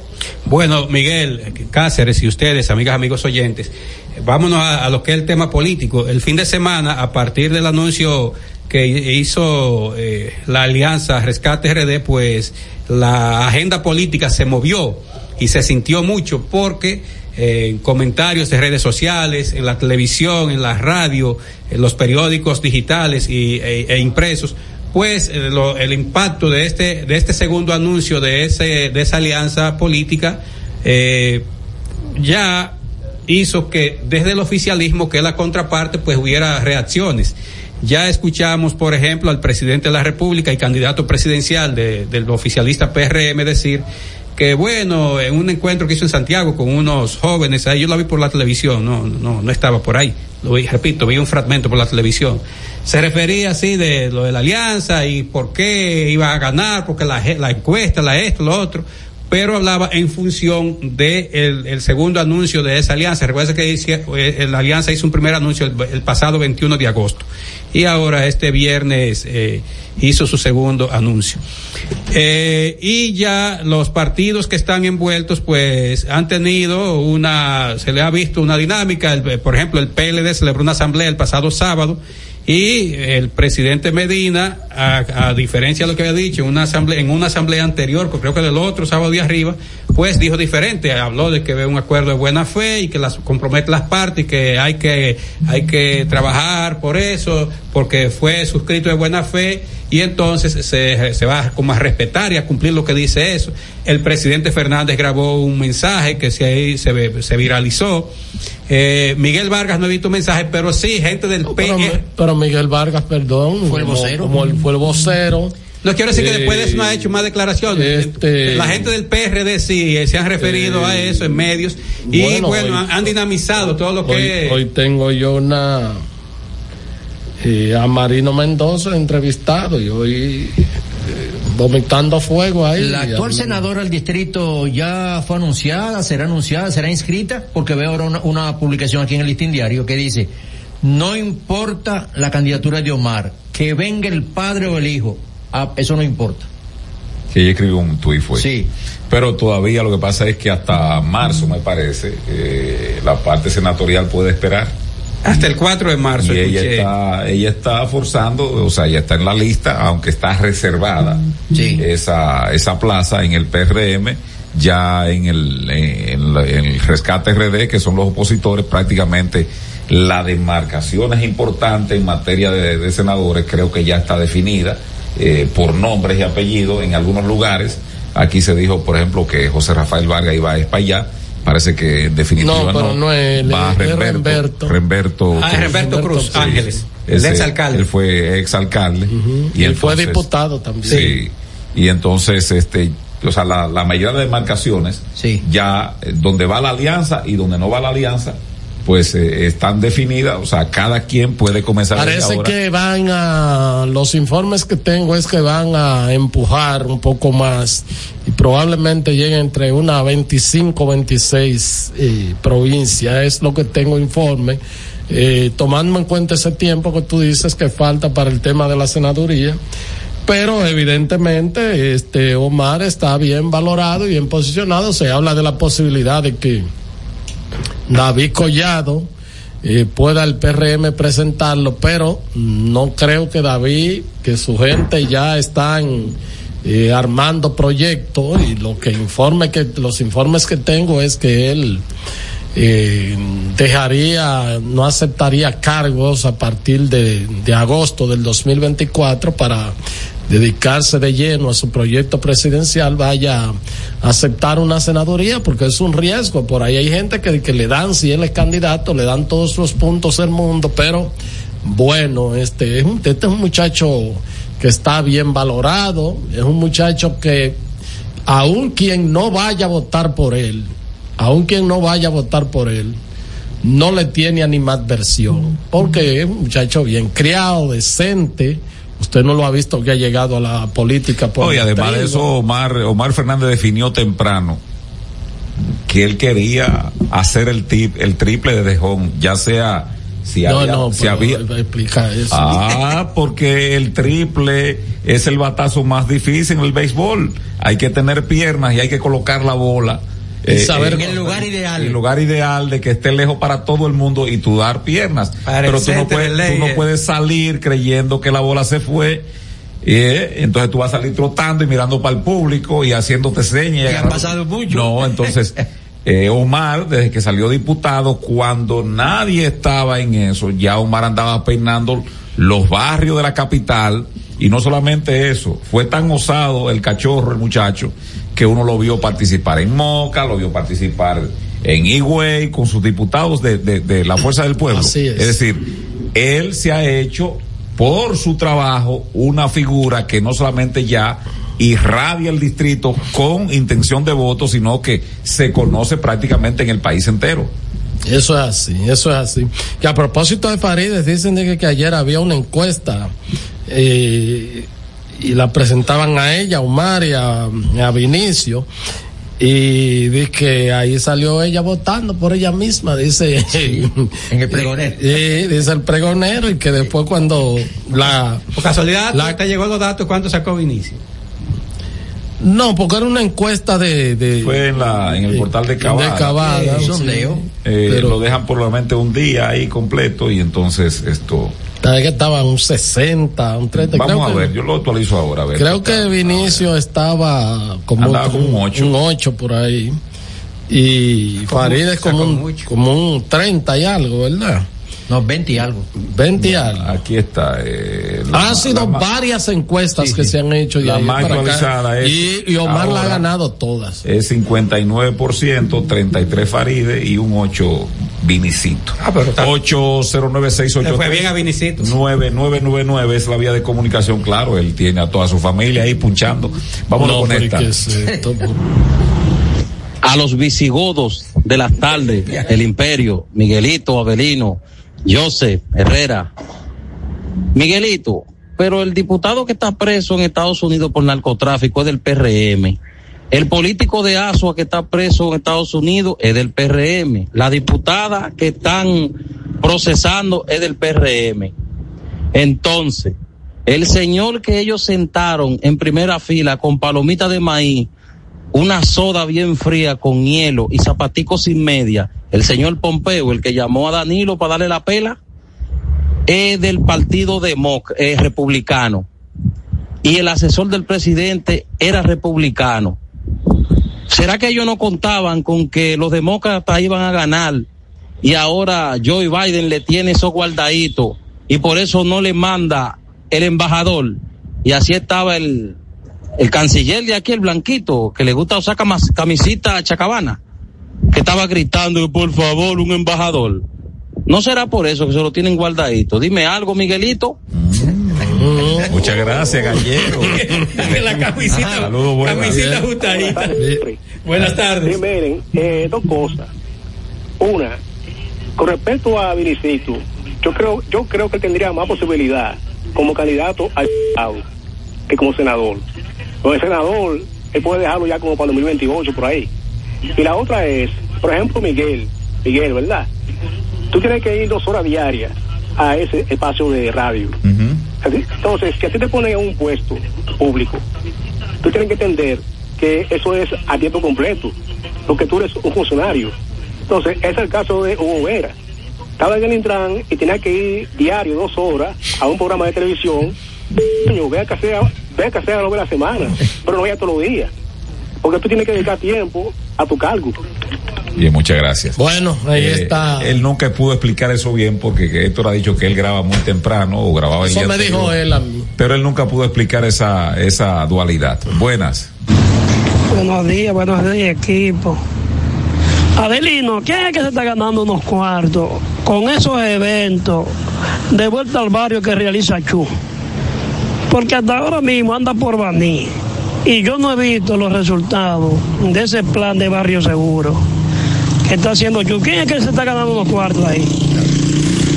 Speaker 5: Bueno, Miguel Cáceres y ustedes, amigas, amigos oyentes, vámonos a, lo que es el tema político. El fin de semana, a partir del anuncio que hizo eh, la alianza Rescate RD, pues la agenda política se movió y se sintió mucho porque eh, en comentarios de redes sociales, en la televisión, en la radio, en los periódicos digitales y, e, e impresos, pues eh, lo, el impacto de este de este segundo anuncio de ese de esa alianza política eh, ya hizo que desde el oficialismo que es la contraparte pues hubiera reacciones ya escuchamos, por ejemplo, al presidente de la República y candidato presidencial de, del oficialista PRM decir que bueno, en un encuentro que hizo en Santiago con unos jóvenes, ahí yo lo vi por la televisión, no, no, no estaba por ahí, lo vi, repito, vi un fragmento por la televisión. Se refería así de lo de la alianza y por qué iba a ganar, porque la, la encuesta, la esto, lo otro pero hablaba en función de el, segundo anuncio de esa alianza. Recuerda que dice, eh, la alianza hizo un primer anuncio el, pasado 21 de agosto y ahora este viernes eh, hizo su segundo anuncio. Eh, y ya los partidos que están envueltos pues han tenido una, se le ha visto una dinámica, por ejemplo el PLD celebró una asamblea el pasado sábado y el presidente Medina, a, diferencia de lo que había dicho en una asamblea, en una asamblea anterior, creo que del otro sábado de arriba, pues dijo diferente, habló de que ve un acuerdo de buena fe y que las compromete las partes y que hay que, hay que trabajar por eso, porque fue suscrito de buena fe y entonces se, se va como a respetar y a cumplir lo que dice eso. El presidente Fernández grabó un mensaje que se, se, se viralizó. Eh, Miguel Vargas no ha visto mensaje, pero sí, gente del
Speaker 3: no, pero, PE. Pero Miguel Vargas, perdón.
Speaker 4: Fue el vocero.
Speaker 3: Como, como el, fue el vocero.
Speaker 5: No quiero decir que después de eso no ha hecho más declaraciones.
Speaker 3: Este,
Speaker 5: la gente del PRD sí se han referido eh, a eso en medios y bueno, bueno hoy, han dinamizado todo lo que.
Speaker 3: Hoy, hoy tengo yo una. Eh, a Marino Mendoza entrevistado y hoy eh, vomitando fuego ahí.
Speaker 4: La actual senadora del distrito ya fue anunciada, será anunciada, será inscrita, porque veo ahora una, una publicación aquí en el listín diario que dice, no importa la candidatura de Omar, que venga el padre o el hijo, ah, eso no importa.
Speaker 2: Que ella escribió un tuit fue.
Speaker 4: Sí.
Speaker 2: Pero todavía lo que pasa es que hasta marzo, me parece, eh, la parte senatorial puede esperar.
Speaker 5: Hasta el 4 de marzo.
Speaker 2: Y ella está, ella está forzando, o sea, ella está en la lista, aunque está reservada
Speaker 4: sí.
Speaker 2: esa, esa plaza en el PRM, ya en el, en, en el rescate RD, que son los opositores, prácticamente La demarcación es importante en materia de, senadores, creo que ya está definida eh, por nombres y apellidos en algunos lugares. Aquí se dijo, por ejemplo, que José Rafael Vargas iba a España parece que en definitiva
Speaker 3: no, pero no, es,
Speaker 2: va Remberto, Remberto,
Speaker 5: ah, Remberto Cruz, Ángeles, el ex alcalde.
Speaker 2: Él fue ex alcalde
Speaker 3: y él fue diputado también.
Speaker 2: Sí. Y entonces este o sea, la, la mayoría de demarcaciones
Speaker 4: sí.
Speaker 2: ya eh, donde va la alianza y donde no va la alianza pues eh, están definidas, o sea, cada quien puede comenzar.
Speaker 3: Parece que van a, los informes que tengo es que van a empujar un poco más y probablemente lleguen entre una 25, 26 eh, provincias, es lo que tengo informe. Eh, tomando en cuenta ese tiempo que tú dices que falta para el tema de la senaduría, pero evidentemente este Omar está bien valorado y bien posicionado, se habla de la posibilidad de que David Collado eh, pueda el PRM presentarlo, pero no creo que David, que su gente ya están eh, armando proyectos y lo que informe que los informes que tengo es que él eh, dejaría, no aceptaría cargos a partir de, de agosto del 2024 para dedicarse de lleno a su proyecto presidencial, vaya a aceptar una senaduría, porque es un riesgo. Por ahí hay gente que, que le dan, si él es candidato, le dan todos los puntos del mundo, pero bueno, este es un, este es un muchacho que está bien valorado, es un muchacho que aun quien no vaya a votar por él, aun quien no vaya a votar por él, no le tiene animadversión, porque es un muchacho bien criado, decente, Usted no lo ha visto que ha llegado a la política
Speaker 2: por Oye, además de eso, Omar, Omar Fernández definió temprano que él quería hacer el, tip, el triple de Dejón, ya sea si
Speaker 3: no,
Speaker 2: había,
Speaker 3: no,
Speaker 2: si había...
Speaker 3: eso.
Speaker 2: Ah, porque el triple es el batazo más difícil en el béisbol. Hay que tener piernas y hay que colocar la bola
Speaker 4: eh, saber en el lugar ideal.
Speaker 2: El lugar ideal de que esté lejos para todo el mundo y tú dar piernas. Pero tú no, puedes, tú no puedes salir creyendo que la bola se fue. Eh, entonces tú vas a salir trotando y mirando para el público y haciéndote señas.
Speaker 4: Y ha pasado mucho.
Speaker 2: No, entonces, [laughs] eh, Omar, desde que salió diputado, cuando nadie estaba en eso, ya Omar andaba peinando los barrios de la capital y no solamente eso, fue tan osado el cachorro, el muchacho, que uno lo vio participar en Moca, lo vio participar en Higüey con sus diputados de, de, la Fuerza del Pueblo.
Speaker 3: es.
Speaker 2: es decir, él se ha hecho por su trabajo una figura que no solamente ya irradia el distrito con intención de voto, sino que se conoce prácticamente en el país entero.
Speaker 3: Eso es así, eso es así. Que a propósito de Farides, dicen que, que ayer había una encuesta eh, y la presentaban a ella, a Omar y a, Vinicio. Y dice que ahí salió ella votando por ella misma, dice. [laughs]
Speaker 4: en el pregonero.
Speaker 3: dice el pregonero y que después cuando la...
Speaker 5: Por casualidad, la, te llegó los datos, ¿cuánto sacó Vinicio?
Speaker 3: No, porque era una encuesta de... de
Speaker 2: Fue en, la, en el portal de Cabada.
Speaker 3: De Cabada.
Speaker 2: Eh, pero, lo dejan por lo menos un día ahí completo y entonces esto
Speaker 3: que estaba un 60, un 30.
Speaker 2: Vamos a ver, yo lo actualizo ahora. A ver,
Speaker 3: creo que Vinicio estaba como un, 8. un 8 por ahí. Y Farid como un, como un 30 y algo, ¿verdad?
Speaker 4: No, 20 y algo.
Speaker 3: 20 y algo.
Speaker 2: Aquí está. Eh,
Speaker 3: Han sido varias encuestas que se han hecho
Speaker 2: ya. La más actualizada es.
Speaker 3: Y, y Omar la ha ganado todas.
Speaker 2: Es 59%, 33 Faride y un 8 Vinicito.
Speaker 5: Ah, pero está.
Speaker 2: 809683.
Speaker 5: fue bien a Vinicito.
Speaker 2: 9999 es la vía de comunicación, claro. Él tiene a toda su familia ahí punchando. Vamos a conectar.
Speaker 15: a los visigodos de las tardes, el imperio, Miguelito, Avelino, Joseph Herrera. Miguelito, pero el diputado que está preso en Estados Unidos por narcotráfico es del PRM. El político de Asua que está preso en Estados Unidos es del PRM. La diputada que están procesando es del PRM. Entonces, el señor que ellos sentaron en primera fila con palomita de maíz, una soda bien fría con hielo y zapaticos sin media, el señor Pompeo, el que llamó a Danilo para darle la pela, es del partido Democ, es republicano. Y el asesor del presidente era republicano. ¿Será que ellos no contaban con que los demócratas iban a ganar y ahora Joe Biden le tiene eso guardadito y por eso no le manda el embajador. Y así estaba el, el canciller de aquí, el blanquito, que le gusta usar camisita chacabana, que estaba gritando por favor un embajador. ¿No será por eso que se lo tienen guardadito? Dime algo, Miguelito.
Speaker 2: Muchas gracias, Gallero.
Speaker 5: la camisita,
Speaker 2: Saludos, buenas.
Speaker 5: camisita ajustadita. Buenas tardes.
Speaker 16: Sí, miren, eh, dos cosas. Una, con respecto a Vinicito, yo creo, yo creo que tendría más posibilidad como candidato al que como senador. Como el senador, él puede dejarlo ya como para 2028 por ahí. Y la otra es, por ejemplo, Miguel, Miguel, ¿verdad? Tú tienes que ir dos horas diarias a ese espacio de radio. Entonces, si a ti te ponen en un puesto público, tú tienes que entender que eso es a tiempo completo, porque tú eres un funcionario. Entonces, ese es el caso de Hugo Vera. Estaba en el Intran y tenía que ir diario dos horas a un programa de televisión. Vea que sea, vea que sea la semana, pero no vaya todos los días. Porque tú tienes que dedicar tiempo a tu cargo.
Speaker 2: Bien, muchas gracias.
Speaker 3: Bueno, ahí
Speaker 2: Eh,
Speaker 3: está.
Speaker 2: Él nunca pudo explicar eso bien porque que Héctor ha dicho que él graba muy temprano o grababa el
Speaker 3: Eso
Speaker 2: día
Speaker 3: me
Speaker 2: anterior,
Speaker 3: dijo él a mí.
Speaker 2: Pero él nunca pudo explicar esa, esa dualidad. Buenas.
Speaker 17: Buenos días, buenos días, equipo. Adelino, ¿quién es que se está ganando unos cuartos con esos eventos de vuelta al barrio que realiza Chu? Porque hasta ahora mismo anda por Baní y yo no he visto los resultados de ese plan de barrio seguro que está haciendo Chu. ¿Quién es que se está ganando unos cuartos ahí?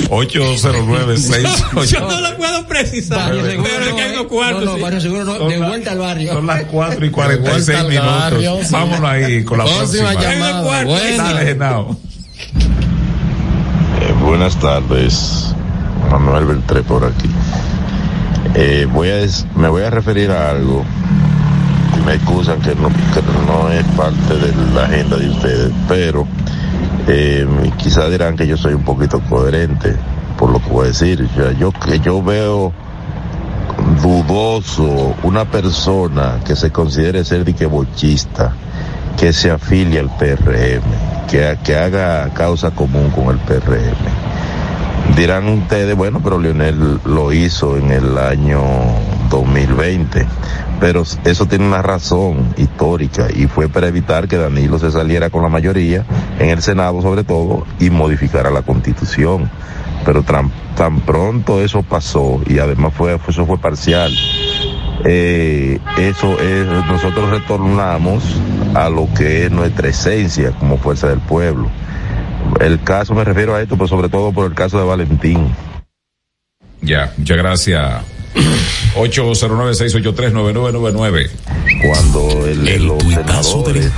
Speaker 2: 809
Speaker 5: Yo no lo puedo precisar, pero es que hay unos cuartos.
Speaker 4: No, no, barrio seguro no, de vuelta al barrio.
Speaker 2: Son las 4 y
Speaker 4: De vuelta
Speaker 2: 46
Speaker 4: al
Speaker 2: minutos.
Speaker 4: barrio.
Speaker 2: Vámonos ahí con la
Speaker 4: Próxima
Speaker 2: próxima.
Speaker 4: llamada,
Speaker 2: Genao.
Speaker 18: Eh, buenas tardes, Manuel Beltré por aquí. Eh, voy a, des- me voy a referir a algo. Me excusan que no, que no es parte de la agenda de ustedes, pero eh, quizás dirán que yo soy un poquito coherente por lo que voy a decir. O sea, yo que yo veo dudoso una persona que se considere ser dique bochista, que se afilie al PRM, que, que haga causa común con el PRM. Dirán ustedes, bueno, pero Leonel lo hizo en el año 2020, pero eso tiene una razón histórica y fue para evitar que Danilo se saliera con la mayoría en el Senado sobre todo y modificara la constitución. Pero tan, pronto eso pasó y además fue, eso fue parcial, eh, eso es, nosotros retornamos a lo que es nuestra esencia como fuerza del pueblo. El caso, me refiero a esto, pero sobre todo por el caso de Valentín.
Speaker 2: Ya, muchas gracias. 809-683-9999.
Speaker 18: Cuando el, los senadores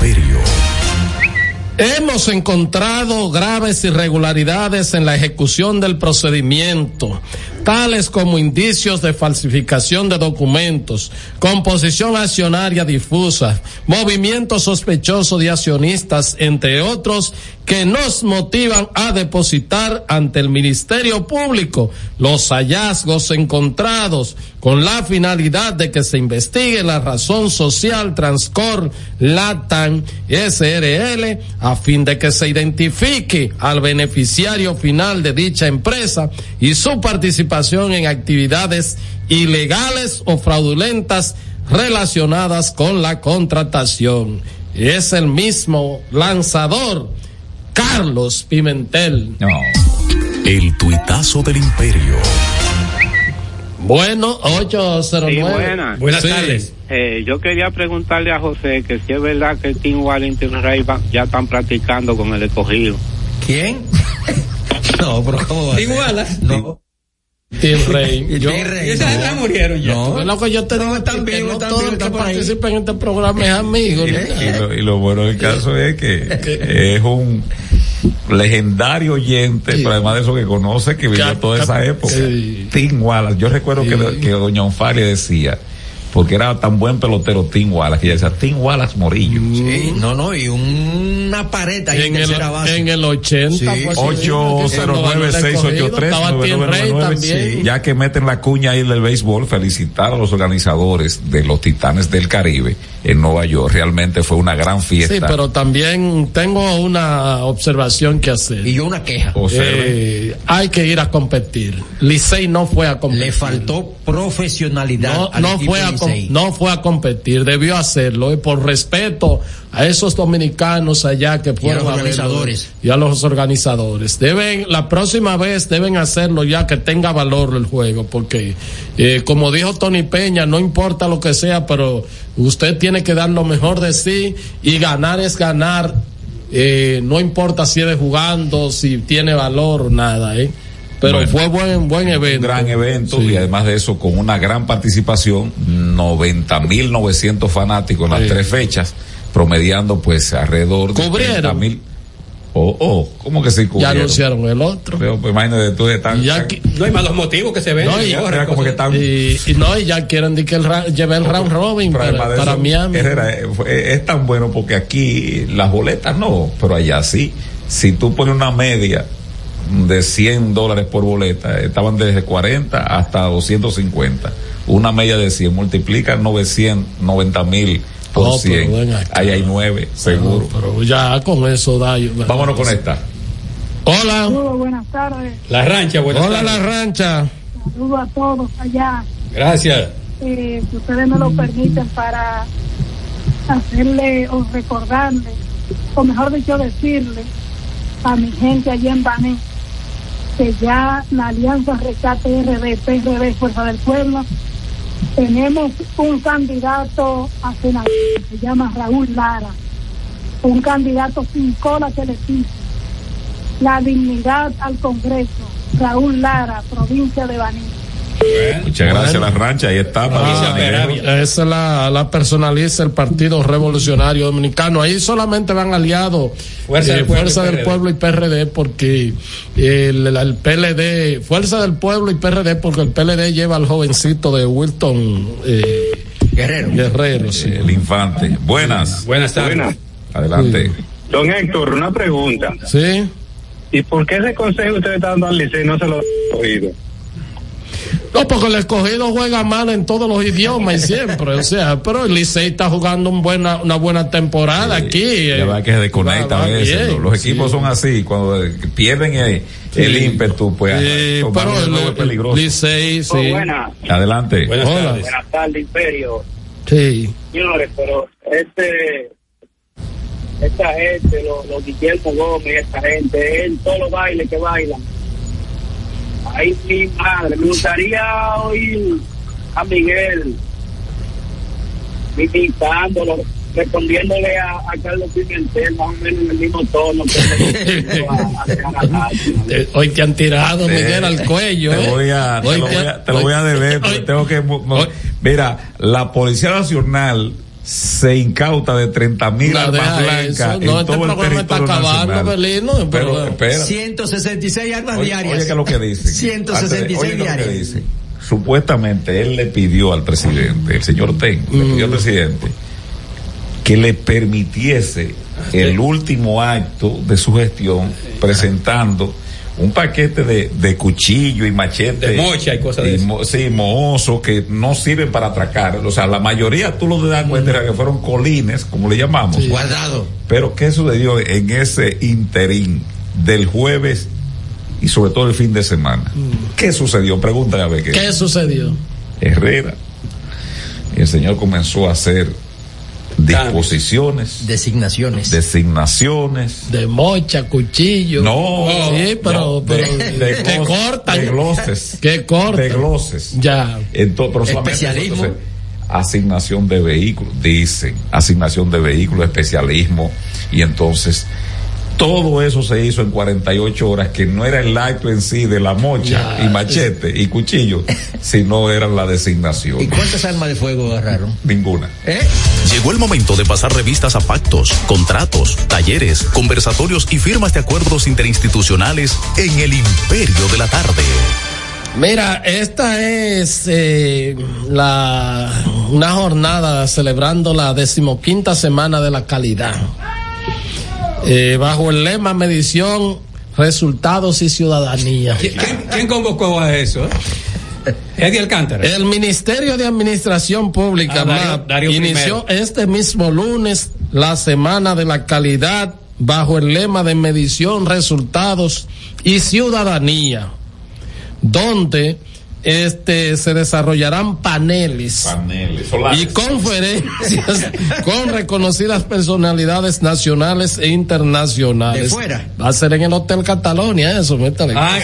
Speaker 3: Hemos encontrado graves irregularidades en la ejecución del procedimiento, tales como indicios de falsificación de documentos, composición accionaria difusa, movimiento sospechoso de accionistas, entre otros, que nos motivan a depositar ante el Ministerio Público los hallazgos encontrados con la finalidad de que se investigue la razón social Transcor Latam SRL a fin de que se identifique al beneficiario final de dicha empresa y su participación en actividades ilegales o fraudulentas relacionadas con la contratación. Es el mismo lanzador, Carlos Pimentel.
Speaker 1: El tuitazo del imperio.
Speaker 3: Bueno, 809.
Speaker 19: Sí, buenas.
Speaker 3: Buenas tardes.
Speaker 19: Eh, yo quería preguntarle a José que si es verdad que el Team Wallington Rey va- ya están practicando con el escogido.
Speaker 4: ¿Quién? [laughs] no, pero ¿cómo va? No.
Speaker 3: Team Rey. [laughs] Yo,
Speaker 4: Rey,
Speaker 5: Esas
Speaker 4: no.
Speaker 5: ya murieron ya.
Speaker 4: No.
Speaker 3: Es lo que yo te digo,
Speaker 4: están
Speaker 3: que
Speaker 4: vivos,
Speaker 3: no
Speaker 4: están
Speaker 3: todo
Speaker 4: vivos,
Speaker 3: el que
Speaker 4: están por ahí.
Speaker 3: participa en este programa es amigo.
Speaker 2: Y,
Speaker 3: ¿no?
Speaker 2: y lo, y lo bueno del caso es que es un legendario oyente, pero además de eso que conoce, que vivió
Speaker 3: Que-
Speaker 2: toda esa
Speaker 3: que-
Speaker 2: época.
Speaker 3: sí.
Speaker 2: Tim Wallace, yo recuerdo que,
Speaker 3: Sí.
Speaker 2: que doña Onfalia decía, porque era tan buen pelotero Tim Wallace, que ella decía, Tim Wallace Morillo.
Speaker 4: Sí, no, no, y una pared ahí en,
Speaker 3: en, el,
Speaker 4: tercera base.
Speaker 3: en el 80,
Speaker 4: Sí.
Speaker 3: pues,
Speaker 2: 809-683-9999.
Speaker 3: Estaba Tim Rey también.
Speaker 2: Ya que meten la cuña ahí del béisbol, felicitar a los organizadores de los Titanes del Caribe en Nueva York. Realmente fue una gran fiesta.
Speaker 3: Sí, pero también tengo una observación que hacer.
Speaker 4: Y yo una queja.
Speaker 3: Eh, hay que ir a competir. Licey no fue a competir.
Speaker 4: Le faltó profesionalidad.
Speaker 3: No, no fue a no fue a competir, debió hacerlo y por respeto a esos dominicanos allá que fueron
Speaker 4: y a los organizadores
Speaker 3: y a los organizadores. Deben la próxima vez deben hacerlo ya que tenga valor el juego porque eh, como dijo Tony Peña, no importa lo que sea, pero usted tiene que dar lo mejor de sí y ganar es ganar. Eh, no importa si es jugando, si tiene valor, nada, ¿eh? Pero fue buen buen evento.
Speaker 2: Un gran evento y además de eso con una gran participación, 90.900 fanáticos en las tres fechas, promediando pues alrededor
Speaker 3: de
Speaker 2: mil. Oh, oh, ¿cómo que se
Speaker 3: cubrieron? Ya anunciaron el otro.
Speaker 2: Pero pues imagínate tú de tan,
Speaker 5: No hay malos motivos que se ven.
Speaker 3: No, y, como que están... y, no, y ya quieren que el, lleve el round robin para, para, Miami.
Speaker 2: Herrera, eh, es tan bueno porque aquí las boletas no, pero allá sí. Si tú pones una media de 100 dólares por boleta, estaban desde 40 hasta 250. Una media de 100 multiplica 990 mil por 100. Ahí hay 9, seguro.
Speaker 3: pero ya con eso da.
Speaker 2: Vámonos con esta.
Speaker 3: Hola.
Speaker 20: buenas tardes.
Speaker 5: La rancha, buenas
Speaker 3: Hola, la rancha.
Speaker 20: Saludos a todos allá.
Speaker 5: Gracias.
Speaker 20: Eh, si ustedes me lo permiten para hacerle o recordarle, o mejor dicho decirle a mi gente allá en Bané, que ya la Alianza Rescate RD, PRD, Fuerza del Pueblo, tenemos un candidato a senador, se llama Raúl Lara, un candidato sin cola que le pise, la dignidad al Congreso, Raúl Lara, provincia de Baní.
Speaker 2: Muchas gracias, la rancha. Ahí está.
Speaker 3: Ah, esa la, la, personaliza el Partido Revolucionario Dominicano. Ahí solamente van aliados Fuerza, del, pueblo, y PRD porque el, el, PLD, Fuerza del Pueblo y PRD porque el PLD lleva al jovencito de Wilton eh,
Speaker 4: Guerrero.
Speaker 3: Guerrero, sí.
Speaker 2: El infante. Buenas.
Speaker 5: Buenas tardes.
Speaker 2: Adelante.
Speaker 19: Don Héctor, una pregunta.
Speaker 3: Sí.
Speaker 19: ¿Y por qué ese consejo usted está dando al liceo y no se lo ha oído?
Speaker 3: No, porque el escogido juega mal en todos los idiomas y siempre, o sea, pero el Licey está jugando un buena, una buena temporada aquí.
Speaker 2: Ya va que se desconecta a veces. los equipos son así, cuando pierden el, el ímpetu, pues
Speaker 3: sí, pero el, peligroso. Licey, sí.
Speaker 19: Oh, buenas.
Speaker 2: Adelante.
Speaker 19: Buenas tardes. Buenas tardes, Imperio.
Speaker 3: Sí.
Speaker 19: Señores, pero este esta gente, los, los Guillermo Gómez, esta gente, en todos los bailes que bailan Ay, mi madre, me gustaría oír a Miguel imitándolo, respondiéndole a, a, Carlos Pimentel más o menos en el mismo tono que [laughs]
Speaker 3: Hoy te han tirado, Miguel, al cuello.
Speaker 2: Te,
Speaker 3: ¿eh?
Speaker 2: voy a, te, lo voy a, te lo voy a deber, tengo que... Mira, la Policía Nacional se incauta de 30 mil armas blancas
Speaker 3: no, en este todo el territorio está acabando, Belino,
Speaker 4: pero, espera. 166 armas diarias.
Speaker 2: Oye, que lo que dicen.
Speaker 4: 166 diarias.
Speaker 2: Dice. Supuestamente él le pidió al presidente, el señor Ten, le pidió al mm. presidente que le permitiese el último acto de su gestión presentando un paquete de, de cuchillo y machete.
Speaker 5: De mocha y cosas de eso.
Speaker 2: Sí, mohoso, que no sirven para atracar. O sea, la mayoría tú lo das cuenta que fueron colines, como le llamamos.
Speaker 4: Guardado.
Speaker 2: Pero ¿qué sucedió en ese interín del jueves y sobre todo el fin de semana? Mm. ¿Qué sucedió? Pregúntale a ver qué.
Speaker 3: ¿Qué sucedió?
Speaker 2: Herrera. El señor comenzó a hacer disposiciones,
Speaker 4: designaciones,
Speaker 2: designaciones,
Speaker 3: de mocha, cuchillo.
Speaker 2: No,
Speaker 3: sí, pero, pero de, que cortan,
Speaker 2: de gloses,
Speaker 3: que cortan,
Speaker 2: de gloses.
Speaker 3: Ya.
Speaker 2: Entonces,
Speaker 4: especialismo.
Speaker 2: asignación de vehículos, dicen, asignación de vehículos, especialismo, y entonces todo eso se hizo en 48 horas, que no era el acto en sí de la mocha y machete y cuchillo, [laughs] sino era la designación.
Speaker 4: ¿Y cuántas armas de fuego agarraron?
Speaker 2: Ninguna.
Speaker 4: ¿Eh?
Speaker 1: Llegó el momento de pasar revistas a pactos, contratos, talleres, conversatorios y firmas de acuerdos interinstitucionales en el imperio de la tarde.
Speaker 3: Mira, esta es eh, la una jornada celebrando la decimoquinta semana de la calidad eh, bajo el lema medición, resultados y ciudadanía.
Speaker 5: ¿Quién, convocó a eso? [laughs] Eddie Alcántara.
Speaker 3: El Ministerio de Administración Pública
Speaker 5: ah,
Speaker 3: inició este mismo lunes la Semana de la Calidad bajo el lema de medición, resultados y ciudadanía, donde este se desarrollarán paneles, y conferencias [laughs] con reconocidas personalidades nacionales e internacionales.
Speaker 4: De fuera.
Speaker 3: Va a ser en el Hotel Catalonia eso,
Speaker 5: ah,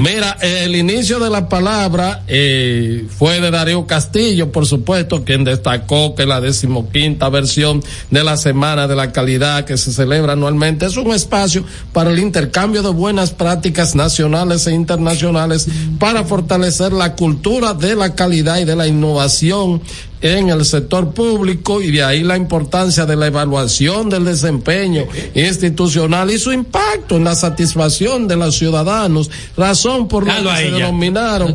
Speaker 3: Mira, el inicio de la palabra eh, fue de Darío Castillo, por supuesto, quien destacó que la decimoquinta versión de la Semana de la Calidad que se celebra anualmente es un espacio para el intercambio de buenas prácticas nacionales e internacionales para fortalecer fortalecer la cultura de la calidad y de la innovación en el sector público y de ahí la importancia de la evaluación del desempeño institucional y su impacto en la satisfacción de los ciudadanos, razón por la que se denominaron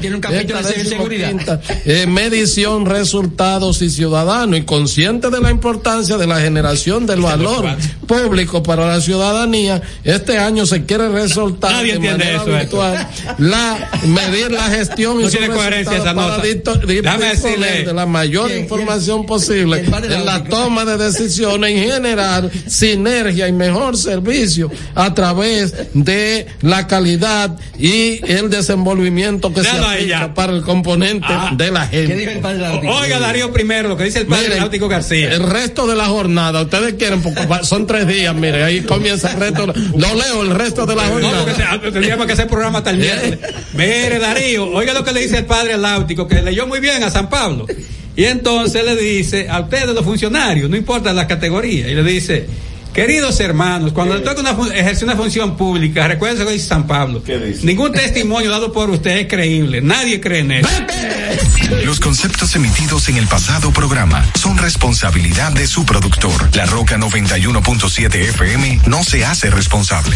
Speaker 3: eh, medición, resultados y ciudadanos y consciente de la importancia de la generación del valor público para la ciudadanía, este año se quiere resaltar de manera virtual la medir la gestión y su para de la mayor información posible en la toma de decisiones y generar sinergia y mejor servicio a través de la calidad y el desenvolvimiento que se aplica para el componente ah. de la gente.
Speaker 5: Oiga, Darío, primero lo que dice el padre Náutico García.
Speaker 3: El resto de la jornada, ustedes quieren, porque son tres días, mire, ahí comienza el resto. Lo leo el resto de la jornada.
Speaker 5: No, tendríamos que hacer programa hasta el Mire, Darío, oiga lo que le dice el padre Náutico, que leyó muy bien a San Pablo. Y entonces le dice a ustedes los funcionarios, no importa la categoría, y le dice, queridos hermanos, cuando le toca una, ejercer una función pública, recuerden lo que dice San Pablo, ningún testimonio dado por usted es creíble, nadie cree en eso.
Speaker 21: Los conceptos emitidos en el pasado programa son responsabilidad de su productor. La Roca 91.7 FM no se hace responsable.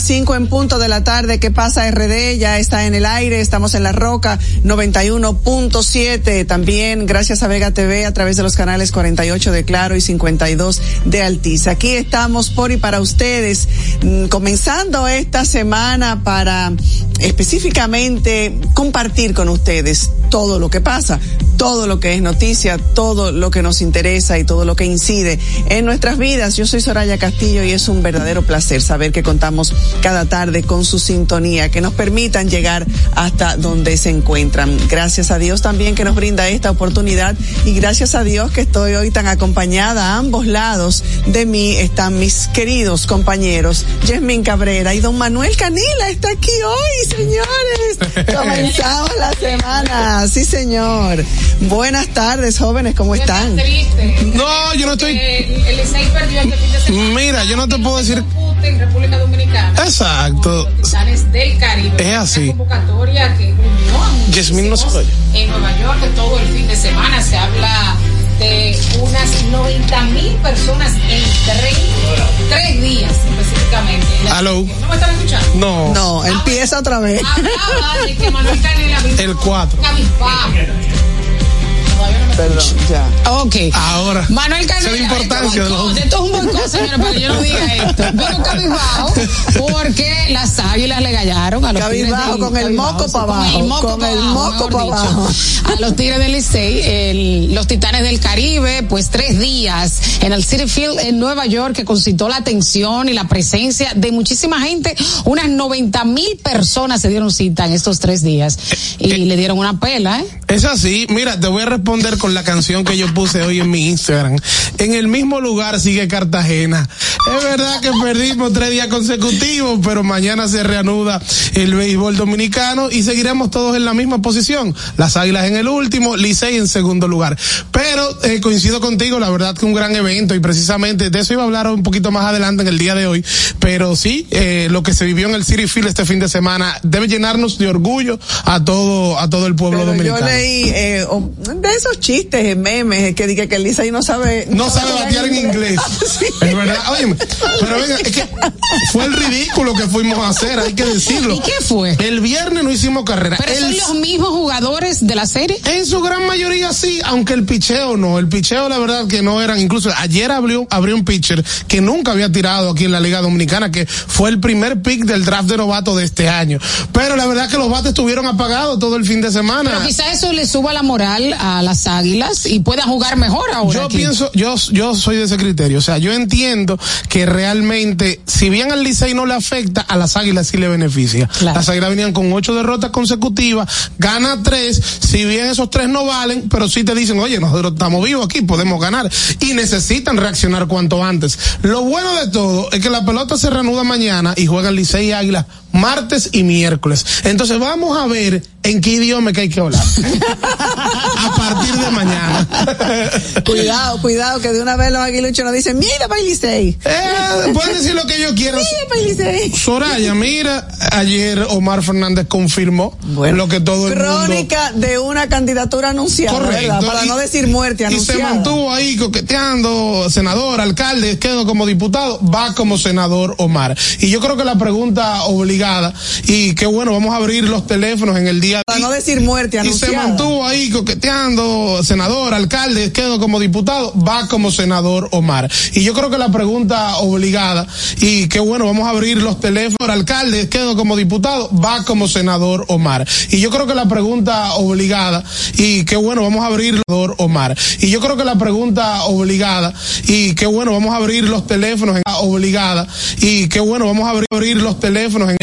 Speaker 22: Las 5 en punto de la tarde. ¿Qué pasa RD? Ya está en el aire. Estamos en La Roca 91.7. También gracias a Vega TV a través de los canales 48 de Claro y 52 de Altiz. Aquí estamos por y para ustedes, mm, comenzando esta semana para específicamente compartir con ustedes todo lo que pasa, todo lo que es noticia, todo lo que nos interesa y todo lo que incide en nuestras vidas. Yo soy Soraya Castillo y es un verdadero placer saber que contamos cada tarde con su sintonía, que nos permitan llegar hasta donde se encuentran. Gracias a Dios también que nos brinda esta oportunidad y gracias a Dios que estoy hoy tan acompañada a ambos lados de mí están mis queridos compañeros Yasmin Cabrera y don Manuel Canila está aquí hoy, señores. [laughs] Comenzamos la semana, sí señor. Buenas tardes, jóvenes, ¿cómo están?
Speaker 23: No, yo no estoy.
Speaker 24: El, perdió este fin de semana.
Speaker 23: Mira, yo no te puedo decir
Speaker 24: en República Dominicana.
Speaker 23: Exacto.
Speaker 24: Del Caribe.
Speaker 23: Es así.
Speaker 24: Una convocatoria que unió
Speaker 23: Yasmin no se
Speaker 24: En Nueva York, todo el fin de semana se habla de unas 90 mil personas en tres, tres días específicamente.
Speaker 23: ¿No
Speaker 24: me están escuchando?
Speaker 23: No.
Speaker 22: No, empieza otra vez.
Speaker 24: Hablaba de que Manuel Canela
Speaker 23: El [laughs] 4.
Speaker 22: Perdón, ya.
Speaker 24: Ok.
Speaker 23: Ahora.
Speaker 24: Manuel Canela.
Speaker 23: la importancia
Speaker 24: esto, es un buen cosa, señora, para que yo no diga esto. [laughs] Pero cabizbajo, porque las águilas le gallaron a los
Speaker 22: cabizbajo
Speaker 24: tigres
Speaker 22: con el moco para abajo. Con el moco para abajo.
Speaker 24: A los tigres del Licey, los titanes del Caribe, pues tres días en el City Field en Nueva York, que concitó la atención y la presencia de muchísima gente. Unas 90 mil personas se dieron cita en estos tres días y le dieron una pela, ¿eh?
Speaker 23: Es así. Mira, te voy a responder con la canción que yo puse hoy en mi Instagram. En el mismo lugar sigue Cartagena. Es verdad que perdimos tres días consecutivos, pero mañana se reanuda el béisbol dominicano y seguiremos todos en la misma posición. Las Águilas en el último, Licey en segundo lugar. Pero eh, coincido contigo, la verdad que un gran evento y precisamente de eso iba a hablar un poquito más adelante en el día de hoy. Pero sí, eh, lo que se vivió en el City Field este fin de semana debe llenarnos de orgullo a todo a todo el pueblo dominicano. Yo
Speaker 22: leí eh, de esos chistes, memes, que dije que el Licey no sabe.
Speaker 23: No, sabe batear en inglés. [laughs] Es verdad. Oye, pero venga, es que fue el ridículo que fuimos a hacer, hay que decirlo.
Speaker 24: ¿Y qué fue?
Speaker 23: El viernes no hicimos carrera.
Speaker 24: Pero son los mismos jugadores de la serie.
Speaker 23: En su gran mayoría sí, aunque el picheo no. El picheo, la verdad, que no eran. Incluso ayer abrió, abrió un pitcher que nunca había tirado aquí en la Liga Dominicana, que fue el primer pick del draft de novato de este año. Pero la verdad que los bates estuvieron apagados todo el fin de semana.
Speaker 24: Pero quizá eso le suba la moral a las águilas y pueda jugar mejor ahora.
Speaker 23: Yo pienso, yo, yo soy de ese criterio. O sea, yo entiendo que realmente, si bien al Licey no le afecta, a las águilas sí le beneficia. Las águilas venían con ocho derrotas consecutivas, gana tres, si bien esos tres no valen, pero sí te dicen, oye, nosotros estamos vivos aquí, podemos ganar. Y necesitan reaccionar cuanto antes. Lo bueno de todo es que la pelota se reanuda mañana y juegan Licey y Águila martes y miércoles. Entonces vamos a ver en qué idioma que hay que hablar. a partir de mañana.
Speaker 22: cuidado, cuidado, que de una vez los aguiluchos nos dicen, mira Bailisei.
Speaker 23: Eh, pueden decir lo que yo quiero.
Speaker 22: Mira Bailisei.
Speaker 23: Soraya, mira, ayer Omar Fernández confirmó lo que todo el
Speaker 22: Crónica de una candidatura anunciada, Correcto. Para no decir muerte anunciada.
Speaker 23: Y se mantuvo ahí coqueteando, senador, alcalde, quedó como diputado, va como senador Omar. Y yo creo que la pregunta obligada, y qué bueno, vamos a abrir los teléfonos en el día
Speaker 22: para no decir muerte
Speaker 23: anunciada. Y se mantuvo ahí coqueteando senador, alcalde, quedo como diputado, va como senador Omar. Y yo creo que la pregunta obligada, y qué bueno, vamos a abrir los teléfonos, alcalde, quedo como diputado, va como senador Omar. Y yo creo que la pregunta obligada, y qué bueno, vamos a abrir los Omar. Y yo creo que la pregunta obligada, y qué bueno, vamos a abrir los teléfonos en obligada, y qué bueno, vamos a abrir, abrir los teléfonos en